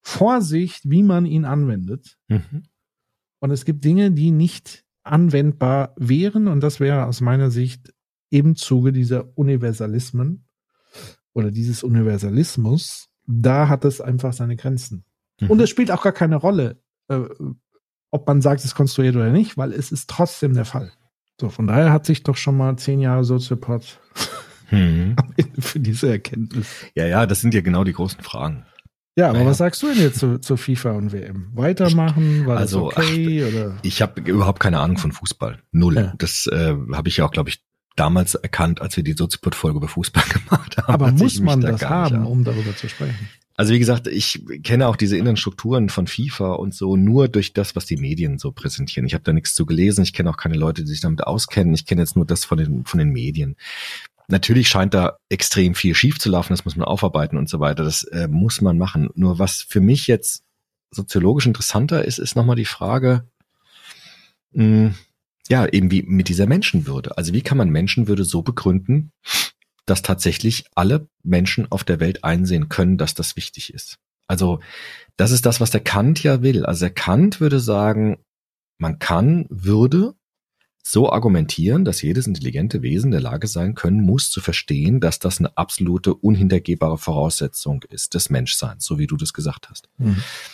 Vorsicht, wie man ihn anwendet. Mhm. Und es gibt Dinge, die nicht anwendbar wären. Und das wäre aus meiner Sicht im Zuge dieser Universalismen oder dieses Universalismus. Da hat es einfach seine Grenzen. Mhm. Und es spielt auch gar keine Rolle, äh, ob man sagt, es ist konstruiert oder nicht, weil es ist trotzdem der Fall. So, von daher hat sich doch schon mal zehn Jahre Soziopod Mhm. für diese Erkenntnis. Ja, ja, das sind ja genau die großen Fragen. Ja, aber Naja. was sagst du denn jetzt zu, zu FIFA und WM? Weitermachen? War Also, das okay? oder? Ich habe überhaupt keine Ahnung von Fußball. Null. Ja. Das äh, habe ich ja auch, glaube ich, damals erkannt, als wir die Soziopod-Folge über Fußball gemacht haben. Aber muss man da das haben, um darüber zu sprechen? Also wie gesagt, ich kenne auch diese inneren Strukturen von FIFA und so nur durch das, was die Medien so präsentieren. Ich habe da nichts zu gelesen. Ich kenne auch keine Leute, die sich damit auskennen. Ich kenne jetzt nur das von den von den Medien. Natürlich scheint da extrem viel schief zu laufen. Das muss man aufarbeiten und so weiter. Das äh, muss man machen. Nur was für mich jetzt soziologisch interessanter ist, ist nochmal die Frage, mh, ja, eben wie mit dieser Menschenwürde. Also wie kann man Menschenwürde so begründen, dass tatsächlich alle Menschen auf der Welt einsehen können, dass das wichtig ist. Also das ist das, was der Kant ja will. Also der Kant würde sagen, man kann Würde so argumentieren, dass jedes intelligente Wesen in der Lage sein können muss, zu verstehen, dass das eine absolute, unhintergehbare Voraussetzung ist des Menschseins, so wie du das gesagt hast.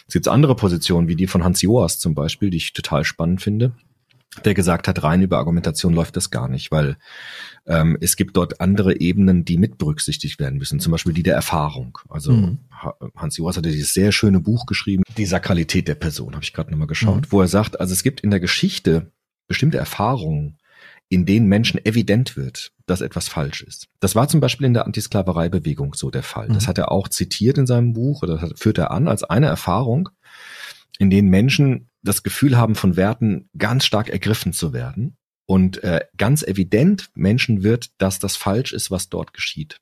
Es gibt andere Positionen, wie die von Hans Joas zum Beispiel, die ich total spannend finde, der gesagt hat, rein über Argumentation läuft das gar nicht, weil ähm, es gibt dort andere Ebenen, die mit berücksichtigt werden müssen, zum Beispiel die der Erfahrung. Also Mhm. Ha- Hans Joas hatte dieses sehr schöne Buch geschrieben, Die Sakralität der Person, habe ich gerade nochmal geschaut, Mhm. wo er sagt, also es gibt in der Geschichte bestimmte Erfahrungen, in denen Menschen evident wird, dass etwas falsch ist. Das war zum Beispiel in der Antisklavereibewegung so der Fall. Das Mhm. hat er auch zitiert in seinem Buch oder das hat- führt er an als eine Erfahrung, in denen Menschen das Gefühl haben, von Werten ganz stark ergriffen zu werden und äh, ganz evident Menschen wird, dass das falsch ist, was dort geschieht.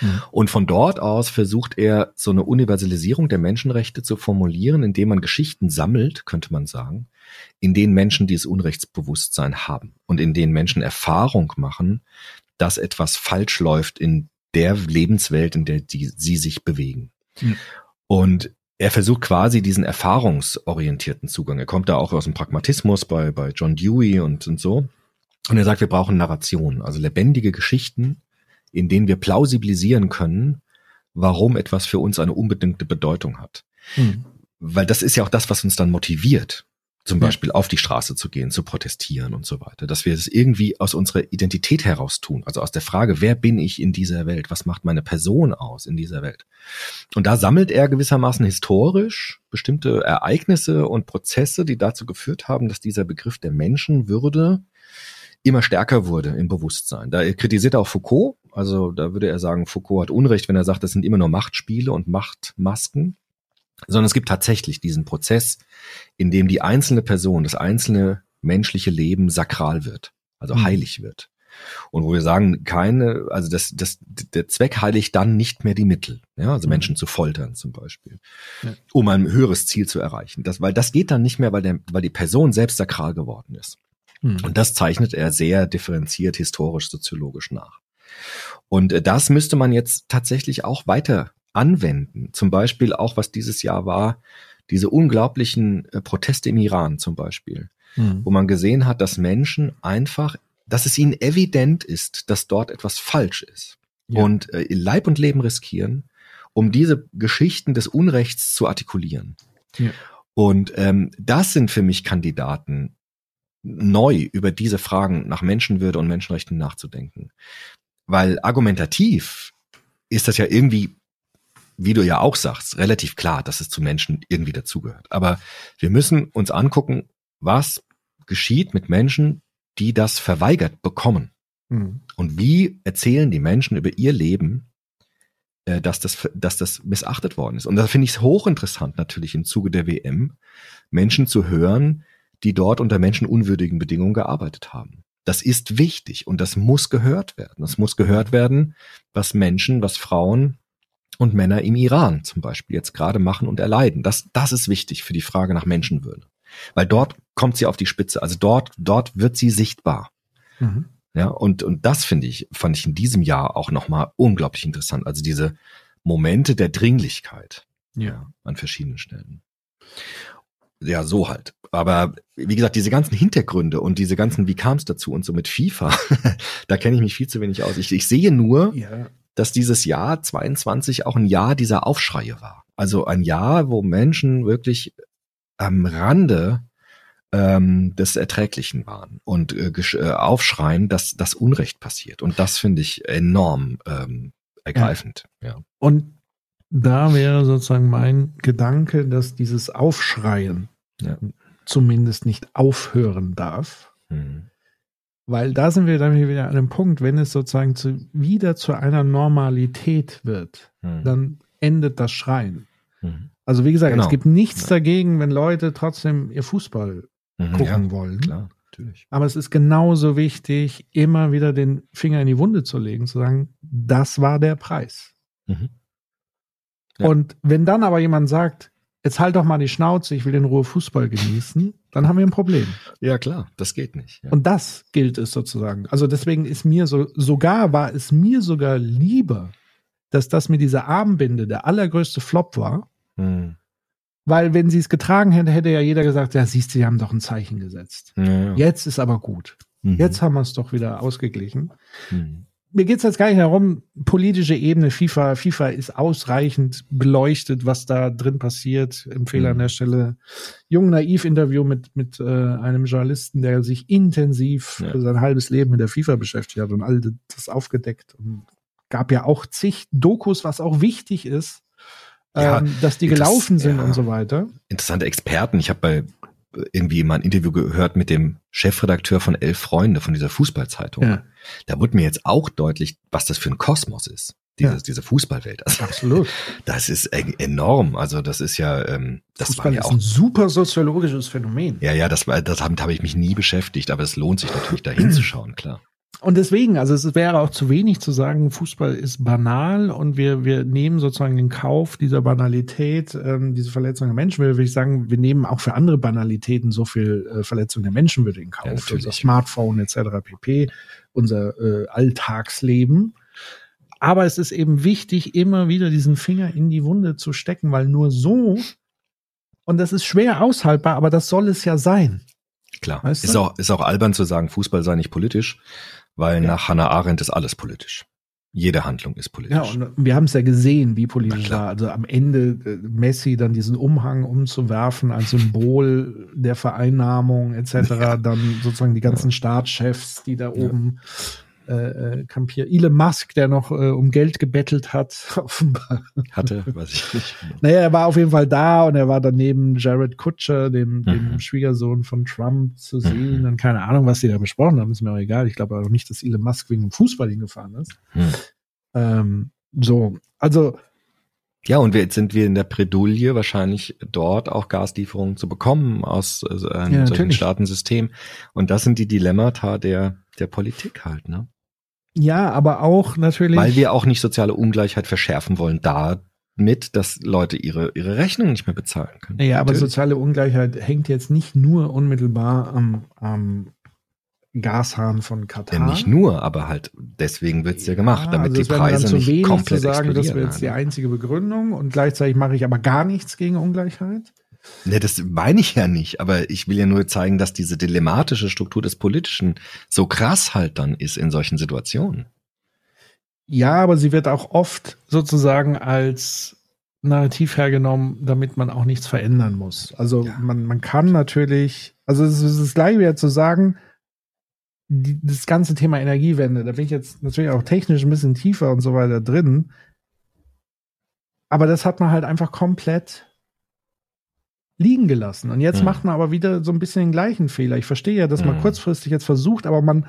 Mhm. Und von dort aus versucht er, so eine Universalisierung der Menschenrechte zu formulieren, indem man Geschichten sammelt, könnte man sagen, in denen Menschen dieses Unrechtsbewusstsein haben und in denen Menschen Erfahrung machen, dass etwas falsch läuft in der Lebenswelt, in der die, sie sich bewegen. Mhm. Und er versucht quasi diesen erfahrungsorientierten Zugang. Er kommt da auch aus dem Pragmatismus bei, bei John Dewey und, und so. Und er sagt, wir brauchen Narration, also lebendige Geschichten, in denen wir plausibilisieren können, warum etwas für uns eine unbedingte Bedeutung hat. Hm. Weil das ist ja auch das, was uns dann motiviert, zum Ja. Beispiel auf die Straße zu gehen, zu protestieren und so weiter. Dass wir es irgendwie aus unserer Identität heraus tun. Also aus der Frage, wer bin ich in dieser Welt? Was macht meine Person aus in dieser Welt? Und da sammelt er gewissermaßen historisch bestimmte Ereignisse und Prozesse, die dazu geführt haben, dass dieser Begriff der Menschenwürde immer stärker wurde im Bewusstsein. Da kritisiert er auch Foucault. Also da würde er sagen, Foucault hat Unrecht, wenn er sagt, das sind immer nur Machtspiele und Machtmasken. Sondern es gibt tatsächlich diesen Prozess, in dem die einzelne Person, das einzelne menschliche Leben sakral wird, also Mhm. heilig wird. Und wo wir sagen, keine, also das, das, der Zweck heiligt dann nicht mehr die Mittel, ja, also Mhm. Menschen zu foltern zum Beispiel, Ja. um ein höheres Ziel zu erreichen. Das, weil das geht dann nicht mehr, weil, der, weil die Person selbst sakral geworden ist. Hm. Und das zeichnet er sehr differenziert historisch, soziologisch nach. Und äh, das müsste man jetzt tatsächlich auch weiter anwenden. Zum Beispiel auch, was dieses Jahr war, diese unglaublichen äh, Proteste im Iran zum Beispiel, Hm. wo man gesehen hat, dass Menschen einfach, dass es ihnen evident ist, dass dort etwas falsch ist Ja. und äh, Leib und Leben riskieren, um diese Geschichten des Unrechts zu artikulieren. Ja. Und ähm, das sind für mich Kandidaten, neu über diese Fragen nach Menschenwürde und Menschenrechten nachzudenken. Weil argumentativ ist das ja irgendwie, wie du ja auch sagst, relativ klar, dass es zu Menschen irgendwie dazugehört. Aber wir müssen uns angucken, was geschieht mit Menschen, die das verweigert bekommen. Hm. Und wie erzählen die Menschen über ihr Leben, äh, dass das, dass das missachtet worden ist. Und da finde ich es hochinteressant natürlich im Zuge der WM, Menschen zu hören, die dort unter menschenunwürdigen Bedingungen gearbeitet haben. Das ist wichtig und das muss gehört werden. Das muss gehört werden, was Menschen, was Frauen und Männer im Iran zum Beispiel jetzt gerade machen und erleiden. Das, das ist wichtig für die Frage nach Menschenwürde. Weil dort kommt sie auf die Spitze. Also dort, dort wird sie sichtbar. Mhm. Ja, und, und das finde ich, fand ich in diesem Jahr auch nochmal unglaublich interessant. Also diese Momente der Dringlichkeit Ja. an verschiedenen Stellen. Ja, so halt. Aber wie gesagt, diese ganzen Hintergründe und diese ganzen, wie kam es dazu und so mit FIFA, da kenne ich mich viel zu wenig aus. Ich, ich sehe nur, Ja. dass dieses Jahr 22 auch ein Jahr dieser Aufschreie war. Also ein Jahr, wo Menschen wirklich am Rande ähm, des Erträglichen waren und äh, äh, aufschreien, dass das Unrecht passiert. Und das finde ich enorm ähm, ergreifend. Ja. Und da wäre sozusagen mein Gedanke, dass dieses Aufschreien Ja. zumindest nicht aufhören darf. Hm. Weil da sind wir dann wieder an einem Punkt, wenn es sozusagen zu, wieder zu einer Normalität wird, Hm. dann endet das Schreien. Hm. Also wie gesagt, Genau. es gibt nichts Ja. dagegen, wenn Leute trotzdem ihr Fußball Mhm, gucken ja, wollen. Klar, natürlich. Aber es ist genauso wichtig, immer wieder den Finger in die Wunde zu legen, zu sagen, das war der Preis. Mhm. Ja. Und wenn dann aber jemand sagt, jetzt halt doch mal die Schnauze, ich will in Ruhe Fußball genießen, dann haben wir ein Problem. Ja, klar, das geht nicht. Ja. Und das gilt es sozusagen. Also deswegen ist mir so, sogar war es mir sogar lieber, dass das mit dieser Armbinde der allergrößte Flop war, Hm. weil wenn sie es getragen hätte, hätte ja jeder gesagt, ja, siehst du, sie haben doch ein Zeichen gesetzt. Ja, ja. Jetzt ist aber gut. Mhm. Jetzt haben wir es doch wieder ausgeglichen. Mhm. Mir geht es jetzt gar nicht darum, politische Ebene, FIFA, FIFA ist ausreichend beleuchtet, was da drin passiert. Empfehle Mhm. an der Stelle jung naiv Interview mit, mit äh, einem Journalisten, der sich intensiv Ja. sein halbes Leben mit der FIFA beschäftigt hat und all das aufgedeckt. Und gab ja auch zig Dokus, was auch wichtig ist, Ja, ähm, dass die gelaufen sind ja. und so weiter. interessante Experten. Ich habe bei äh, irgendwie mal ein Interview gehört mit dem Chefredakteur von Elf Freunde von dieser Fußballzeitung. Ja. Da wurde mir jetzt auch deutlich, was das für ein Kosmos ist. diese, Ja. diese Fußballwelt. Also, Absolut. das ist e- enorm. Also das ist ja, ähm, das Fußball war ja ist auch ein super soziologisches Phänomen. Ja, ja, das war, das damit habe ich mich nie beschäftigt, aber es lohnt sich natürlich da hinzuschauen, klar. Und deswegen, also es wäre auch zu wenig zu sagen, Fußball ist banal und wir, wir nehmen sozusagen den Kauf dieser Banalität, ähm, diese Verletzung der Menschenwürde, würde ich sagen, wir nehmen auch für andere Banalitäten so viel äh, Verletzung der Menschenwürde in Ja, Kauf. natürlich. unser Smartphone etc. pp, unser äh, Alltagsleben. Aber es ist eben wichtig, immer wieder diesen Finger in die Wunde zu stecken, weil nur so, und das ist schwer aushaltbar, aber das soll es ja sein. Klar. Weißt ist du? auch, ist auch albern zu sagen, Fußball sei nicht politisch, weil Ja. nach Hannah Arendt ist alles politisch. Jede Handlung ist politisch. Ja, und wir haben es ja gesehen, wie politisch war. Also am Ende äh, Messi dann diesen Umhang umzuwerfen als Symbol der Vereinnahmung etc. Dann sozusagen die ganzen Staatschefs, die da oben äh, äh, kampieren. Elon Musk, der noch äh, um Geld gebettelt hat, offenbar. Hatte, weiß ich nicht. Naja, er war auf jeden Fall da und er war daneben Jared Kutscher, dem, dem Mhm. Schwiegersohn von Trump, zu sehen. Und keine Ahnung, was die da besprochen haben, ist mir auch egal. Ich glaube auch nicht, dass Elon Musk wegen dem Fußball hingefahren ist. Hm. Ähm, so, also Ja, und jetzt sind wir in der Bredouille, wahrscheinlich dort auch Gaslieferungen zu bekommen aus äh, einem Ja, solchen. Staatensystem. Und das sind die Dilemmata der, der Politik halt, ne? Ja, aber auch natürlich. Weil wir auch nicht soziale Ungleichheit verschärfen wollen, damit, dass Leute ihre, ihre Rechnung nicht mehr bezahlen können. ja, aber Natürlich. soziale Ungleichheit hängt jetzt nicht nur unmittelbar am, am Gashahn von Katar. Ja, nicht nur, aber halt deswegen wird's ja gemacht, Ja, damit also die es Preise dann zu nicht wenig komplett zu sagen, das explodieren. wäre jetzt die einzige Begründung und gleichzeitig mache ich aber gar nichts gegen Ungleichheit. Ne, das meine ich ja nicht, aber ich will ja nur zeigen, dass diese dilemmatische Struktur des Politischen so krass halt dann ist in solchen Situationen. Ja, aber sie wird auch oft sozusagen als Narrativ hergenommen, damit man auch nichts verändern muss. Also Ja. man, man kann natürlich, also es ist das gleiche wie zu sagen, die, das ganze Thema Energiewende, da bin ich jetzt natürlich auch technisch ein bisschen tiefer und so weiter drin. Aber das hat man halt einfach komplett liegen gelassen. Und jetzt Hm. macht man aber wieder so ein bisschen den gleichen Fehler. Ich verstehe ja, dass man Hm. kurzfristig jetzt versucht, aber man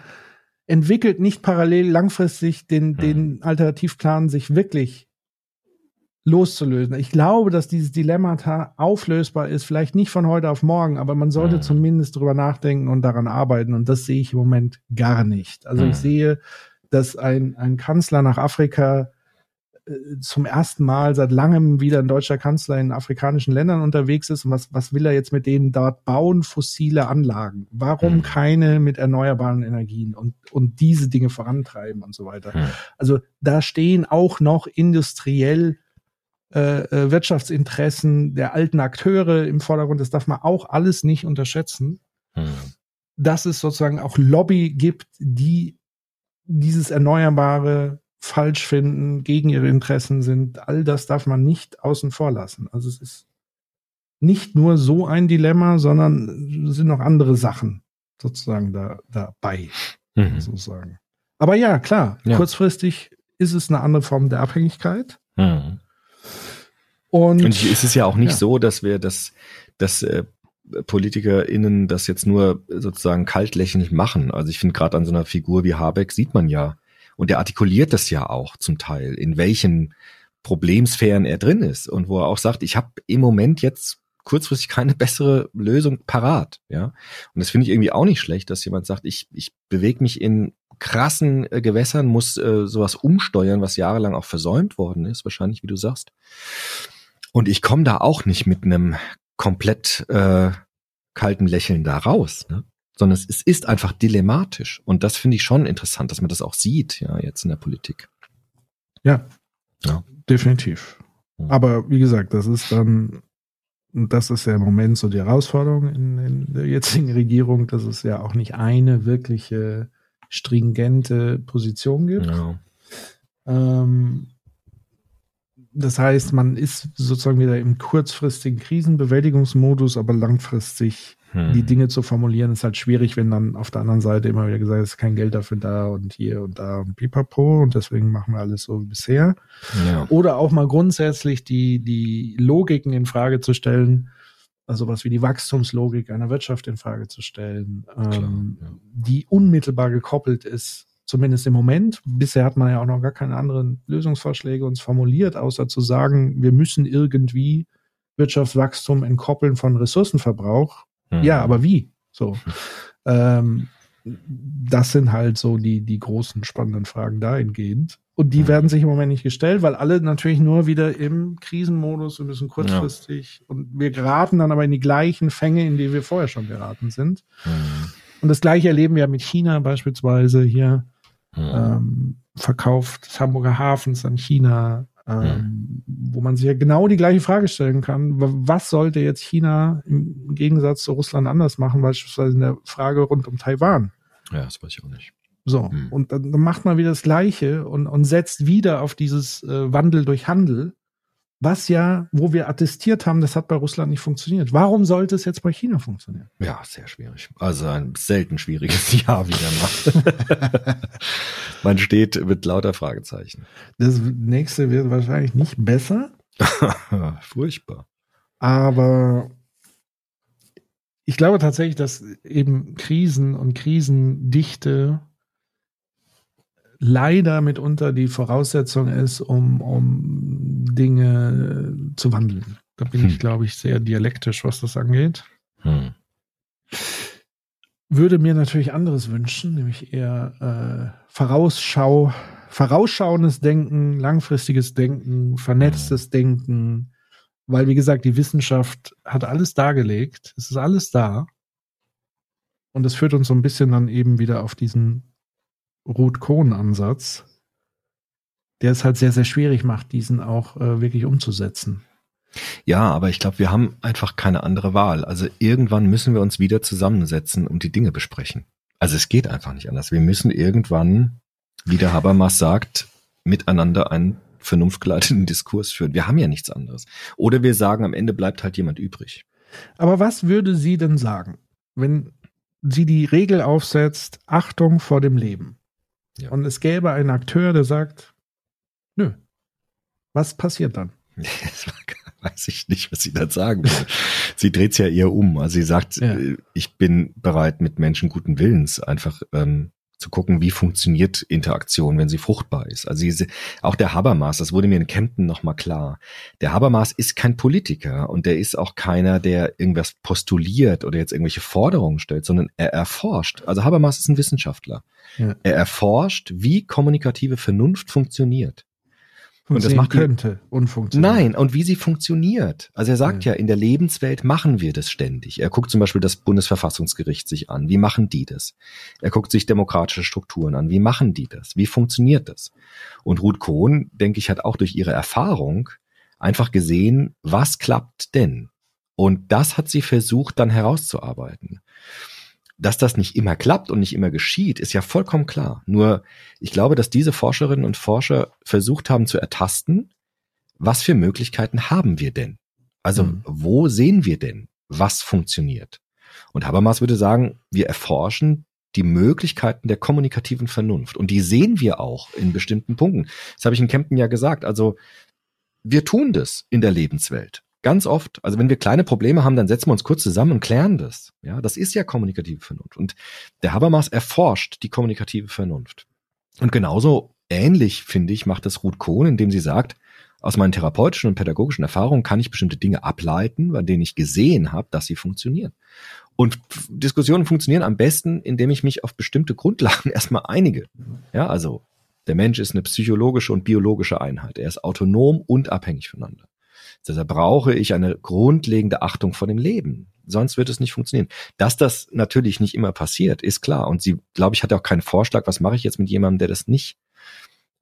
entwickelt nicht parallel langfristig den, den Alternativplan, sich wirklich loszulösen. Ich glaube, dass dieses Dilemmata auflösbar ist, vielleicht nicht von heute auf morgen, aber man sollte Hm. zumindest drüber nachdenken und daran arbeiten. Und das sehe ich im Moment gar nicht. Also Hm. ich sehe, dass ein, ein Kanzler nach Afrika zum ersten Mal seit langem wieder ein deutscher Kanzler in afrikanischen Ländern unterwegs ist. Und was, was will er jetzt mit denen dort bauen? Fossile Anlagen. Warum Hm. keine mit erneuerbaren Energien und, und diese Dinge vorantreiben und so weiter? Hm. Also da stehen auch noch industriell äh, äh, Wirtschaftsinteressen der alten Akteure im Vordergrund. Das darf man auch alles nicht unterschätzen. Hm. Dass es sozusagen auch Lobby gibt, die dieses Erneuerbare falsch finden, gegen ihre Interessen sind. All das darf man nicht außen vor lassen. Also es ist nicht nur so ein Dilemma, sondern es sind noch andere Sachen sozusagen da, dabei Mhm. sozusagen. Aber ja, klar, Ja. kurzfristig ist es eine andere Form der Abhängigkeit. Mhm. Und, Und es ist ja auch nicht Ja. so, dass wir das, dass äh, PolitikerInnen das jetzt nur sozusagen kaltlächelnd machen. Also ich finde gerade an so einer Figur wie Habeck sieht man ja, und der artikuliert das ja auch zum Teil, in welchen Problemsphären er drin ist und wo er auch sagt, ich habe im Moment jetzt kurzfristig keine bessere Lösung parat, ja. Und das finde ich irgendwie auch nicht schlecht, dass jemand sagt, ich, ich bewege mich in krassen äh, Gewässern, muss äh, sowas umsteuern, was jahrelang auch versäumt worden ist, wahrscheinlich, wie du sagst. Und ich komme da auch nicht mit einem komplett äh, kalten Lächeln da raus, ne? Sondern es, es ist einfach dilemmatisch. Und das finde ich schon interessant, dass man das auch sieht, ja, jetzt in der Politik. ja, Ja. definitiv. Aber wie gesagt, das ist dann, das ist ja im Moment so die Herausforderung in, in der jetzigen Regierung, dass es ja auch nicht eine wirkliche stringente Position gibt. Ja. Ähm, das heißt, man ist sozusagen wieder im kurzfristigen Krisenbewältigungsmodus, aber langfristig Hm. die Dinge zu formulieren, ist halt schwierig, wenn dann auf der anderen Seite immer wieder gesagt ist, kein Geld dafür da und hier und da und pipapo und deswegen machen wir alles so wie bisher. Ja. Oder auch mal grundsätzlich die, die Logiken in Frage zu stellen, also was wie die Wachstumslogik einer Wirtschaft in Frage zu stellen, ähm, ja. die unmittelbar gekoppelt ist zumindest im Moment. Bisher hat man ja auch noch gar keine anderen Lösungsvorschläge uns formuliert, außer zu sagen, wir müssen irgendwie Wirtschaftswachstum entkoppeln von Ressourcenverbrauch. Mhm. Ja, aber wie? So. Ähm, das sind halt so die, die großen spannenden Fragen dahingehend. Und die Mhm. werden sich im Moment nicht gestellt, weil alle natürlich nur wieder im Krisenmodus, wir müssen kurzfristig und wir geraten dann aber in die gleichen Fänge, in die wir vorher schon geraten sind. Mhm. Und das gleiche erleben wir mit China beispielsweise hier. Mhm. Ähm, Verkauf des Hamburger Hafens an China, ähm, wo man sich ja genau die gleiche Frage stellen kann. wa- Was sollte jetzt China im Gegensatz zu Russland anders machen, beispielsweise in der Frage rund um Taiwan? Ja, das weiß ich auch nicht. So, Hm. und dann, dann macht man wieder das Gleiche und, und setzt wieder auf dieses äh, Wandel durch Handel, was ja, wo wir attestiert haben, das hat bei Russland nicht funktioniert. Warum sollte es jetzt bei China funktionieren? Ja, sehr schwierig. Also ein selten schwieriges Jahr wieder mal. Man steht mit lauter Fragezeichen. Das nächste wird wahrscheinlich nicht besser, Furchtbar. aber ich glaube tatsächlich, dass eben Krisen und Krisendichte leider mitunter die Voraussetzung ist, um, um Dinge zu wandeln. Da bin ich, Hm. glaube ich, sehr dialektisch, was das angeht. Hm. Würde mir natürlich anderes wünschen, nämlich eher äh, Vorausschau, vorausschauendes Denken, langfristiges Denken, vernetztes Denken, weil wie gesagt, die Wissenschaft hat alles dargelegt, es ist alles da. Und das führt uns so ein bisschen dann eben wieder auf diesen Ruth-Kohn-Ansatz, der es halt sehr, sehr schwierig macht, diesen auch äh, wirklich umzusetzen. Ja, aber ich glaube, wir haben einfach keine andere Wahl. Also irgendwann müssen wir uns wieder zusammensetzen und die Dinge besprechen. Also es geht einfach nicht anders. Wir müssen irgendwann, wie der Habermas sagt, miteinander einen vernunftgeleiteten Diskurs führen. Wir haben ja nichts anderes. Oder wir sagen, am Ende bleibt halt jemand übrig. Aber was würde sie denn sagen, wenn sie die Regel aufsetzt, Achtung vor dem Leben? Ja. Und es gäbe einen Akteur, der sagt, nö. Was passiert dann? Das weiß ich nicht, was sie dann sagen will. sie dreht es ja eher um. Also sie sagt, Ja. äh, ich bin bereit, mit Menschen guten Willens einfach ähm, zu gucken, wie funktioniert Interaktion, wenn sie fruchtbar ist. Also diese, auch der Habermas, das wurde mir in Kempten nochmal klar. Der Habermas ist kein Politiker und der ist auch keiner, der irgendwas postuliert oder jetzt irgendwelche Forderungen stellt, sondern er erforscht. Also Habermas ist ein Wissenschaftler. Ja. Er erforscht, wie kommunikative Vernunft funktioniert. Und das Funktionieren macht könnte und funktioniert. Nein, und wie sie funktioniert. Also er sagt ja. in der Lebenswelt machen wir das ständig. Er guckt zum Beispiel das Bundesverfassungsgericht sich an. Wie machen die das? Er guckt sich demokratische Strukturen an. Wie machen die das? Wie funktioniert das? Und Ruth Kohn, denke ich, hat auch durch ihre Erfahrung einfach gesehen, was klappt denn? Und das hat sie versucht dann herauszuarbeiten. Dass das nicht immer klappt und nicht immer geschieht, ist ja vollkommen klar. Nur ich glaube, dass diese Forscherinnen und Forscher versucht haben zu ertasten, was für Möglichkeiten haben wir denn? Also Mhm. wo sehen wir denn, was funktioniert? Und Habermas würde sagen, wir erforschen die Möglichkeiten der kommunikativen Vernunft. Und die sehen wir auch in bestimmten Punkten. Das habe ich in Kempten ja gesagt. Also wir tun das in der Lebenswelt. Ganz oft. Also wenn wir kleine Probleme haben, dann setzen wir uns kurz zusammen und klären das. Ja, das ist ja kommunikative Vernunft. Und der Habermas erforscht die kommunikative Vernunft. Und genauso ähnlich, finde ich, macht das Ruth Kohn, indem sie sagt, aus meinen therapeutischen und pädagogischen Erfahrungen kann ich bestimmte Dinge ableiten, bei denen ich gesehen habe, dass sie funktionieren. Und Diskussionen funktionieren am besten, indem ich mich auf bestimmte Grundlagen erstmal einige. Ja, also der Mensch ist eine psychologische und biologische Einheit. Er ist autonom und abhängig voneinander. Deshalb brauche ich eine grundlegende Achtung vor dem Leben. Sonst wird es nicht funktionieren. Dass das natürlich nicht immer passiert, ist klar. Und sie, glaube ich, hat auch keinen Vorschlag, was mache ich jetzt mit jemandem, der das nicht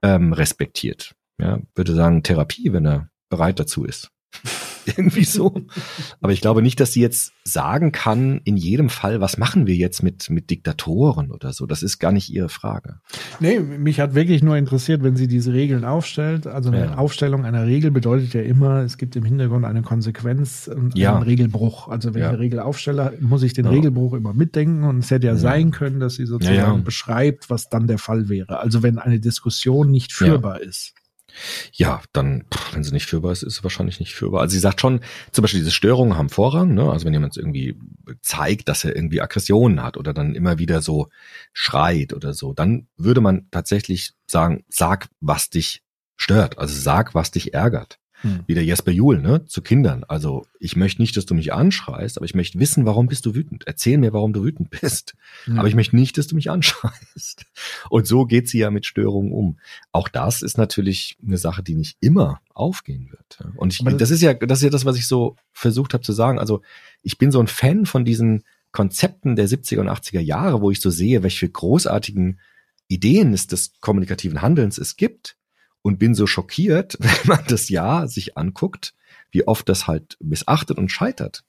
ähm, respektiert. Ja, würde sagen Therapie, wenn er bereit dazu ist. Irgendwie so. Aber ich glaube nicht, dass sie jetzt sagen kann, in jedem Fall, was machen wir jetzt mit, mit Diktatoren oder so. Das ist gar nicht ihre Frage. Nee, mich hat wirklich nur interessiert, wenn sie diese Regeln aufstellt. Also eine Ja. Aufstellung einer Regel bedeutet ja immer, es gibt im Hintergrund eine Konsequenz und Ja. einen Regelbruch. Also wenn Ja. ich eine Regel aufstelle, muss ich den. Regelbruch immer mitdenken und es hätte ja, sein können, dass sie sozusagen beschreibt, was dann der Fall wäre. Also wenn eine Diskussion nicht führbar ist. Ja, dann, wenn sie nicht führbar ist, ist sie wahrscheinlich nicht führbar. Also sie sagt schon, zum Beispiel diese Störungen haben Vorrang, ne? Also wenn jemand irgendwie zeigt, dass er irgendwie Aggressionen hat oder dann immer wieder so schreit oder so, dann würde man tatsächlich sagen, sag, was dich stört. Also sag, was dich ärgert. Hm. Wie der Jesper Juhl, ne, zu Kindern. Also ich möchte nicht, dass du mich anschreist, aber ich möchte wissen, warum bist du wütend. Erzähl mir, warum du wütend bist. Ja. Aber ich möchte nicht, dass du mich anschreist. Und so geht sie ja mit Störungen um. Auch das ist natürlich eine Sache, die nicht immer aufgehen wird. Und ich, das- das ist ja, das ist ja das, was ich so versucht habe zu sagen. Also ich bin so ein Fan von diesen Konzepten der 70er und 80er Jahre, wo ich so sehe, welche großartigen Ideen es des kommunikativen Handelns es gibt und bin so schockiert, wenn man das ja sich anguckt, wie oft das halt missachtet und scheitert.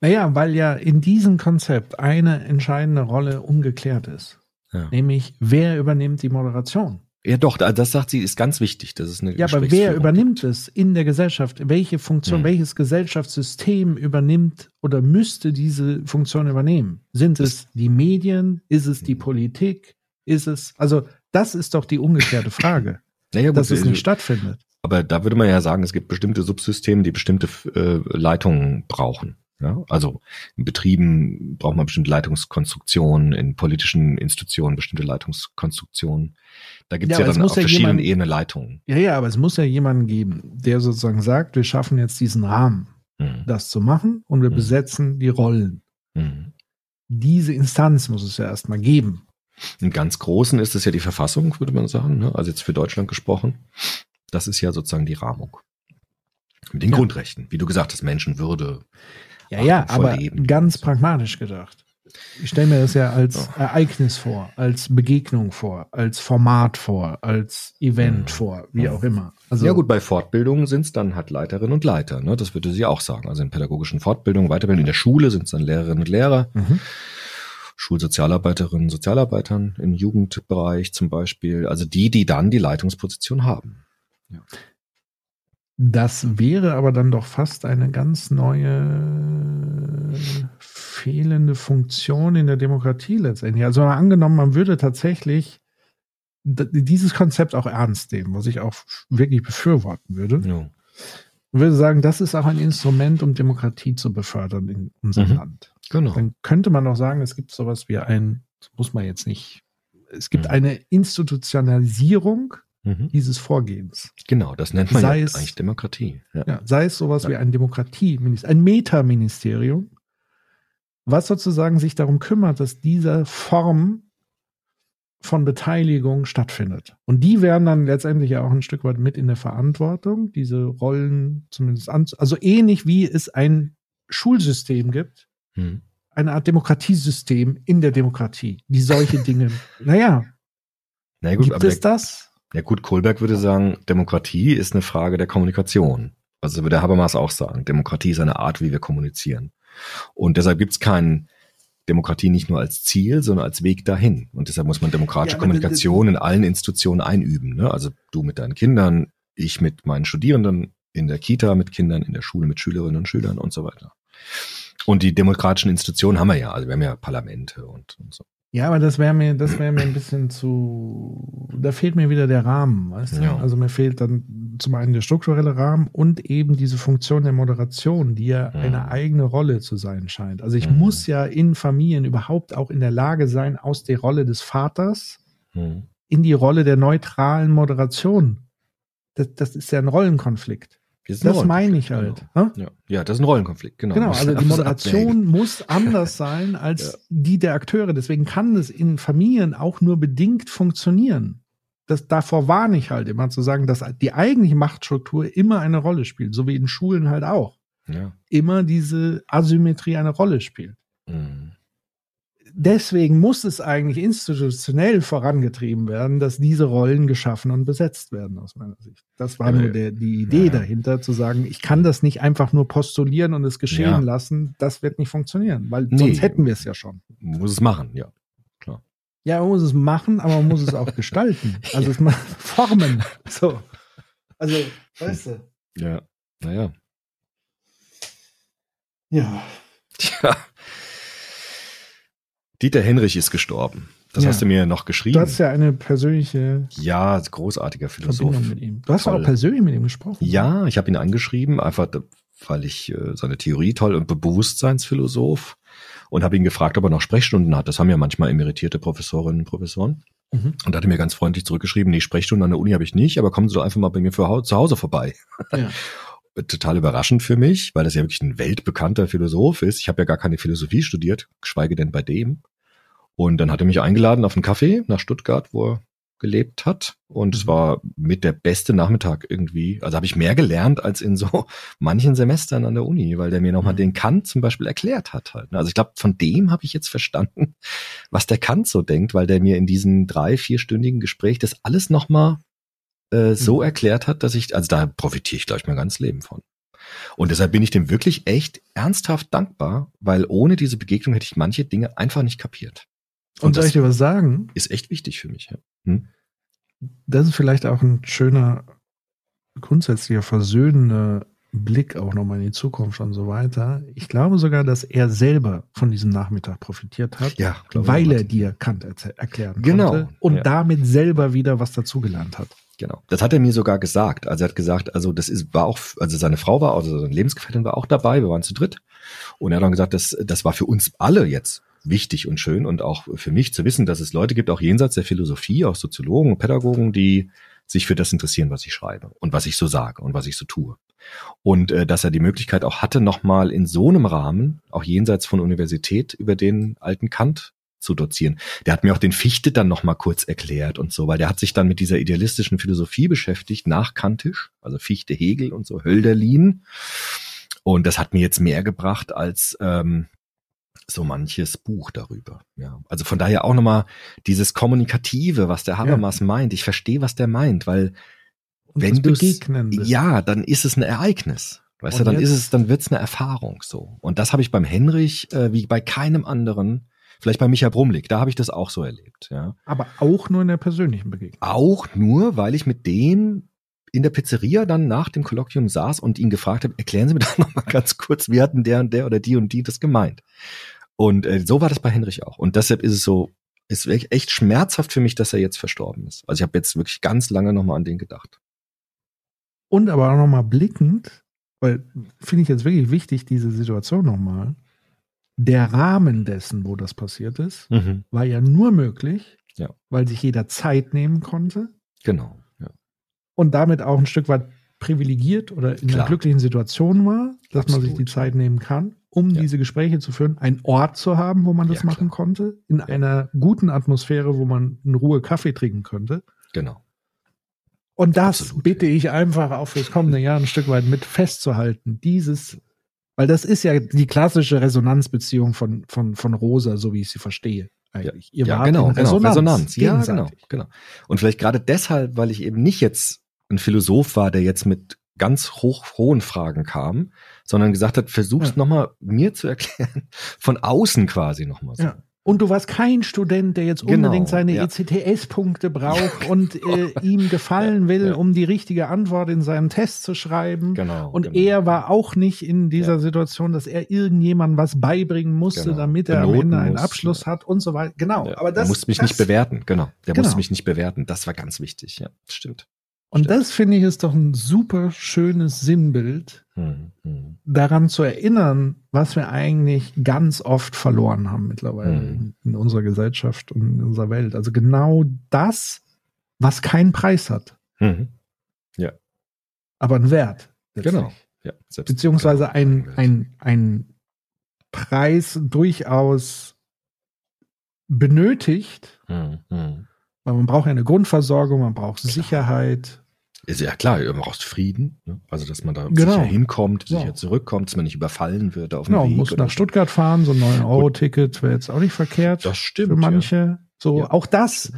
Naja, weil ja in diesem Konzept eine entscheidende Rolle ungeklärt ist. Ja, Nämlich, wer übernimmt die Moderation? ja doch, da- das sagt sie, ist ganz wichtig. Das ist eine Ja, aber wer übernimmt es in der Gesellschaft? Welche Funktion, Hm. welches Gesellschaftssystem übernimmt oder müsste diese Funktion übernehmen? Sind es die Medien? Ist es die Hm. Politik? Ist es, also, das ist doch die ungeklärte Frage, Naja, gut, dass es nicht stattfindet. Aber da würde man ja sagen, es gibt bestimmte Subsysteme, die bestimmte äh, Leitungen brauchen. Ja? Also in Betrieben braucht man bestimmte Leitungskonstruktionen, in politischen Institutionen bestimmte Leitungskonstruktionen. Da gibt es Ja, ja, dann auf ja verschiedenen Ebenen Leitungen. Ja, ja, aber es muss ja jemanden geben, der sozusagen sagt, wir schaffen jetzt diesen Rahmen, Mhm. das zu machen und wir Hm. besetzen die Rollen. Mhm. Diese Instanz muss es ja erstmal geben. Im ganz Großen ist es ja die Verfassung, würde man sagen. Ne? Also jetzt für Deutschland gesprochen. Das ist ja sozusagen die Rahmung. Mit den Ja. Grundrechten, wie du gesagt hast, Menschenwürde. Ja, ja, aber Leben. ganz pragmatisch gedacht. Ich stelle mir das ja als Ja. Ereignis vor, als Begegnung vor, als Format vor, als Event Mhm. vor, wie Mhm. auch immer. Also, ja gut, bei Fortbildungen sind es dann halt Leiterinnen und Leiter. Ne? Das würde sie auch sagen. Also in pädagogischen Fortbildungen, Weiterbildung in der Schule sind es dann Lehrerinnen und Lehrer, Mhm. Schulsozialarbeiterinnen, Sozialarbeitern im Jugendbereich zum Beispiel. Also die, die dann die Leitungsposition haben. Das wäre aber dann doch fast eine ganz neue fehlende Funktion in der Demokratie letztendlich. Also mal angenommen, man würde tatsächlich dieses Konzept auch ernst nehmen, was ich auch wirklich befürworten würde. Ja. Ich würde sagen, das ist auch ein Instrument, um Demokratie zu befördern in unserem Mhm. Land. Genau. Dann könnte man auch sagen, es gibt sowas wie ein, das muss man jetzt nicht, es gibt Mhm. eine Institutionalisierung Mhm. dieses Vorgehens. Genau, das nennt man Sei ja es- eigentlich Demokratie. Ja. Ja, sei es sowas Ja. wie ein Demokratieministerium, ein Metaministerium, was sozusagen sich darum kümmert, dass diese Form von Beteiligung stattfindet. Und die werden dann letztendlich ja auch ein Stück weit mit in der Verantwortung, diese Rollen zumindest an, also ähnlich wie es ein Schulsystem gibt, Mhm. eine Art Demokratiesystem in der Demokratie, die solche Dinge, naja, Na gut, gibt es der, das? ja gut, Kohlberg würde sagen, Demokratie ist eine Frage der Kommunikation. Also würde Habermas auch sagen, Demokratie ist eine Art, wie wir kommunizieren. Und deshalb gibt es keinen Demokratie nicht nur als Ziel, sondern als Weg dahin. Und deshalb muss man demokratische Ja, Kommunikation in allen Institutionen einüben. Ne? Also du mit deinen Kindern, ich mit meinen Studierenden, in der Kita mit Kindern, in der Schule mit Schülerinnen und Schülern und so weiter. Und die demokratischen Institutionen haben wir ja. Also wir haben ja Parlamente und, und so. Ja, aber das wäre mir, das wäre mir ein bisschen zu, da fehlt mir wieder der Rahmen, weißt du? Ja. Also mir fehlt dann zum einen der strukturelle Rahmen und eben diese Funktion der Moderation, die ja Mhm. eine eigene Rolle zu sein scheint. Also ich Mhm. muss ja in Familien überhaupt auch in der Lage sein, aus der Rolle des Vaters Hm. in die Rolle der neutralen Moderation. Das, das ist ja ein Rollenkonflikt. Das meine ich halt. Genau. Ja. ja, das ist ein Rollenkonflikt, genau. Genau, also die Moderation muss anders sein als Ja. die der Akteure. Deswegen kann es in Familien auch nur bedingt funktionieren. Das, davor warne ich halt immer zu sagen, dass die eigentliche Machtstruktur immer eine Rolle spielt, so wie in Schulen halt auch. Ja. Immer diese Asymmetrie eine Rolle spielt. Deswegen muss es eigentlich institutionell vorangetrieben werden, dass diese Rollen geschaffen und besetzt werden, aus meiner Sicht. Das war Ja, nur der, die Idee ja. dahinter, zu sagen, ich kann das nicht einfach nur postulieren und es geschehen Ja. lassen. Das wird nicht funktionieren, weil Nee. sonst hätten wir es ja schon. Muss es machen, ja. Klar. Ja, man muss es machen, aber man muss es auch gestalten. Also es mal formen. So. Also, weißt du. Ja. Naja. Ja. Tja. Dieter Henrich ist gestorben. Das Ja. hast du mir noch geschrieben. Du hast ja eine persönliche ja, großartiger Philosoph. Verbindung mit ihm. Du hast Toll. auch persönlich mit ihm gesprochen. Ja, ich habe ihn angeschrieben, einfach weil ich äh, seine Theorie toll und Be- Bewusstseinsphilosoph und habe ihn gefragt, ob er noch Sprechstunden hat. Das haben ja manchmal emeritierte Professorinnen und Professoren. Mhm. Und da hat er mir ganz freundlich zurückgeschrieben, nee, Sprechstunden an der Uni habe ich nicht, aber kommen Sie doch einfach mal bei mir für, zu Hause vorbei. Ja. Total überraschend für mich, weil das ja wirklich ein weltbekannter Philosoph ist. Ich habe ja gar keine Philosophie studiert, geschweige denn bei dem. Und dann hat er mich eingeladen auf einen Kaffee nach Stuttgart, wo er gelebt hat. Und es war mit der beste Nachmittag irgendwie. Also habe ich mehr gelernt als in so manchen Semestern an der Uni, weil der mir nochmal Mhm. den Kant zum Beispiel erklärt hat halt. Also ich glaube, von dem habe ich jetzt verstanden, was der Kant so denkt, weil der mir in diesem drei, vierstündigen Gespräch das alles nochmal äh, so Mhm. erklärt hat, dass ich, also da profitiere ich, glaube ich, mein ganzes Leben von. Und deshalb bin ich dem wirklich echt ernsthaft dankbar, weil ohne diese Begegnung hätte ich manche Dinge einfach nicht kapiert. Und soll das ich dir was sagen? ist echt wichtig für mich. Ja. Hm? Das ist vielleicht auch ein schöner, grundsätzlicher, versöhnender Blick auch nochmal in die Zukunft und so weiter. Ich glaube sogar, dass er selber von diesem Nachmittag profitiert hat, Ja, weil er dir Kant erklären Genau, konnte und ja. damit selber wieder was dazugelernt hat. Genau. Das hat er mir sogar gesagt. Also er hat gesagt, also das ist, war auch, also seine Frau war, also seine Lebensgefährtin war auch dabei, wir waren zu dritt. Und er hat dann gesagt, das, das war für uns alle jetzt wichtig und schön und auch für mich zu wissen, dass es Leute gibt, auch jenseits der Philosophie, auch Soziologen und Pädagogen, die sich für das interessieren, was ich schreibe und was ich so sage und was ich so tue. Und äh, dass er die Möglichkeit auch hatte, nochmal in so einem Rahmen, auch jenseits von Universität, über den alten Kant zu dozieren. Der hat mir auch den Fichte dann nochmal kurz erklärt und so, weil der hat sich dann mit dieser idealistischen Philosophie beschäftigt, nachkantisch, also Fichte, Hegel und so, Hölderlin. Und das hat mir jetzt mehr gebracht als ähm, so manches Buch darüber. Ja, also von daher auch nochmal dieses Kommunikative, was der Habermas meint. Ich verstehe, was der meint, weil Und wenn du ja, dann ist es ein Ereignis. Weißt Und du, dann jetzt- ist es, dann wird's eine Erfahrung so. Und das habe ich beim Henrich äh, wie bei keinem anderen, vielleicht bei Micha Brumlik, da habe ich das auch so erlebt. Ja, Aber auch nur in der persönlichen Begegnung. auch nur, weil ich mit dem in der Pizzeria dann nach dem Kolloquium saß und ihn gefragt habe, erklären Sie mir doch noch mal ganz kurz, wie hatten der und der oder die und die das gemeint? Und äh, so war das bei Henrich auch. Und deshalb ist es so, ist echt echt schmerzhaft für mich, dass er jetzt verstorben ist. Also ich habe jetzt wirklich ganz lange noch mal an den gedacht. Und aber auch nochmal blickend, weil finde ich jetzt wirklich wichtig, diese Situation nochmal. Der Rahmen dessen, wo das passiert ist, war ja nur möglich, Ja. weil sich jeder Zeit nehmen konnte Genau. Ja. und damit auch ein Stück weit privilegiert oder in einer Klar. glücklichen Situation war, dass man sich Absolut. die Zeit nehmen kann, um Ja. diese Gespräche zu führen, einen Ort zu haben, wo man das klar. machen konnte, in einer guten Atmosphäre, wo man in Ruhe Kaffee trinken könnte. Genau. Und das Absolut, bitte ich einfach auch fürs kommende Jahr ein Stück weit mit festzuhalten. Dieses, weil das ist ja die klassische Resonanzbeziehung von, von, von Rosa, so wie ich sie verstehe. Eigentlich. Ihr ja, wart genau, in genau. Resonanz. Resonanz. Ja, genau, genau. Und vielleicht gerade deshalb, weil ich eben nicht jetzt ein Philosoph war, der jetzt mit ganz hoch hohen Fragen kam, sondern gesagt hat, versuch's Ja. nochmal mir zu erklären, von außen quasi nochmal so. Ja. Und du warst kein Student, der jetzt Genau, unbedingt seine ja. ECTS-Punkte braucht und äh, ihm gefallen will, Ja. um die richtige Antwort in seinem Test zu schreiben. Genau. Und genau. er war auch nicht in dieser Ja. Situation, dass er irgendjemandem was beibringen musste, Genau. damit er am Benoten Ende einen muss, Abschluss ja. hat und so weiter. Genau. Ja, aber das, der musste mich das, nicht bewerten, genau. Der Genau. musste mich nicht bewerten. Das war ganz wichtig, ja. Stimmt. Und das finde ich ist doch ein super schönes Sinnbild, Hm, hm. daran zu erinnern, was wir eigentlich ganz oft verloren haben mittlerweile Mhm. in, unserer Gesellschaft und in unserer Welt. Also genau das, was keinen Preis hat, Hm. aber einen Wert. Genau. Ja, Beziehungsweise genau. ein, ein, ein Preis durchaus benötigt, Hm, hm. Weil man braucht ja eine Grundversorgung, man braucht Sicherheit. Ist ja klar, du brauchst Frieden, ne? also dass man da Genau. sicher hinkommt, Ja. sicher zurückkommt, dass man nicht überfallen wird auf dem Genau, Weg. muss oder nach. Stuttgart fahren, so ein 9-Euro-Ticket wäre jetzt auch nicht verkehrt. Das stimmt. für manche. So, Ja. auch das.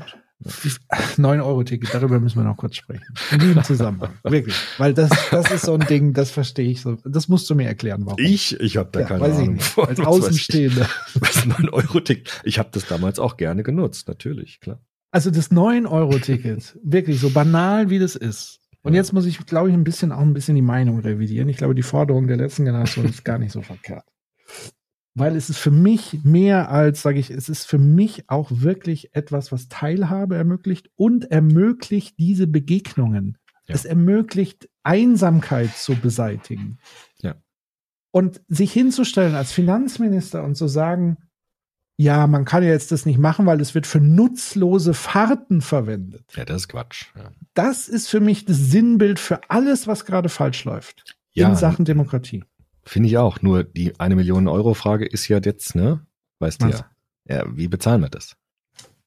9-Euro-Ticket, darüber müssen wir noch kurz sprechen. In diesem Zusammenhang. Wirklich. Weil das, das ist so ein Ding, das verstehe ich so. Das musst du mir erklären, warum. Ich, ich habe da ja, keine weiß ich Ahnung. nicht. von. Als ich. Außenstehender. Was 9 Euro Ticket. Ich habe das damals auch gerne genutzt, natürlich, klar. Also das 9-Euro-Ticket, wirklich so banal wie das ist. Und jetzt muss ich, glaube ich, ein bisschen auch ein bisschen die Meinung revidieren. Ich glaube, die Forderung der letzten Generation ist gar nicht so verkehrt. Weil es ist für mich mehr als, sage ich, es ist für mich auch wirklich etwas, was Teilhabe ermöglicht und ermöglicht diese Begegnungen. Ja. Es ermöglicht Einsamkeit zu beseitigen. Ja. Und sich hinzustellen als Finanzminister und zu sagen, ja, man kann ja jetzt das nicht machen, weil es wird für nutzlose Fahrten verwendet. Ja, das ist Quatsch. Ja. Das ist für mich das Sinnbild für alles, was gerade falsch läuft Ja. in Sachen Demokratie. Finde ich auch. Nur die eine Million Euro Frage ist ja jetzt, ne? Weißt du. Ja, wie bezahlen wir das?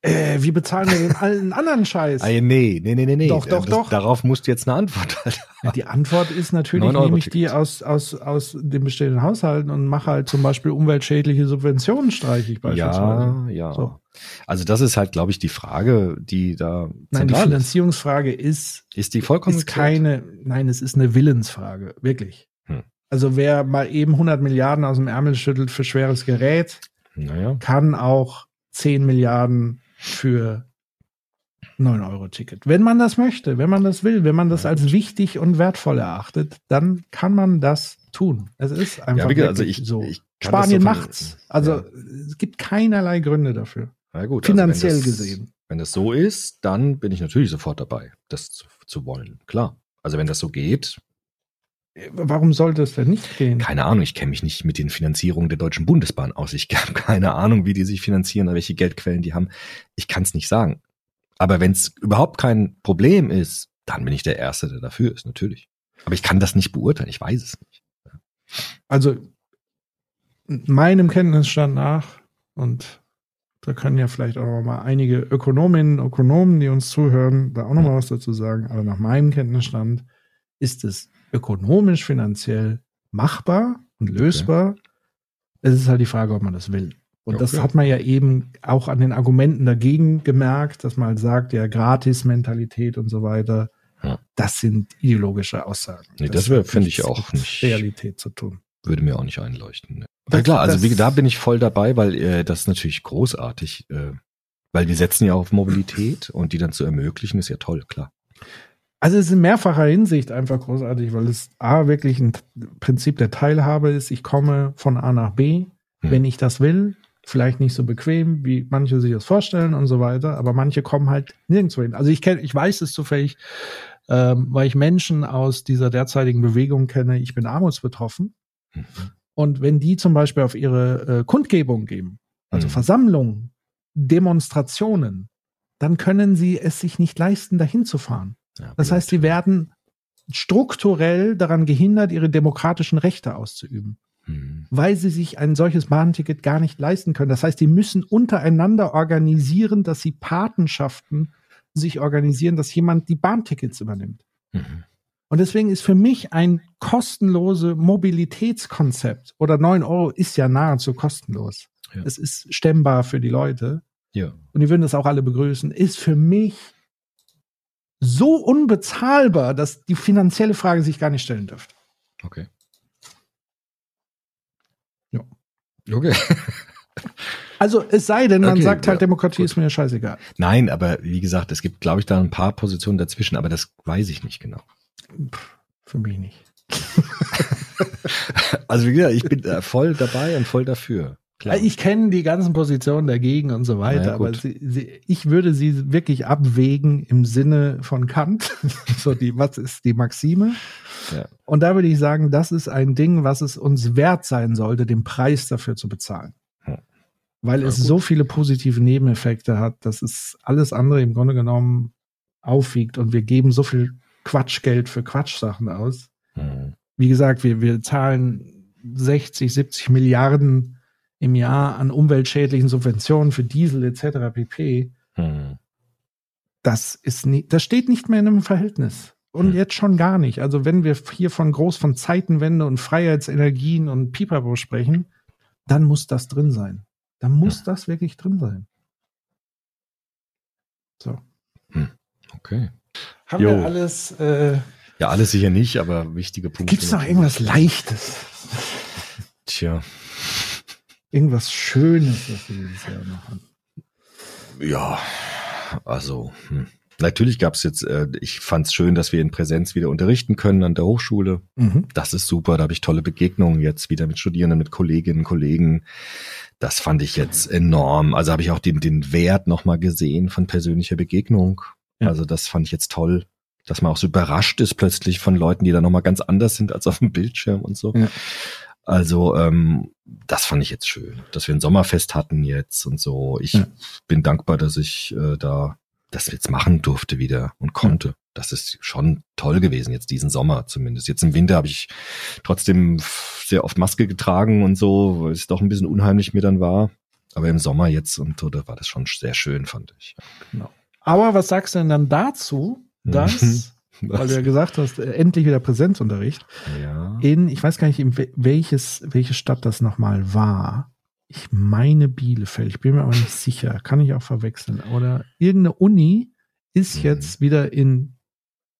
Äh, wie bezahlen wir denn allen anderen Scheiß? Ah, nee, nee, nee, nee, nee. Doch, doch, das, doch. Darauf musst du jetzt eine Antwort halt. Ja, die Antwort ist natürlich, 9 Euro nehme ich die aus, aus, aus den bestehenden Haushalten und mache halt zum Beispiel umweltschädliche Subventionen streiche ich beispielsweise. Ja, ja. So. Also das ist halt, glaube ich, die Frage, die da Nein, die. Finanzierungsfrage ist, Ist die vollkommen ist keine, nein, es ist eine Willensfrage, wirklich. Hm. Also wer mal eben 100 Milliarden aus dem Ärmel schüttelt für schweres Gerät, Naja. kann auch 10 Milliarden für 9-Euro-Ticket. Wenn man das möchte, wenn man das will, wenn man das als wichtig und wertvoll erachtet, dann kann man das tun. Es ist einfach Ja, gesagt, also ich, so. ich Spanien macht's. Also Ja. es gibt keinerlei Gründe dafür. Na gut, Finanziell also das, gesehen. Wenn das so ist, dann bin ich natürlich sofort dabei, das zu, zu wollen. Klar. Also wenn das so geht, Warum sollte es denn nicht gehen? keine Ahnung, ich kenne mich nicht mit den Finanzierungen der Deutschen Bundesbahn aus. Ich habe keine Ahnung, wie die sich finanzieren, oder welche Geldquellen die haben. Ich kann es nicht sagen. Aber wenn es überhaupt kein Problem ist, dann bin ich der Erste, der dafür ist, natürlich. Aber ich kann das nicht beurteilen, ich weiß es nicht. Also meinem Kenntnisstand nach, und da können ja vielleicht auch noch mal einige Ökonominnen und Ökonomen, die uns zuhören, da auch noch mal was dazu sagen, aber nach meinem Kenntnisstand ist es ökonomisch, finanziell machbar und lösbar. Es ist halt die Frage, ob man das will. Und das Okay. hat man ja eben auch an den Argumenten dagegen gemerkt, dass man halt sagt, ja, Gratis-Mentalität und so weiter. Ja. Das sind ideologische Aussagen. Nee, das hat finde ich auch mit nicht- Realität zu tun. Würde mir auch nicht einleuchten. Ne? Das- ja klar, also das- wie, da bin ich voll dabei, weil äh, das ist natürlich großartig. Äh, weil wir setzen ja auf Mobilität und die dann zu ermöglichen, ist ja toll, klar. Also es ist in mehrfacher Hinsicht einfach großartig, weil es A wirklich ein Prinzip der Teilhabe ist. Ich komme von A nach B, Hm. wenn ich das will. Vielleicht nicht so bequem, wie manche sich das vorstellen und so weiter, aber manche kommen halt nirgendwo hin. Also ich kenne, ich weiß es zufällig, ähm, weil ich Menschen aus dieser derzeitigen Bewegung kenne. Ich bin armutsbetroffen. Mhm. Und wenn die zum Beispiel auf ihre äh, Kundgebung geben, also Mhm. Versammlungen, Demonstrationen, dann können sie es sich nicht leisten, dahin zu fahren. Ja, Das heißt, sie werden strukturell daran gehindert, ihre demokratischen Rechte auszuüben, Hm. weil sie sich ein solches Bahnticket gar nicht leisten können. Das heißt, sie müssen untereinander organisieren, dass sie Patenschaften sich organisieren, dass jemand die Bahntickets übernimmt. Mhm. Und deswegen ist für mich ein kostenlose Mobilitätskonzept oder 9 Euro ist ja nahezu kostenlos. Ja. Es ist stemmbar für die Leute Ja. und die würden das auch alle begrüßen, ist für mich so unbezahlbar, dass die finanzielle Frage sich gar nicht stellen dürfte. Okay. Ja. Okay. Also es sei denn, man Okay, sagt halt, ja, Demokratie gut. ist mir scheißegal. Nein, aber wie gesagt, es gibt, glaube ich, da ein paar Positionen dazwischen, aber das weiß ich nicht genau. Für mich nicht. Also wie gesagt, ich bin äh, voll dabei und voll dafür. Klar. Ich kenne die ganzen Positionen dagegen und so weiter, ja, aber sie, sie, ich würde sie wirklich abwägen im Sinne von Kant. so die, was ist die Maxime? Ja. Und da würde ich sagen, das ist ein Ding, was es uns wert sein sollte, den Preis dafür zu bezahlen. Hm. Weil Ja, es gut. so viele positive Nebeneffekte hat, dass es alles andere im Grunde genommen aufwiegt und wir geben so viel Quatschgeld für Quatschsachen aus. Hm. Wie gesagt, wir, wir zahlen 60, 70 Milliarden im Jahr an umweltschädlichen Subventionen für Diesel etc. pp. Hm. Das ist nie, das steht nicht mehr in einem Verhältnis. Und Hm. jetzt schon gar nicht. Also wenn wir hier von groß von Zeitenwende und Freiheitsenergien und Pipapo sprechen, dann muss das drin sein. Dann muss das wirklich drin sein. So. Okay. Haben Jo. wir alles, äh, Ja, alles sicher nicht, aber wichtige Punkte. gibt's noch irgendwas Leichtes? Tja. Irgendwas Schönes, was wir dieses Jahr machen? Ja, also, hm. Natürlich gab es jetzt, äh, ich fand es schön, dass wir in Präsenz wieder unterrichten können an der Hochschule. Mhm. Das ist super, da habe ich tolle Begegnungen jetzt wieder mit Studierenden, mit Kolleginnen, Kollegen. Das fand ich jetzt enorm. Also habe ich auch den, den Wert nochmal gesehen von persönlicher Begegnung. Ja. Also das fand ich jetzt toll, dass man auch so überrascht ist plötzlich von Leuten, die da nochmal ganz anders sind als auf dem Bildschirm und so. Ja. Also ähm, das fand ich jetzt schön, dass wir ein Sommerfest hatten jetzt und so. Ich Ja. bin dankbar, dass ich äh, da das jetzt machen durfte wieder und konnte. Das ist schon toll gewesen jetzt diesen Sommer zumindest. Jetzt im Winter habe ich trotzdem sehr oft Maske getragen und so, weil es doch ein bisschen unheimlich mir dann war. Aber im Sommer jetzt und so, da war das schon sehr schön, fand ich. Aber was sagst du denn dann dazu, dass, weil du ja gesagt hast, äh, endlich wieder Präsenzunterricht ja. in, ich weiß gar nicht, in wel- welches, welche Stadt das nochmal war. Ich meine Bielefeld, ich bin mir aber nicht sicher, kann ich auch verwechseln. Oder irgendeine Uni ist Mhm. jetzt wieder in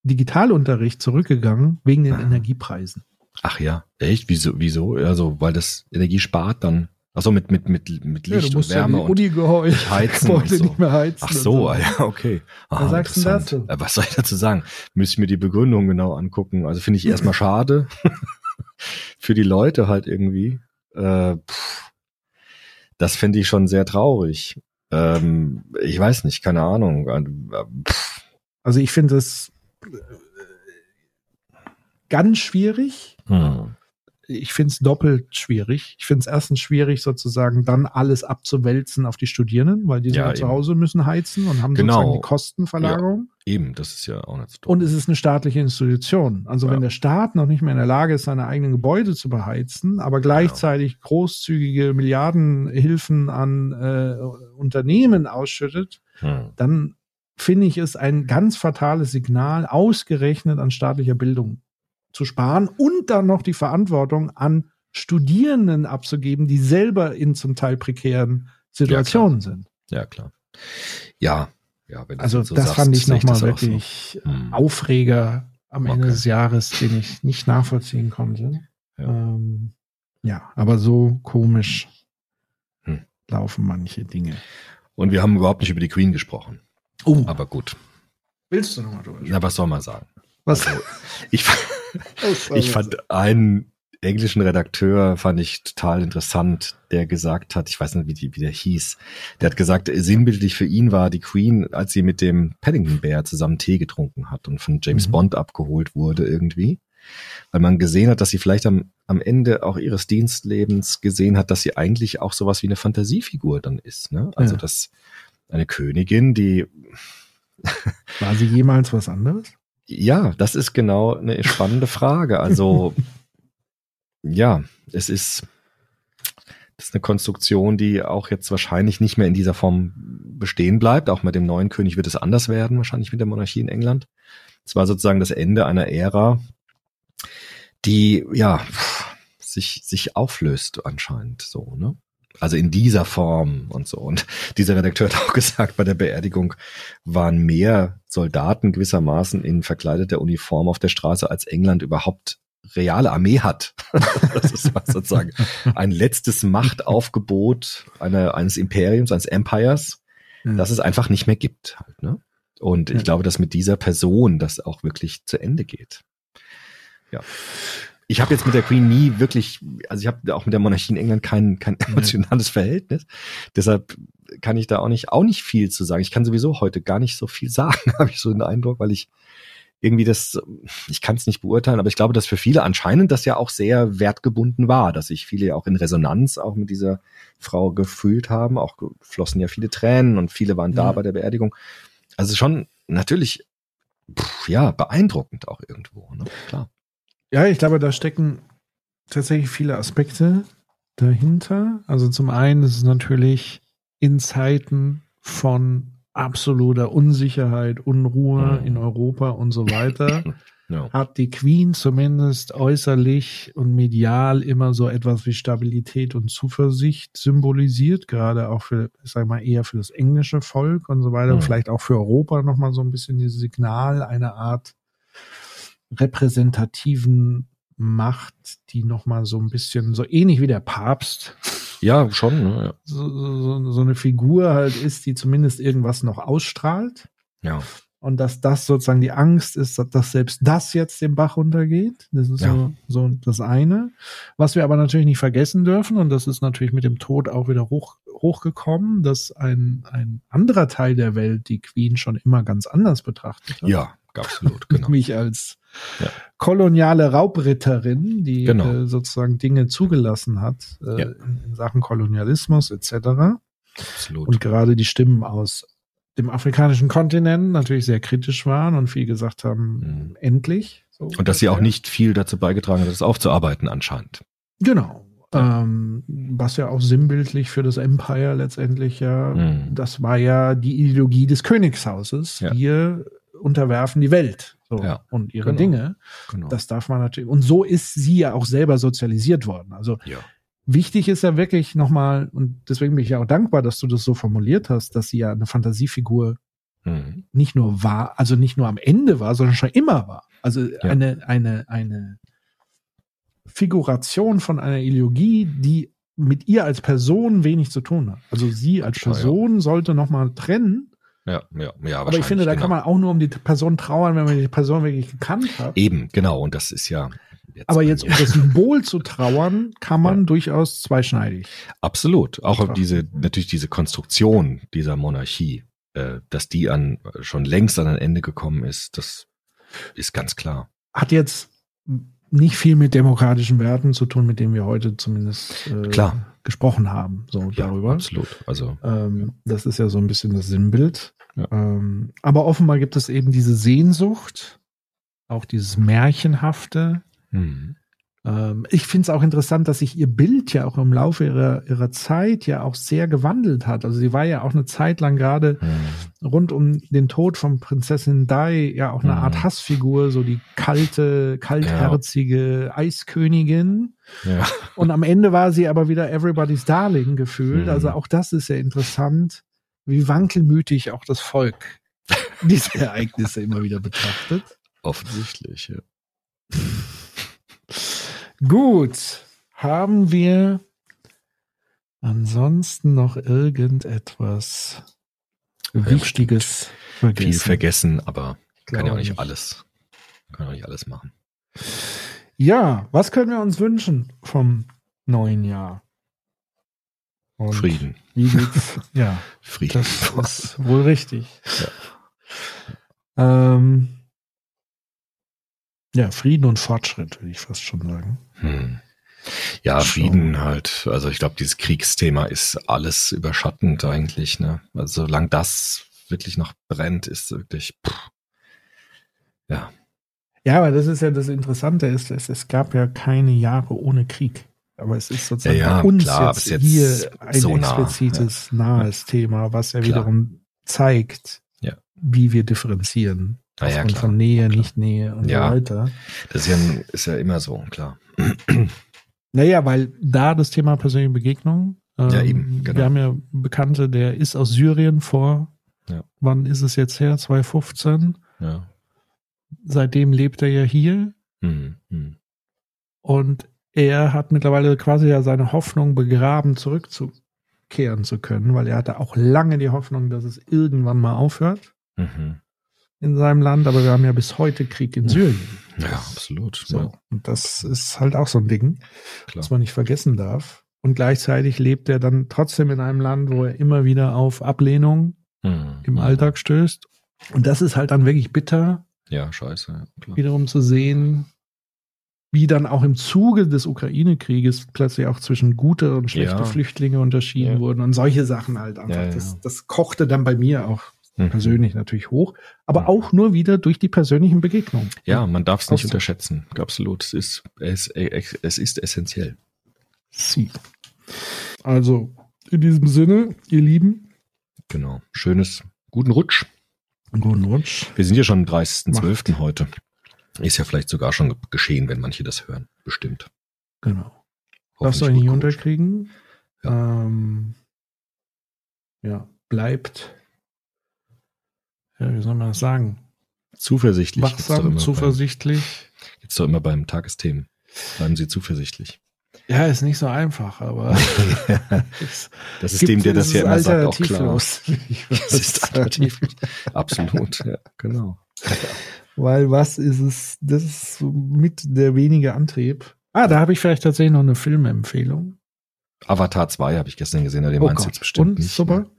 Digitalunterricht zurückgegangen wegen den Ah. Energiepreisen. Ach ja, echt? Wieso? Wieso? Also, weil das Energie spart dann. Ach so, mit, mit, mit, mit Ja, Licht musst und Wärme ja und gehorchen, heizen und so. nicht mehr heizen. Ach und so, ah ja, okay. Was sagst du dazu? Äh, Was soll ich dazu sagen? Müsste ich mir die Begründung genau angucken. Also finde ich erstmal schade. Für die Leute halt irgendwie. Äh, pff, das finde ich schon sehr traurig. Ähm, ich weiß nicht, keine Ahnung. Äh, pff, Also ich finde es äh, ganz schwierig. hm. Ich finde es doppelt schwierig. Ich finde es erstens schwierig, sozusagen dann alles abzuwälzen auf die Studierenden, weil die sind Ja, ja, zu. Hause, müssen heizen und haben Genau. sozusagen die Kostenverlagerung. Eben, das ist ja auch nicht so. Und es ist eine staatliche Institution. Also Ja. wenn der Staat noch nicht mehr in der Lage ist, seine eigenen Gebäude zu beheizen, aber gleichzeitig großzügige Milliardenhilfen an äh, Unternehmen ausschüttet, Hm. dann finde ich es ein ganz fatales Signal, ausgerechnet an staatlicher Bildung zu sparen und dann noch die Verantwortung an Studierenden abzugeben, die selber in zum Teil prekären Situationen sind. Ja, klar. Ja, ja, wenn du Also so das sagst, fand ich nochmal auch so. wirklich Hm. Aufreger am Ende Okay. des Jahres, den ich nicht nachvollziehen konnte. Ja. Ähm, ja aber so komisch Hm. laufen manche Dinge. Und wir haben überhaupt nicht über die Queen gesprochen. Oh, Aber gut. willst du nochmal drüber Na, was soll man sagen? Was? Ich, ich fand einen englischen Redakteur fand ich total interessant, der gesagt hat, ich weiß nicht, wie, die, wie der hieß, der hat gesagt, sinnbildlich für ihn war die Queen, als sie mit dem Paddington Bear zusammen Tee getrunken hat und von James Mhm. Bond abgeholt wurde irgendwie. Weil man gesehen hat, dass sie vielleicht am, am Ende auch ihres Dienstlebens gesehen hat, dass sie eigentlich auch sowas wie eine Fantasiefigur dann ist. Ne? Also Ja. dass eine Königin, die War sie jemals was anderes? Ja, das ist genau eine spannende Frage. Also, ja, es ist, das ist eine Konstruktion, die auch jetzt wahrscheinlich nicht mehr in dieser Form bestehen bleibt. Auch mit dem neuen König wird es anders werden, wahrscheinlich mit der Monarchie in England. Es war sozusagen das Ende einer Ära, die, ja, sich, sich auflöst anscheinend so, ne? Also in dieser Form und so. Und dieser Redakteur hat auch gesagt, bei der Beerdigung waren mehr Soldaten gewissermaßen in verkleideter Uniform auf der Straße, als England überhaupt reale Armee hat. das ist sozusagen ein letztes Machtaufgebot einer, eines Imperiums, eines Empires, das es einfach nicht mehr gibt. Halt, ne? Und ich Ja. glaube, dass mit dieser Person das auch wirklich zu Ende geht. Ja. Ich habe jetzt mit der Queen nie wirklich, also ich habe auch mit der Monarchie in England kein, kein emotionales Verhältnis. Deshalb kann ich da auch nicht, auch nicht viel zu sagen. Ich kann sowieso heute gar nicht so viel sagen, habe ich so den Eindruck, weil ich irgendwie das, ich kann es nicht beurteilen, aber ich glaube, dass für viele anscheinend das ja auch sehr wertgebunden war, dass sich viele ja auch in Resonanz auch mit dieser Frau gefühlt haben. Auch flossen ja viele Tränen und viele waren da Ja. bei der Beerdigung. Also schon natürlich, pff, ja, beeindruckend auch irgendwo, ne? Klar. Ja, ich glaube, da stecken tatsächlich viele Aspekte dahinter. Also zum einen ist es natürlich in Zeiten von absoluter Unsicherheit, Unruhe Mhm. in Europa und so weiter, Ja. hat die Queen zumindest äußerlich und medial immer so etwas wie Stabilität und Zuversicht symbolisiert, gerade auch für, ich sag mal, eher für das englische Volk und so weiter, Mhm. vielleicht auch für Europa nochmal so ein bisschen dieses Signal einer Art repräsentativen Macht, die nochmal so ein bisschen, so ähnlich wie der Papst, Ja, schon, ne? so, so, so eine Figur halt ist, die zumindest irgendwas noch ausstrahlt. Ja. Und dass das sozusagen die Angst ist, dass- dass selbst das jetzt den Bach runtergeht. Das ist Ja. so, so das eine. Was wir aber natürlich nicht vergessen dürfen, und das ist natürlich mit dem Tod auch wieder hoch, hochgekommen, dass ein, ein anderer Teil der Welt die Queen schon immer ganz anders betrachtet hat. Ja, absolut, genau. Nämlich als Ja. koloniale Raubritterin, die Genau. äh, sozusagen Dinge zugelassen hat äh, Ja. in, in Sachen Kolonialismus etc. absolut. Und gerade die Stimmen aus dem afrikanischen Kontinent natürlich sehr kritisch waren und viel gesagt haben, Mhm. endlich. So Und dass sie auch nicht viel dazu beigetragen hat, das aufzuarbeiten anscheinend. Genau. Ähm, was ja auch sinnbildlich für das Empire letztendlich ja, Mhm. das war ja die Ideologie des Königshauses. Wir unterwerfen die Welt so, Ja. und ihre Genau. Dinge. Genau. Das darf man natürlich. Und so ist sie ja auch selber sozialisiert worden. Also ja. wichtig ist ja wirklich nochmal, und deswegen bin ich ja auch dankbar, dass du das so formuliert hast, dass sie ja eine Fantasiefigur Mhm. nicht nur war, also nicht nur am Ende war, sondern schon immer war. Also eine, eine, eine Figuration von einer Ideologie, die mit ihr als Person wenig zu tun hat. Also sie als Ja, ja. Person sollte nochmal trennen. Ja, ja, ja. Aber ich finde, da kann man auch nur um die Person trauern, wenn man die Person wirklich gekannt hat. Eben, genau. Und das ist ja. Jetzt Aber jetzt, mir- um das Symbol zu trauern, kann man Ja. durchaus zweischneidig. Absolut. Auch diese, natürlich diese Konstruktion dieser Monarchie, äh, dass die an, schon längst an ein Ende gekommen ist, das ist ganz klar. Hat jetzt nicht viel mit demokratischen Werten zu tun, mit denen wir heute zumindest äh, Klar. Gesprochen haben, so Ja, darüber. absolut. Also, Ähm, Das ist ja so ein bisschen das Sinnbild. Ja. Ähm, aber offenbar gibt es eben diese Sehnsucht, auch dieses Märchenhafte. hm. Ähm, ich finde es auch interessant, dass sich ihr Bild ja auch im Laufe ihrer, ihrer Zeit ja auch sehr gewandelt hat. Also sie war ja auch eine Zeit lang gerade Hm. rund um den Tod von Prinzessin Dai ja auch eine Mhm. Art Hassfigur, so die kalte, kaltherzige Eiskönigin. Ja. Und am Ende war sie aber wieder Everybody's Darling gefühlt. Mhm. Also auch das ist ja interessant, wie wankelmütig auch das Volk diese Ereignisse immer wieder betrachtet. Offensichtlich, ja. Gut, haben wir ansonsten noch irgendetwas Ja, Wichtiges vergessen? Viel vergessen, aber kann ja auch nicht nicht. alles. Kann auch nicht alles machen. Ja, was können wir uns wünschen vom neuen Jahr? Und Frieden. Wie geht's? ja, Frieden. das ist wohl richtig. Ähm, ja, Frieden und Fortschritt, würde ich fast schon sagen. Hm. Ja, Schon. Frieden halt. Also ich glaube, dieses Kriegsthema ist alles überschattend eigentlich. Ne? Also solange das wirklich noch brennt, ist wirklich. Pff. Ja, Ja, aber das ist ja das Interessante, ist, es, es gab ja keine Jahre ohne Krieg. Aber es ist sozusagen Ja, ja, uns klar, jetzt, ist hier jetzt ein so nah, explizites, nahes Thema, was ja Klar. wiederum zeigt, Ja. wie wir differenzieren. Ah, ja, von Nähe, klar. nicht Nähe und Ja. so weiter. das ist ja, ist ja immer so, klar. Naja, weil da das Thema persönliche Begegnung, ähm, Ja, eben, genau. wir haben ja Bekannte, der ist aus Syrien vor, Ja. wann ist es jetzt her? 2015. Ja. Seitdem lebt er ja hier Hm, hm. und er hat mittlerweile quasi ja seine Hoffnung begraben, zurückzukehren zu können, weil er hatte auch lange die Hoffnung, dass es irgendwann mal aufhört Mhm. In seinem Land, aber wir haben ja bis heute Krieg in Syrien. Ja, absolut. So. Ja, Und das ist halt auch so ein Ding. klar. was man nicht vergessen darf. Und gleichzeitig lebt er dann trotzdem in einem Land, wo er immer wieder auf Ablehnung Hm, im. Alltag stößt. Und das ist halt dann wirklich bitter, Ja, scheiße. Klar. wiederum zu sehen, wie dann auch im Zuge des Ukraine-Krieges plötzlich auch zwischen gute und schlechte Ja. Flüchtlinge unterschieden Ja. wurden und solche Sachen halt einfach. Ja. Das, das kochte dann bei mir auch Mhm. persönlich natürlich hoch, aber Mhm. auch nur wieder durch die persönlichen Begegnungen. Ja, man darf es nicht unterschätzen. Absolut. Es ist, es, es ist essentiell. Sie. Also, in diesem Sinne, ihr Lieben, Genau. Schönes, guten Rutsch. guten Rutsch. Wir sind ja schon am 30.12. heute. Ist ja vielleicht sogar schon geschehen, wenn manche das hören. Bestimmt. Genau. Lasst euch Hoffentlich nicht unterkriegen. Ähm, ja, bleibt, ja, wie soll man das sagen? Zuversichtlich. Wachsam, zuversichtlich. Gibt's doch immer beim Tagesthemen. Bleiben Sie zuversichtlich. Ja, ist nicht so einfach, aber Das ist dem, der das ja immer sagt, auch klar. alternativlos. Das ist sagen. alternativ. Absolut, ja, genau. Weil was ist es? Das ist mit der wenige Antrieb. Ah, da habe ich vielleicht tatsächlich noch eine Filmempfehlung. Avatar 2 habe ich gestern gesehen, aber den meinst du jetzt bestimmt Oh Und nicht. super. ne?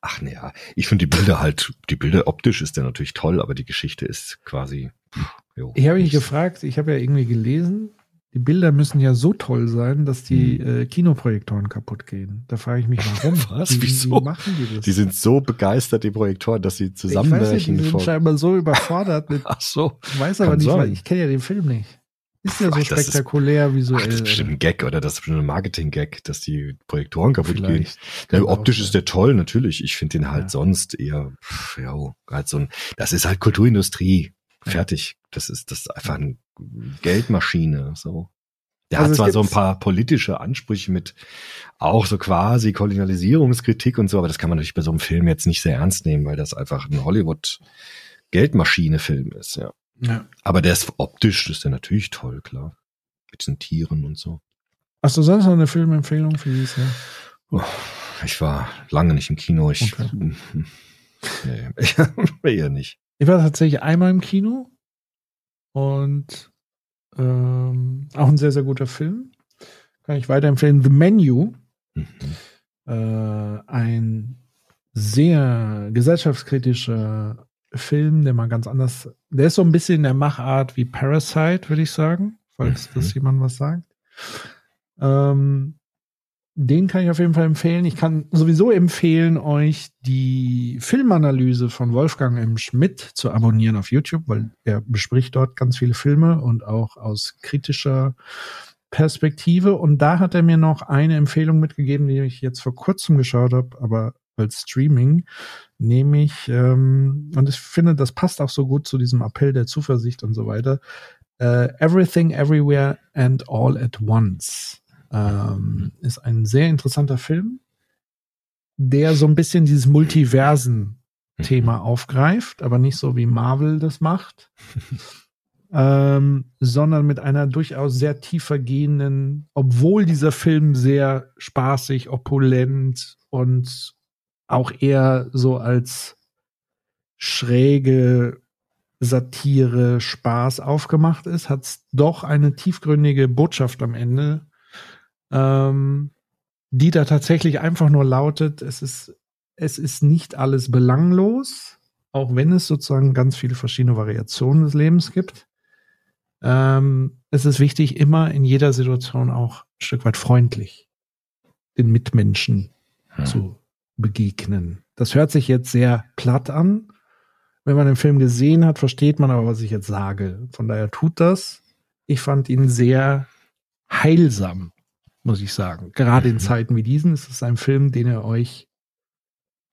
Ach naja, ich finde die Bilder halt, die Bilder optisch ist der natürlich toll, aber die Geschichte ist quasi. pff, jo, Ich habe mich gefragt, ich habe ja irgendwie gelesen, die Bilder müssen ja so toll sein, dass die Hm. äh, Kinoprojektoren kaputt gehen. Da frage ich mich, warum? Was? Wie, Wieso? Wie machen die das? Die sind so begeistert, die Projektoren, dass sie ich weiß nicht, zusammenbrechen. die sind scheinbar so überfordert mit, Ach so. ich weiß aber nicht, sein. weil ich kenne ja den Film nicht. Ist ja so Ach, spektakulär visuell. Ach, das ist bestimmt ein Gag oder das ist bestimmt ein Marketing-Gag, dass die Projektoren kaputt gehen. Vielleicht. Ja, Kann optisch auch ist der toll, natürlich. Ich finde den halt Ja. sonst eher, pff, ja, halt so ein, das ist halt Kulturindustrie. Fertig. Das ist, das ist einfach eine Geldmaschine, so. Der Also hat zwar so ein paar politische Ansprüche mit auch so quasi Kolonialisierungskritik und so, aber das kann man natürlich bei so einem Film jetzt nicht sehr ernst nehmen, weil das einfach ein Hollywood-Geldmaschine-Film ist, ja. Ja. Aber der ist optisch, ist der natürlich toll, klar. Mit den Tieren und so. Hast du sonst noch eine Filmempfehlung für dieses Jahr? Oh, ich war lange nicht im Kino. Ich, Okay. nee, eher nicht. Ich war tatsächlich einmal im Kino und ähm, auch ein sehr, sehr guter Film. Kann ich weiterempfehlen. The Menu. Mhm. Äh, ein sehr gesellschaftskritischer Film, der mal ganz anders, der ist so ein bisschen in der Machart wie Parasite, würde ich sagen, falls Mhm. das jemand was sagt. Ähm, den kann ich auf jeden Fall empfehlen. Ich kann sowieso empfehlen, euch die Filmanalyse von Wolfgang M. Schmidt zu abonnieren auf YouTube, weil er bespricht dort ganz viele Filme und auch aus kritischer Perspektive. Und da hat er mir noch eine Empfehlung mitgegeben, die ich jetzt vor kurzem geschaut habe, aber als Streaming, nämlich, ähm, und ich finde, das passt auch so gut zu diesem Appell der Zuversicht und so weiter. Äh, Everything, Everywhere and All at Once ähm, ist ein sehr interessanter Film, der so ein bisschen dieses Multiversen-Thema aufgreift, aber nicht so wie Marvel das macht, ähm, sondern mit einer durchaus sehr tiefer gehenden, obwohl dieser Film sehr spaßig, opulent und auch eher so als schräge Satire, Spaß aufgemacht ist, hat es doch eine tiefgründige Botschaft am Ende, ähm, die da tatsächlich einfach nur lautet, es ist, es ist nicht alles belanglos, auch wenn es sozusagen ganz viele verschiedene Variationen des Lebens gibt. Ähm, es ist wichtig, immer in jeder Situation auch ein Stück weit freundlich den Mitmenschen Hm. zu begegnen. Das hört sich jetzt sehr platt an. Wenn man den Film gesehen hat, versteht man aber, was ich jetzt sage. Von daher tut das. Ich fand ihn sehr heilsam, muss ich sagen. Gerade in Mhm. Zeiten wie diesen ist es ein Film, den ihr euch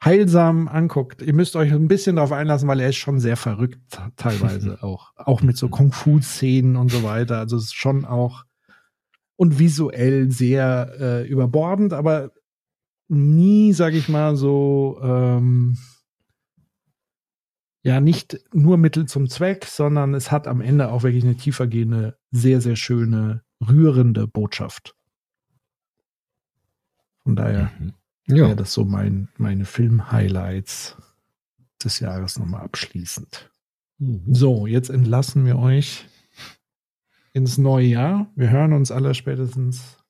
heilsam anguckt. Ihr müsst euch ein bisschen darauf einlassen, weil er ist schon sehr verrückt teilweise auch. Auch mit so Kung-Fu-Szenen und so weiter. Also es ist schon auch und visuell sehr äh, überbordend, aber nie, sag ich mal, so ähm, ja, nicht nur Mittel zum Zweck, sondern es hat am Ende auch wirklich eine tiefergehende, sehr, sehr schöne, rührende Botschaft. Von daher Mhm. wäre Ja, das so mein, meine Film-Highlights des Jahres nochmal abschließend. So, jetzt entlassen wir euch ins neue Jahr. Wir hören uns aller spätestens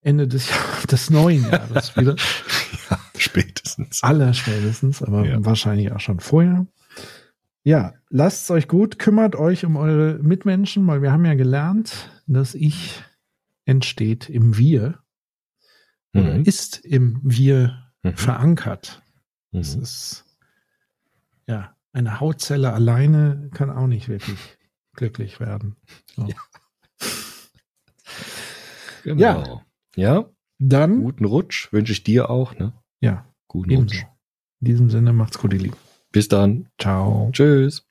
Ende des, Jahr- des neuen Jahres wieder. ja, spätestens. Aller spätestens, aber Ja. wahrscheinlich auch schon vorher. Ja, lasst es euch gut, kümmert euch um eure Mitmenschen, weil wir haben ja gelernt, dass Ich entsteht im Wir oder Mhm. ist im Wir Mhm. verankert. Das Mhm. ist ja eine Hautzelle alleine kann auch nicht wirklich glücklich werden. So. Ja. Genau. Ja, Dann, guten Rutsch wünsche ich dir auch. Ne? ja, Guten. Rutsch. In diesem Sinne macht's gut, ihr Lieben. Bis dann. Ciao. Tschüss.